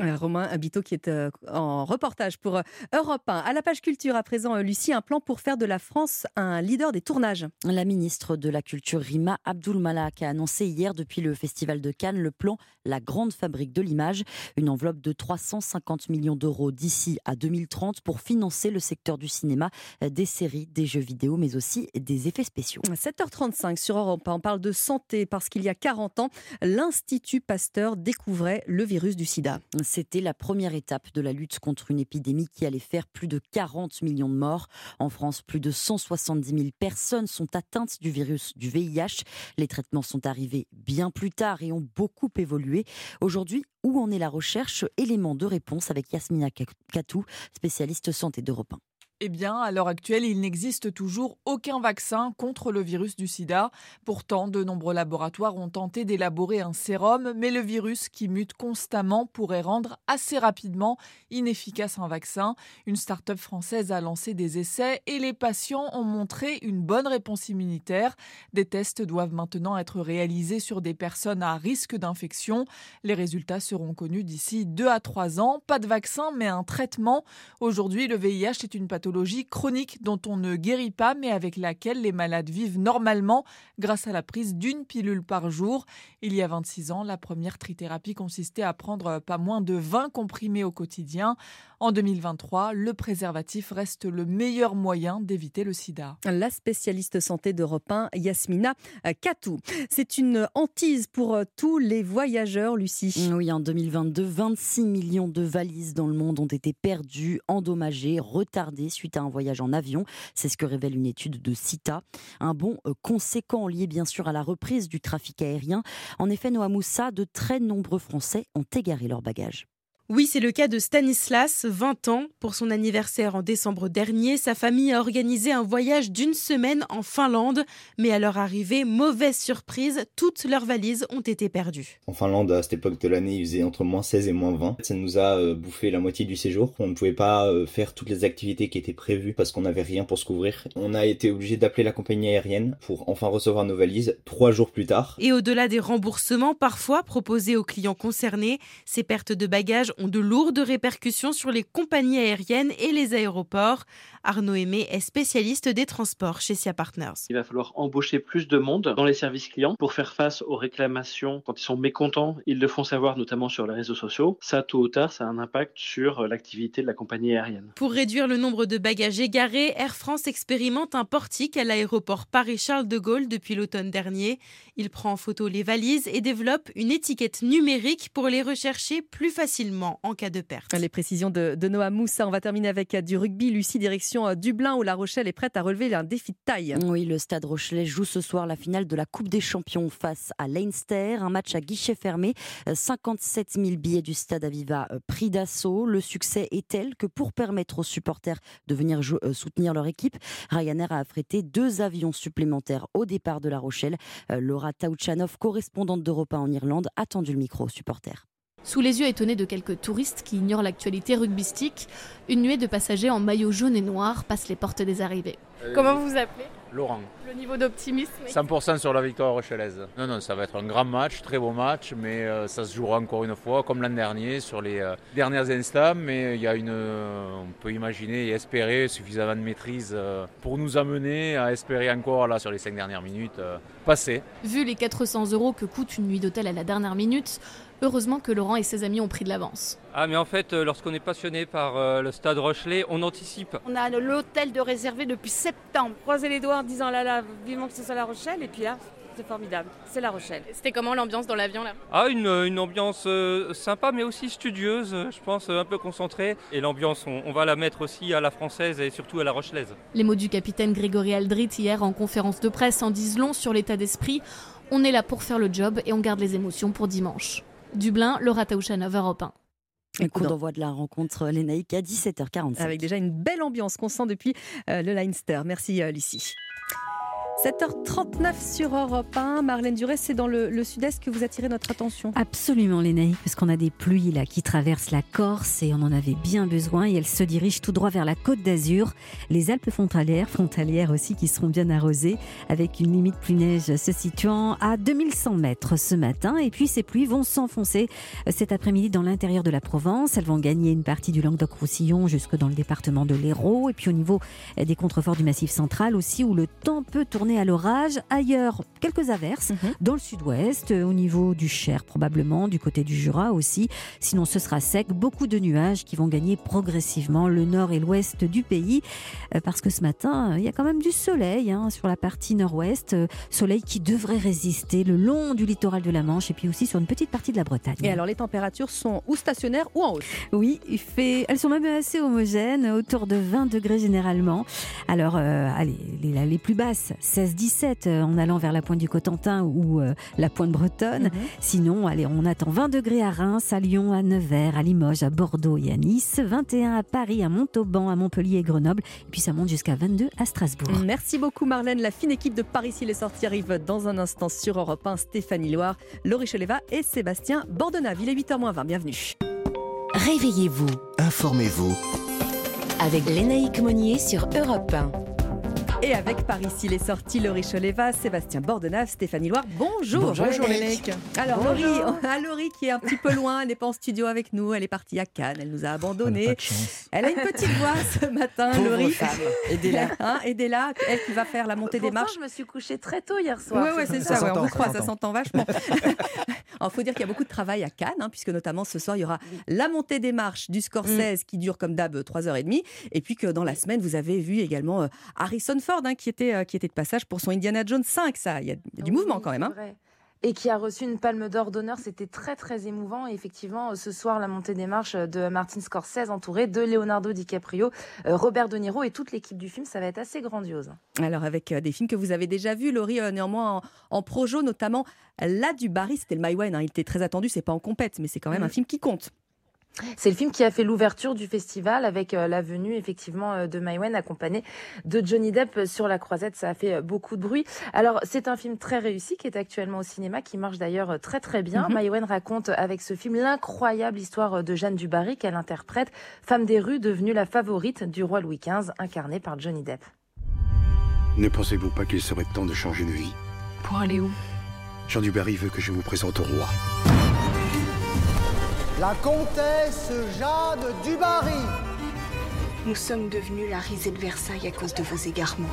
Speaker 2: Euh, Romain Habito qui est euh, en reportage pour euh, Europe 1. À la page culture, à présent, Lucie, un plan pour faire de la France un leader des tournages.
Speaker 20: La ministre de la Culture, Rima Abdul Malak, a annoncé hier, depuis le Festival de Cannes, le plan La Grande Fabrique de l'Image, une enveloppe de 350 millions d'euros d'ici à 2030 pour financer le secteur du cinéma, des séries, des jeux vidéo, mais aussi des effets spéciaux.
Speaker 2: 7h35 sur Europe 1, on parle de santé parce qu'il y a 40 ans, l'Institut Pasteur découvrait le virus du sida.
Speaker 20: C'était la première étape de la lutte contre une épidémie qui allait faire plus de 40 millions de morts. En France, plus de 170 000 personnes sont atteintes du virus du VIH. Les traitements sont arrivés bien plus tard et ont beaucoup évolué. Aujourd'hui, où en est la recherche? Élément de réponse avec Yasmina Katou, spécialiste santé d'Europe 1.
Speaker 58: Eh bien, à l'heure actuelle, il n'existe toujours aucun vaccin contre le virus du sida. Pourtant, de nombreux laboratoires ont tenté d'élaborer un sérum, mais le virus qui mute constamment pourrait rendre assez rapidement inefficace un vaccin. Une start-up française a lancé des essais et les patients ont montré une bonne réponse immunitaire. Des tests doivent maintenant être réalisés sur des personnes à risque d'infection. Les résultats seront connus d'ici 2 à 3 ans. Pas de vaccin, mais un traitement. Aujourd'hui, le VIH est une pathologie chronique dont on ne guérit pas mais avec laquelle les malades vivent normalement grâce à la prise d'une pilule par jour. Il y a 26 ans, la première trithérapie consistait à prendre pas moins de 20 comprimés au quotidien. En 2023, le préservatif reste le meilleur moyen d'éviter le sida.
Speaker 2: La spécialiste santé d'Europe 1, Yasmina Katou. C'est une hantise pour tous les voyageurs, Lucie.
Speaker 20: Oui, en 2022, 26 millions de valises dans le monde ont été perdues, endommagées, retardées suite à un voyage en avion. C'est ce que révèle une étude de CITA. Un bond conséquent lié bien sûr à la reprise du trafic aérien. En effet, Noah Moussa, de très nombreux Français ont égaré leurs bagages.
Speaker 13: Oui, c'est le cas de Stanislas, 20 ans. Pour son anniversaire en décembre dernier, sa famille a organisé un voyage d'une semaine en Finlande. Mais à leur arrivée, mauvaise surprise, toutes leurs valises ont été perdues.
Speaker 14: En Finlande, à cette époque de l'année, il faisait entre moins 16 et moins 20. Ça nous a euh, bouffé la moitié du séjour. On ne pouvait pas euh, faire toutes les activités qui étaient prévues parce qu'on n'avait rien pour se couvrir. On a été obligé d'appeler la compagnie aérienne pour enfin recevoir nos valises trois jours plus tard.
Speaker 13: Et au-delà des remboursements parfois proposés aux clients concernés, ces pertes de bagages ont de lourdes répercussions sur les compagnies aériennes et les aéroports. Arnaud Aimé est spécialiste des transports chez SIA Partners.
Speaker 59: Il va falloir embaucher plus de monde dans les services clients pour faire face aux réclamations quand ils sont mécontents. Ils le font savoir notamment sur les réseaux sociaux. Ça, tôt ou tard, ça a un impact sur l'activité de la compagnie aérienne.
Speaker 13: Pour réduire le nombre de bagages égarés, Air France expérimente un portique à l'aéroport Paris-Charles de Gaulle depuis l'automne dernier. Il prend en photo les valises et développe une étiquette numérique pour les rechercher plus facilement en cas de perte.
Speaker 2: Les précisions de, de Noah Moussa. On va terminer avec du rugby. Lucie, direction Dublin où La Rochelle est prête à relever un défi de taille.
Speaker 20: Oui, le Stade Rochelais joue ce soir la finale de la Coupe des Champions face à Leinster. Un match à guichet fermé. 57 000 billets du Stade Aviva pris d'assaut. Le succès est tel que pour permettre aux supporters de venir soutenir leur équipe, Ryanair a affrété deux avions supplémentaires au départ de La Rochelle. Laura Tauchanov, correspondante d'Europa en Irlande, a tendu le micro aux supporters.
Speaker 60: Sous les yeux étonnés de quelques touristes qui ignorent l'actualité rugbystique, une nuée de passagers en maillot jaune et noir passe les portes des arrivées.
Speaker 61: Euh, Comment vous vous appelez?
Speaker 38: Laurent.
Speaker 61: Le niveau d'optimisme
Speaker 38: 100% sur la victoire rochelaise. Non, non, ça va être un grand match, très beau match, mais euh, ça se jouera encore une fois, comme l'an dernier, sur les euh, derniers instants. Mais il y a une, on peut imaginer et espérer suffisamment de maîtrise pour nous amener à espérer encore là sur les cinq dernières minutes passer.
Speaker 60: Vu les 400 euros que coûte une nuit d'hôtel à la dernière minute,
Speaker 62: Heureusement que Laurent et ses amis ont pris de l'avance.
Speaker 63: Ah mais en fait, euh, lorsqu'on est passionné par euh, le stade Rochelet, on anticipe.
Speaker 64: On a l'hôtel de réservé depuis septembre. Croisez les doigts en disant là là, vivement que ce soit La Rochelle, et puis là, c'est formidable. C'est La Rochelle.
Speaker 44: C'était comment l'ambiance dans l'avion là?
Speaker 63: Ah, une, une ambiance euh, sympa, mais aussi studieuse, euh, je pense, euh, un peu concentrée. Et l'ambiance, on, on va la mettre aussi à la française et surtout à la rochelaise.
Speaker 62: Les mots du capitaine Grégory Aldrit hier en conférence de presse en disent long sur l'état d'esprit. On est là pour faire le job et on garde les émotions pour dimanche. Dublin, Laura Taouchanov, Europe 1.
Speaker 65: Un coup d'envoi de la rencontre Lénaïque à 17h45.
Speaker 2: Avec déjà une belle ambiance qu'on sent depuis euh, le Leinster. Merci euh, Lucie. 7h39 sur Europe 1. Marlène Durès, c'est dans le, sud-est que vous attirez notre attention.
Speaker 7: Absolument, Lénaïque, parce qu'on a des pluies là qui traversent la Corse et on en avait bien besoin. Et elles se dirigent tout droit vers la Côte d'Azur, les Alpes frontalières, frontalières aussi qui seront bien arrosées, avec une limite pluie-neige se situant à 2100 mètres ce matin. Et puis ces pluies vont s'enfoncer cet après-midi dans l'intérieur de la Provence. Elles vont gagner une partie du Languedoc-Roussillon jusque dans le département de l'Hérault. Et puis au niveau des contreforts du Massif central aussi, où le temps peut tourner à l'orage. Ailleurs, quelques averses dans le sud-ouest, au niveau du Cher probablement, du côté du Jura aussi. Sinon, ce sera sec. Beaucoup de nuages qui vont gagner progressivement le nord et l'ouest du pays. Euh, Parce que ce matin, il y a quand même du soleil hein, sur la partie nord-ouest. Euh, Soleil qui devrait résister le long du littoral de la Manche et puis aussi sur une petite partie de la Bretagne.
Speaker 2: Et alors, les températures sont ou stationnaires ou en hausse
Speaker 7: Oui, il fait... elles sont même assez homogènes, autour de 20 degrés généralement. Alors, euh, allez, les, les plus basses, 16-17 euh, en allant vers la pointe du Cotentin ou euh, la pointe bretonne. Sinon, allez, on attend 20 degrés à Reims, à Lyon, à Nevers, à Limoges, à Bordeaux et à Nice, 21 à Paris, à Montauban, à Montpellier et Grenoble, et puis ça monte jusqu'à 22 à Strasbourg.
Speaker 2: Merci beaucoup Marlène. La fine équipe de Paris s'il est sorti arrive dans un instant sur Europe 1. Stéphanie Loire, Laurie Cheleva et Sébastien Bordenave. Il est 8h20. Bienvenue.
Speaker 66: Réveillez-vous.
Speaker 32: Informez-vous.
Speaker 66: Avec Lénaïque Monnier sur Europe 1.
Speaker 2: Et avec Paris s'il est sorti, Laurie Choleva, Sébastien Bordenave, Stéphanie Loire. Bonjour.
Speaker 52: Bonjour, Bonjour, Lénaïque.
Speaker 2: Alors
Speaker 52: Bonjour.
Speaker 2: Laurie, on a Laurie qui est un petit peu loin, elle n'est pas en studio avec nous, elle est partie à Cannes, elle nous a abandonnés.
Speaker 52: Elle a pas de chance.
Speaker 2: Elle a une petite voix <laughs> ce matin,
Speaker 44: Pauvre
Speaker 2: Laurie. Aidez-la. <laughs> Hein, aidez-la, elle qui va faire la montée des
Speaker 44: Pourtant,
Speaker 2: marches.
Speaker 44: je me suis couchée très tôt hier soir.
Speaker 2: Oui, ouais, c'est
Speaker 52: Ça
Speaker 2: ça, ouais, on vous
Speaker 52: ça
Speaker 2: croit, ça
Speaker 52: s'entend.
Speaker 2: vachement. <laughs> Il faut dire qu'il y a beaucoup de travail à Cannes, hein, puisque notamment ce soir, il y aura la montée des marches du Scorsese qui dure comme d'hab 3h30. Et puis que dans la semaine, vous avez vu également euh, Harrison Ford hein, qui, était, euh, qui était de passage pour son Indiana Jones 5. Ça, il y a, du mouvement quand même. hein.
Speaker 44: vrai. Et qui a reçu une palme d'or d'honneur, c'était très très émouvant. Et effectivement, ce soir, la montée des marches de Martin Scorsese, entouré de Leonardo DiCaprio, euh, Robert De Niro et toute l'équipe du film, ça va être assez grandiose.
Speaker 2: Alors avec euh, des films que vous avez déjà vus, Laurie, euh, néanmoins en, en projo, notamment La du Barry, c'était le Maïwen, hein, il était très attendu, c'est pas en compète, mais c'est quand même
Speaker 44: Mhm.
Speaker 2: un film qui compte.
Speaker 44: C'est le film qui a fait l'ouverture du festival avec euh, la venue effectivement euh, de Maïwen accompagné de Johnny Depp sur la croisette. Ça a fait euh, beaucoup de bruit. Alors c'est un film très réussi qui est actuellement au cinéma, qui marche d'ailleurs euh, très très bien. Maïwen raconte avec ce film l'incroyable histoire euh, de Jeanne Dubarry qu'elle interprète, femme des rues devenue la favorite du roi Louis XV, incarnée par Johnny Depp.
Speaker 67: Ne pensez-vous pas qu'il serait temps de changer de vie?
Speaker 62: Pour aller où?
Speaker 67: Jean Dubarry veut que je vous présente au roi.
Speaker 68: La comtesse Jeanne Dubarry.
Speaker 69: Nous sommes devenus la risée de Versailles à cause de vos égarements.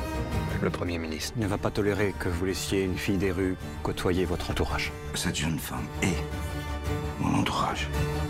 Speaker 67: Le Premier ministre ne va pas tolérer que vous laissiez une fille des rues côtoyer votre entourage.
Speaker 68: Cette jeune femme est mon entourage.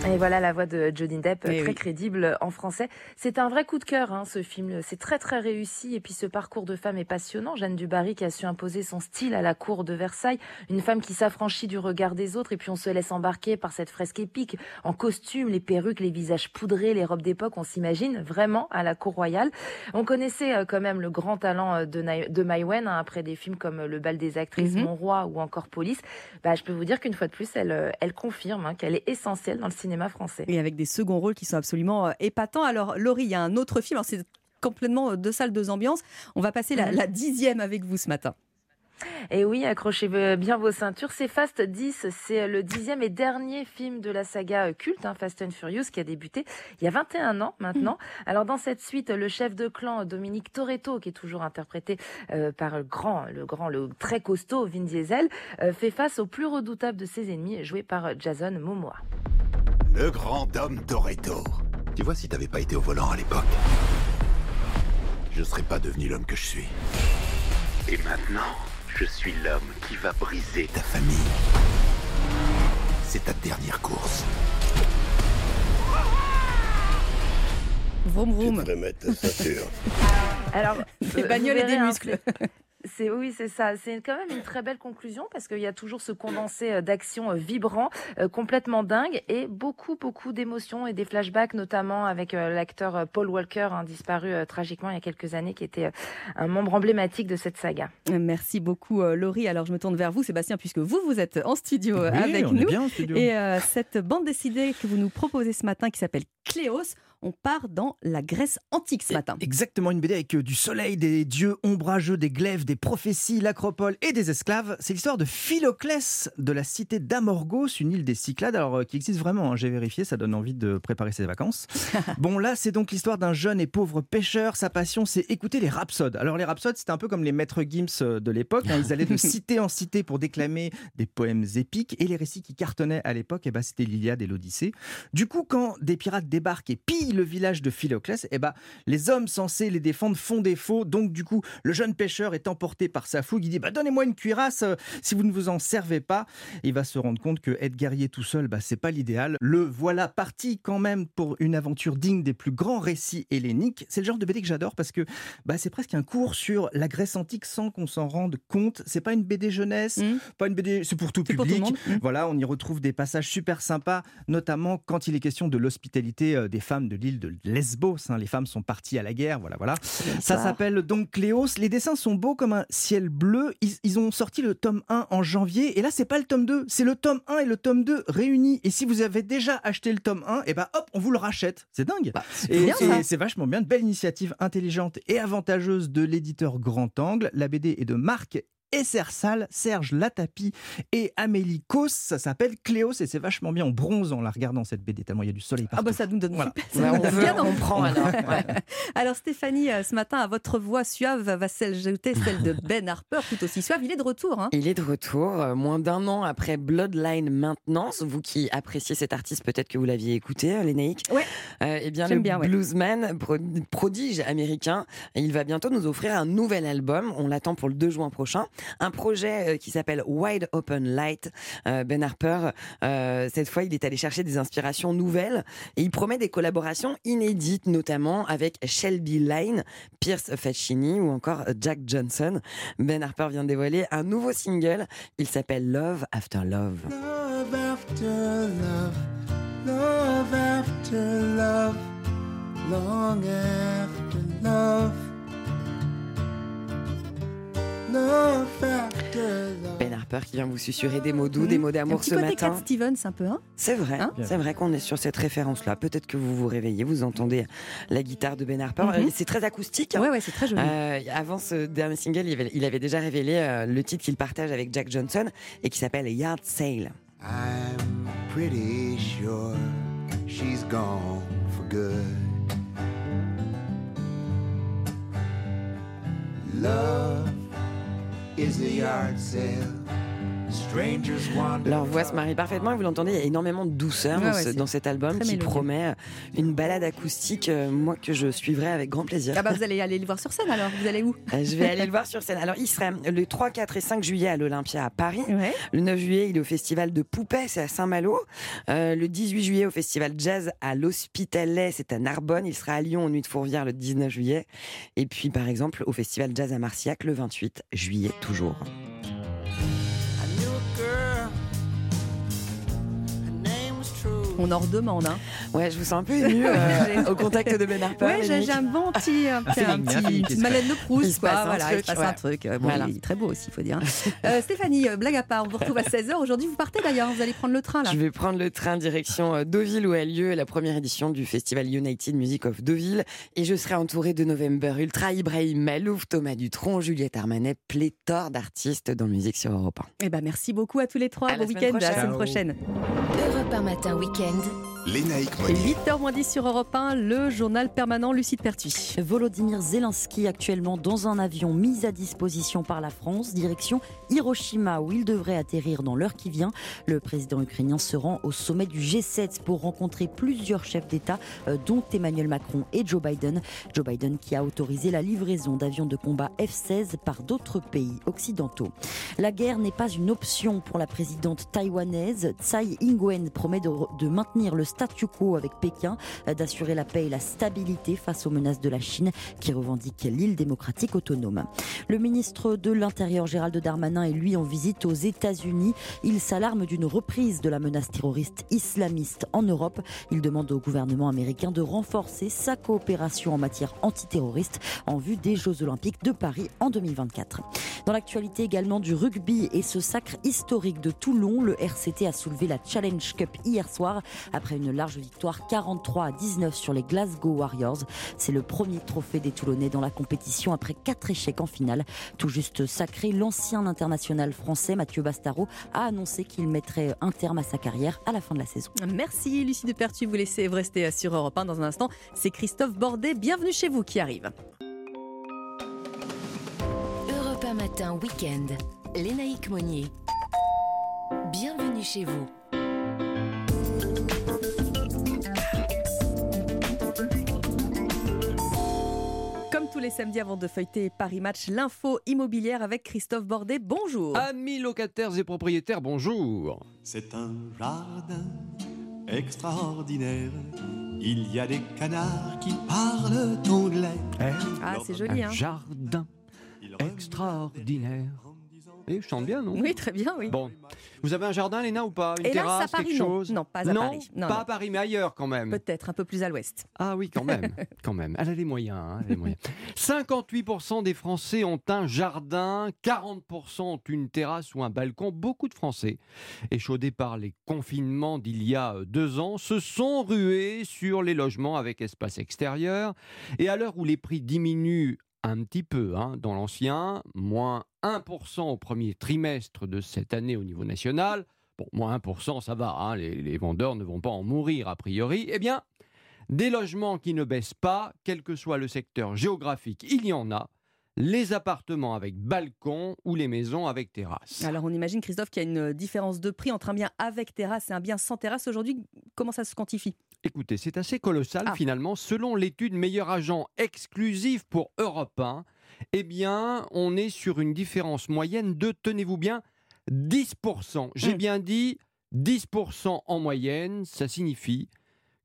Speaker 44: Et voilà la voix de Johnny Depp,
Speaker 2: Eh
Speaker 44: très
Speaker 2: oui.
Speaker 44: crédible en français. C'est un vrai coup de cœur, hein, ce film. C'est très très réussi. Et puis ce parcours de femme est passionnant. Jeanne Dubarry qui a su imposer son style à la cour de Versailles. Une femme qui s'affranchit du regard des autres. Et puis on se laisse embarquer par cette fresque épique. En costume, les perruques, les visages poudrés, les robes d'époque. On s'imagine vraiment à la cour royale. On connaissait euh, quand même le grand talent euh, de, Na- de Maïwen hein, après des films comme euh, Le bal des actrices,
Speaker 2: Mhm.
Speaker 44: Mon roi ou encore Police. Bah, je peux vous dire qu'une fois de plus, elle, elle confirme hein, qu'elle est essentielle dans le cinéma français.
Speaker 2: Et avec des seconds rôles qui sont absolument euh, épatants. Alors, Laurie, il y a un autre film, alors c'est complètement euh, deux salles, deux ambiances. On va passer la,
Speaker 44: Mhm.
Speaker 2: la dixième avec vous ce matin.
Speaker 44: Et oui, accrochez bien vos ceintures. C'est Fast 10, c'est le dixième et dernier film de la saga euh, culte, hein, Fast and Furious, qui a débuté il y a 21 ans maintenant. Alors dans cette suite, le chef de clan Dominique Toretto, qui est toujours interprété euh, par le grand, le grand, le très costaud Vin Diesel, euh, fait face au plus redoutable de ses ennemis, joué par euh, Jason Momoa.
Speaker 32: Le grand homme Toretto. Tu vois, si t'avais pas été au volant à l'époque, je serais pas devenu l'homme que je suis. Et maintenant, je suis l'homme qui va briser ta famille. C'est ta dernière course.
Speaker 2: Vroom vroom.
Speaker 70: mettre ta ceinture. <laughs>
Speaker 44: Alors,
Speaker 2: Les
Speaker 44: euh,
Speaker 2: bagnoles
Speaker 44: vous
Speaker 2: et des muscles.
Speaker 44: C'est- oui, c'est ça. C'est quand même une très belle conclusion parce qu'il y a toujours ce condensé euh, d'action euh, vibrant, euh, complètement dingue et beaucoup, beaucoup d'émotions et des flashbacks, notamment avec l'acteur Paul Walker, hein, disparu euh, tragiquement il y a quelques années, qui était un membre emblématique de cette saga.
Speaker 2: Merci beaucoup Laurie. Alors je me tourne vers vous Sébastien puisque vous vous êtes en studio
Speaker 52: Oui,
Speaker 2: avec
Speaker 52: on est
Speaker 2: nous.
Speaker 52: bien en studio.
Speaker 2: Et euh, cette bande dessinée que vous nous proposez ce matin qui s'appelle Cléos, on part dans la Grèce antique ce matin.
Speaker 52: Exactement, une BD avec euh, du soleil, des dieux ombrageux, des glaives, des prophéties, l'acropole et des esclaves. C'est l'histoire de Philoclès de la cité d'Amorgos, une île des Cyclades, alors euh, qui existe vraiment, hein, j'ai vérifié, ça donne envie de préparer ses vacances. <laughs> bon, là, c'est donc l'histoire d'un jeune et pauvre pêcheur. Sa passion, c'est écouter les rhapsodes. Alors, les rhapsodes, c'était un peu comme les maîtres Gims euh, de l'époque. hein. Ils allaient de <laughs> cité en cité pour déclamer des poèmes épiques. Et les récits qui cartonnaient à l'époque, eh ben, c'était l'Iliade et l'Odyssée. Du coup, quand des pirates débarquent et pillent le village de Philoclès, eh ben, les hommes censés les défendre font défaut. Donc, du coup, le jeune pêcheur est emporté par sa fougue. Il dit bah, Donnez-moi une cuirasse euh, si vous ne vous en servez pas. Il va se rendre compte que être guerrier tout seul, bah, c'est pas l'idéal. Le voilà parti quand même pour une aventure digne des plus grands récits helléniques. C'est le genre de BD que j'adore parce que bah, c'est presque un cours sur la Grèce antique sans qu'on s'en rende compte. C'est pas une BD jeunesse, pas une BD, c'est pour tout
Speaker 2: C'est pour tout le
Speaker 52: public.
Speaker 2: monde. Mmh.
Speaker 52: Voilà, on y retrouve des passages super sympas, notamment quand il est question de l'hospitalité euh, des femmes de l'île de Lesbos. hein. Les femmes sont parties à la guerre, voilà, voilà. Ça s'appelle donc Cléos. Les dessins sont beaux comme un ciel bleu. Ils, ils ont sorti le tome 1 en janvier, et là, c'est pas le tome 2, c'est le tome 1 et le tome 2 réunis. Et si vous avez déjà acheté le tome 1, et ben hop, on vous le rachète. C'est dingue. et
Speaker 2: ça.
Speaker 52: et c'est vachement bien. Une belle initiative intelligente et avantageuse de l'éditeur Grand Angle. La BD est de Marc Essersal, Serge Latapi et Amélie Kos. Ça s'appelle Cléos et c'est vachement bien en bronze en la regardant cette BD, tellement il y a du soleil partout.
Speaker 2: Ah bah ça nous donne
Speaker 52: Voilà.
Speaker 2: super- ça nous donne bien envie.
Speaker 52: Ouais. <laughs>
Speaker 2: Alors Stéphanie, euh, ce matin, à votre voix suave va s'ajouter celle de Ben Harper, tout aussi suave. Il est de retour. Hein
Speaker 53: Il est de retour, euh, moins d'un an après Bloodline Maintenance. Vous qui appréciez cet artiste, peut-être que vous l'aviez écouté, euh, Lénaïque.
Speaker 2: Ouais.
Speaker 53: Euh, eh bien,
Speaker 2: J'aime
Speaker 53: le
Speaker 2: bien,
Speaker 53: bluesman, pro- prodige américain, il va bientôt nous offrir un nouvel album. On l'attend pour le 2 juin prochain. Un projet euh, qui s'appelle Wide Open Light. Euh, ben Harper, euh, cette fois, il est allé chercher des inspirations nouvelles et il promet des collaborations inédites, notamment avec Shelby Lane, Pierce Faccini ou encore Jack Johnson. Ben Harper vient de dévoiler un nouveau single. Il s'appelle Love After Love.
Speaker 71: Love after love, love after love.
Speaker 53: Ben Harper qui vient vous susurrer des mots doux, des mots d'amour ce
Speaker 2: côté
Speaker 53: matin.
Speaker 2: Cat Stevens un peu. Hein?
Speaker 53: C'est vrai,
Speaker 2: Hein?
Speaker 53: c'est vrai qu'on est sur cette référence-là. Peut-être que vous vous réveillez, vous entendez la guitare de Ben Harper.
Speaker 2: Mhm.
Speaker 53: Euh, C'est très acoustique. hein.
Speaker 2: Ouais, ouais, c'est très joli.
Speaker 53: Euh, avant ce dernier single, il avait, il avait déjà révélé euh, le titre qu'il partage avec Jack Johnson et qui s'appelle Yard Sale.
Speaker 71: I'm pretty sure she's gone for good. Love is a yard sale.
Speaker 53: Leur voix se marie parfaitement et vous l'entendez, il y a énormément de douceur
Speaker 2: Ouais,
Speaker 53: dans,
Speaker 2: ouais,
Speaker 53: ce-
Speaker 2: c'est
Speaker 53: dans cet album qui
Speaker 2: mélodieux.
Speaker 53: promet euh, une balade acoustique, euh, moi que je suivrai avec grand plaisir.
Speaker 2: Ah bah vous allez aller le voir sur scène alors. Vous allez où?
Speaker 53: Euh, Je vais aller le voir sur scène. Alors, il serait le 3, 4 et 5 juillet à l'Olympia à Paris. Le 9 juillet, il est au festival de Poupée, c'est à Saint-Malo. Euh, le 18 juillet, au festival jazz à l'Hospitalet, c'est à Narbonne. Il sera à Lyon, au Nuit de Fourvière, le 19 juillet. Et puis, par exemple, au festival jazz à Marciac, le 28 juillet, toujours.
Speaker 2: On en redemande. Hein.
Speaker 53: Ouais, je vous sens un peu ému euh, <laughs> au contact de Ben Harper.
Speaker 2: Ouais, j'ai un bon petit, un,
Speaker 53: Un
Speaker 2: petit- un petit-
Speaker 53: se
Speaker 2: Madeleine de. Proust.
Speaker 53: Il se
Speaker 2: quoi.
Speaker 53: passe un
Speaker 2: voilà,
Speaker 53: truc,
Speaker 2: il se passe
Speaker 53: ouais.
Speaker 2: un truc. Euh, Bon,
Speaker 53: Voilà.
Speaker 2: Il est très beau aussi, il faut dire. <laughs> Euh, Stéphanie, euh, blague à part, on vous retrouve à 16h. Aujourd'hui, vous partez d'ailleurs. Vous allez prendre le train là.
Speaker 53: Je vais prendre le train direction euh, Deauville où a lieu la première édition du festival United Music of Deauville et je serai entourée de November Ultra, Ibrahim Malouf, Thomas Dutronc, Juliette Armanet, pléthore d'artistes dans Musique sur Europe 1.
Speaker 2: Eh ben, merci beaucoup à tous les trois.
Speaker 53: À la
Speaker 2: bon week-end. À la
Speaker 53: prochaine.
Speaker 2: semaine prochaine.
Speaker 66: Europe 1 matin week-end. End.
Speaker 32: Lénaïque Monnier.
Speaker 2: 8h10 sur Europe 1, le journal permanent Lucide Pertuis.
Speaker 20: Volodymyr Zelensky actuellement dans un avion mis à disposition par la France, direction Hiroshima où il devrait atterrir dans l'heure qui vient. Le président ukrainien se rend au sommet du G7 pour rencontrer plusieurs chefs d'État, euh, dont Emmanuel Macron et Joe Biden. Joe Biden qui a autorisé la livraison d'avions de combat F-16 par d'autres pays occidentaux. La guerre n'est pas une option pour la présidente taïwanaise. Tsai Ing-wen promet de, de maintenir le statu quo avec Pékin, euh, d'assurer la paix et la stabilité face aux menaces de la Chine qui revendique l'île démocratique autonome. Le ministre de l'Intérieur Gérald Darmanin est lui en visite aux États-Unis. Il s'alarme d'une reprise de la menace terroriste islamiste en Europe. Il demande au gouvernement américain de renforcer sa coopération en matière antiterroriste en vue des Jeux Olympiques de Paris en 2024. Dans l'actualité également du rugby et ce sacre historique de Toulon, le RCT a soulevé la Challenge Cup hier soir après large victoire 43 à 19 sur les Glasgow Warriors. C'est le premier trophée des Toulonnais dans la compétition après quatre échecs en finale. Tout juste sacré, l'ancien international français Mathieu Bastaro a annoncé qu'il mettrait un terme à sa carrière à la fin de la saison.
Speaker 2: Merci Lucie Depertu, vous laissez rester sur Europe 1 dans un instant. C'est Christophe Bordet, bienvenue chez vous qui arrive.
Speaker 44: Europe 1 matin week-end. Lénaïque Monnier. Bienvenue chez vous.
Speaker 2: Tous les samedis avant de feuilleter Paris Match, l'info immobilière avec Christophe Bordet. Bonjour.
Speaker 72: Amis locataires et propriétaires, bonjour.
Speaker 71: C'est un jardin extraordinaire. Il y a des canards qui parlent anglais.
Speaker 2: Ah, c'est joli,
Speaker 72: Un
Speaker 2: hein
Speaker 72: jardin extraordinaire. Et je chante bien, non
Speaker 2: Oui, très bien, oui.
Speaker 72: Bon. Vous avez un jardin, Léna, ou pas? Une
Speaker 2: Hélas,
Speaker 72: terrasse,
Speaker 2: à Paris,
Speaker 72: quelque
Speaker 2: non.
Speaker 72: chose?
Speaker 2: Non, pas à
Speaker 72: non,
Speaker 2: Paris. Non,
Speaker 72: pas
Speaker 2: non.
Speaker 72: à Paris, mais ailleurs quand même.
Speaker 2: Peut-être un peu plus à l'ouest.
Speaker 72: Ah oui, quand même, <laughs> quand même. Elle a les moyens. hein, les moyens. 58% des Français ont un jardin, 40% ont une terrasse ou un balcon. Beaucoup de Français, échaudés par les confinements d'il y a euh, deux ans, se sont rués sur les logements avec espace extérieur. Et à l'heure où les prix diminuent un petit peu hein, dans l'ancien, moins 1% au premier trimestre de cette année au niveau national. Bon, moins 1%, ça va, hein, les, les vendeurs ne vont pas en mourir a priori. Eh bien, des logements qui ne baissent pas, quel que soit le secteur géographique, il y en a. Les appartements avec balcon ou les maisons avec terrasse.
Speaker 2: Alors on imagine, Christophe, qu'il y a une différence de prix entre un bien avec terrasse et un bien sans terrasse. Aujourd'hui, comment ça se quantifie?
Speaker 72: Écoutez, c'est assez colossal
Speaker 2: Ah.
Speaker 72: finalement. Selon l'étude Meilleur agent exclusif pour Europe 1, eh bien, on est sur une différence moyenne de, tenez-vous bien, 10%. J'ai bien dit 10% en moyenne, ça signifie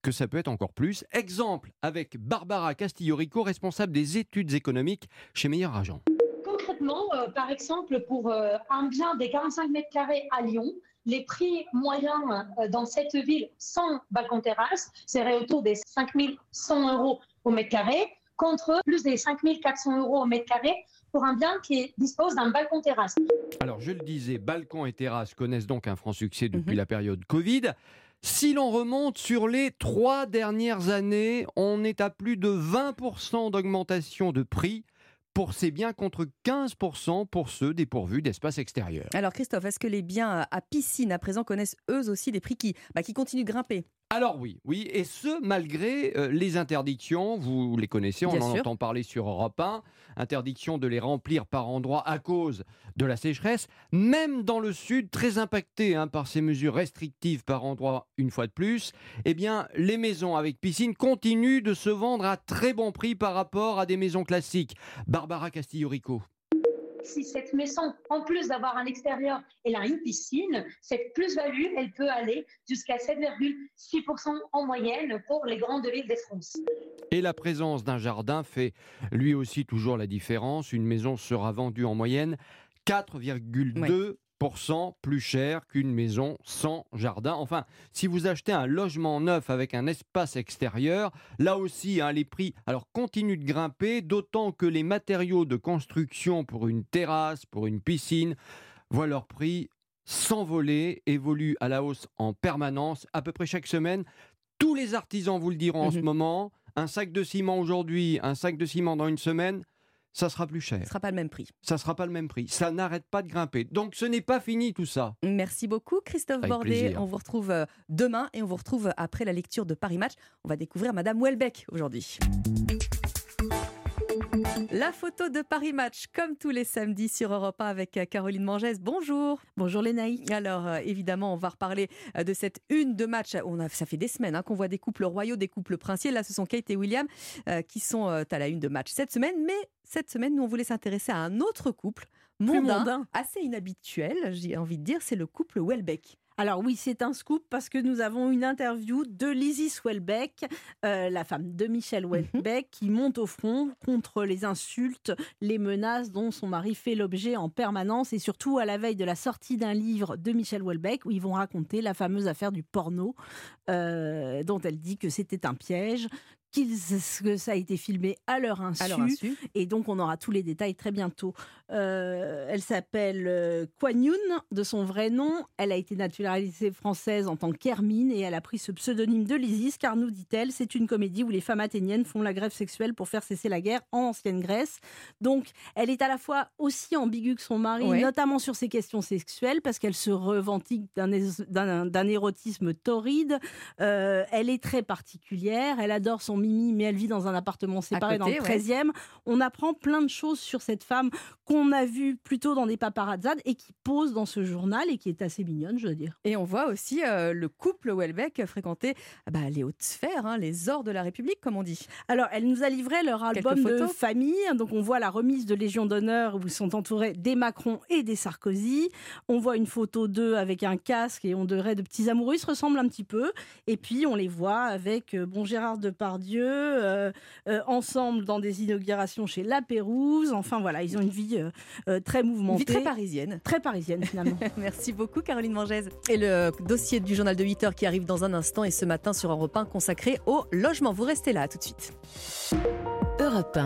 Speaker 72: que ça peut être encore plus. Exemple avec Barbara Castillo-Rico, responsable des études économiques chez Meilleur agent.
Speaker 73: Concrètement, euh, par exemple, pour euh, un bien des 45 mètres carrés à Lyon, les prix moyens euh, dans cette ville sans balcon terrasse seraient autour des 5100 euros au mètre carré, contre plus des 5400 euros au mètre carré pour un bien qui dispose d'un balcon terrasse.
Speaker 72: Alors, je le disais, balcon et terrasse connaissent donc un franc succès depuis la période Covid. Si l'on remonte sur les trois dernières années, on est à plus de 20% d'augmentation de prix pour ces biens contre 15% pour ceux dépourvus d'espace extérieur.
Speaker 2: Alors Christophe, est-ce que les biens à piscine à présent connaissent eux aussi des prix qui, bah, qui continuent de grimper?
Speaker 72: Alors oui, oui, et ce malgré euh, les interdictions, vous les connaissez, on
Speaker 2: Bien
Speaker 72: en
Speaker 2: sûr.
Speaker 72: entend parler sur Europe 1, interdiction de les remplir par endroits à cause de la sécheresse, même dans le sud, très impacté hein, par ces mesures restrictives par endroits une fois de plus, eh bien les maisons avec piscine continuent de se vendre à très bon prix par rapport à des maisons classiques. Barbara Castillo-Rico.
Speaker 73: Si cette maison, en plus d'avoir un extérieur, elle a une piscine, cette plus-value, elle peut aller jusqu'à 7,6% en moyenne pour les grandes villes de France.
Speaker 72: Et la présence d'un jardin fait lui aussi toujours la différence. Une maison sera vendue en moyenne 4,2% plus cher qu'une maison sans jardin. Enfin, si vous achetez un logement neuf avec un espace extérieur, là aussi, hein, les prix alors continuent de grimper, d'autant que les matériaux de construction pour une terrasse, pour une piscine, voient leur prix s'envoler, évoluent à la hausse en permanence, à peu près chaque semaine. Tous les artisans vous le diront en ce moment. Un sac de ciment aujourd'hui, un sac de ciment dans une semaine, ça sera plus cher.
Speaker 2: Ce sera pas le même prix.
Speaker 72: Ça sera pas le même prix. Ça n'arrête pas de grimper. Donc ce n'est pas fini tout ça.
Speaker 2: Merci beaucoup Christophe
Speaker 72: Avec
Speaker 2: Bordet.
Speaker 72: plaisir.
Speaker 2: On vous retrouve euh, demain et on vous retrouve après la lecture de Paris Match. On va découvrir Madame Welbeck aujourd'hui. La photo de Paris Match, comme tous les samedis sur Europe 1 avec euh, Caroline Mangès. Bonjour.
Speaker 74: Bonjour Lénaï.
Speaker 2: Alors euh, évidemment, on va reparler euh, de cette une de match. On a, ça fait des semaines hein, qu'on voit des couples royaux, des couples princiers. Là, ce sont Kate et William euh, qui sont euh, à la une de match cette semaine. Mais cette semaine, nous, on voulait s'intéresser à un autre couple mondain,
Speaker 74: mondain.
Speaker 2: assez inhabituel, j'ai envie de dire. C'est le couple Welbeck.
Speaker 74: Alors oui, c'est un scoop parce que nous avons une interview de Lizzie Welbeck, euh, la femme de Michel Welbeck, qui monte au front contre les insultes, les menaces dont son mari fait l'objet en permanence et surtout à la veille de la sortie d'un livre de Michel Welbeck où ils vont raconter la fameuse affaire du porno euh, dont elle dit que c'était un piège. Qu'ils- que ça a été filmé à leur insu,
Speaker 2: À leur insu.
Speaker 74: et donc on aura tous les détails très bientôt. Euh, elle s'appelle euh, Kwan Yoon, de son vrai nom. Elle a été naturalisée française en tant qu'Hermine et elle a pris ce pseudonyme de Lysis car, nous dit-elle, c'est une comédie où les femmes athéniennes font la grève sexuelle pour faire cesser la guerre en ancienne Grèce. Donc elle est à la fois aussi ambiguë que son mari,
Speaker 2: Ouais.
Speaker 74: notamment sur ces questions sexuelles parce qu'elle se revendique d'un érotisme torride. Euh, elle est très particulière, elle adore son mimi, mais elle vit dans un appartement séparé
Speaker 2: côté,
Speaker 74: dans le
Speaker 2: ouais.
Speaker 74: 13e. On apprend plein de choses sur cette femme qu'on a vue plutôt dans des paparazzades et qui pose dans ce journal et qui est assez mignonne, je veux dire.
Speaker 2: Et on voit aussi euh, le couple Welbeck fréquenter ah bah, les hautes sphères, hein, les ors de la République, comme on dit.
Speaker 74: Alors, elle nous a livré leur album de famille. Donc, on voit la remise de Légion d'honneur où ils sont entourés des Macron et des Sarkozy. On voit une photo d'eux avec un casque et on dirait de petits amoureux. Ils se ressemblent un petit peu. Et puis, on les voit avec euh, bon Gérard Depardieu, euh, euh, ensemble dans des inaugurations chez La Pérouse. Enfin, voilà, ils ont une vie euh, très
Speaker 2: Une
Speaker 74: mouvementée.
Speaker 2: vie très parisienne.
Speaker 74: Très parisienne, finalement. <laughs>
Speaker 2: Merci beaucoup Caroline Mangès. Et le dossier du journal de 8 heures qui arrive dans un instant et ce matin sur Europe 1 consacré au logement. Vous restez là, à tout de suite.
Speaker 44: Europe 1.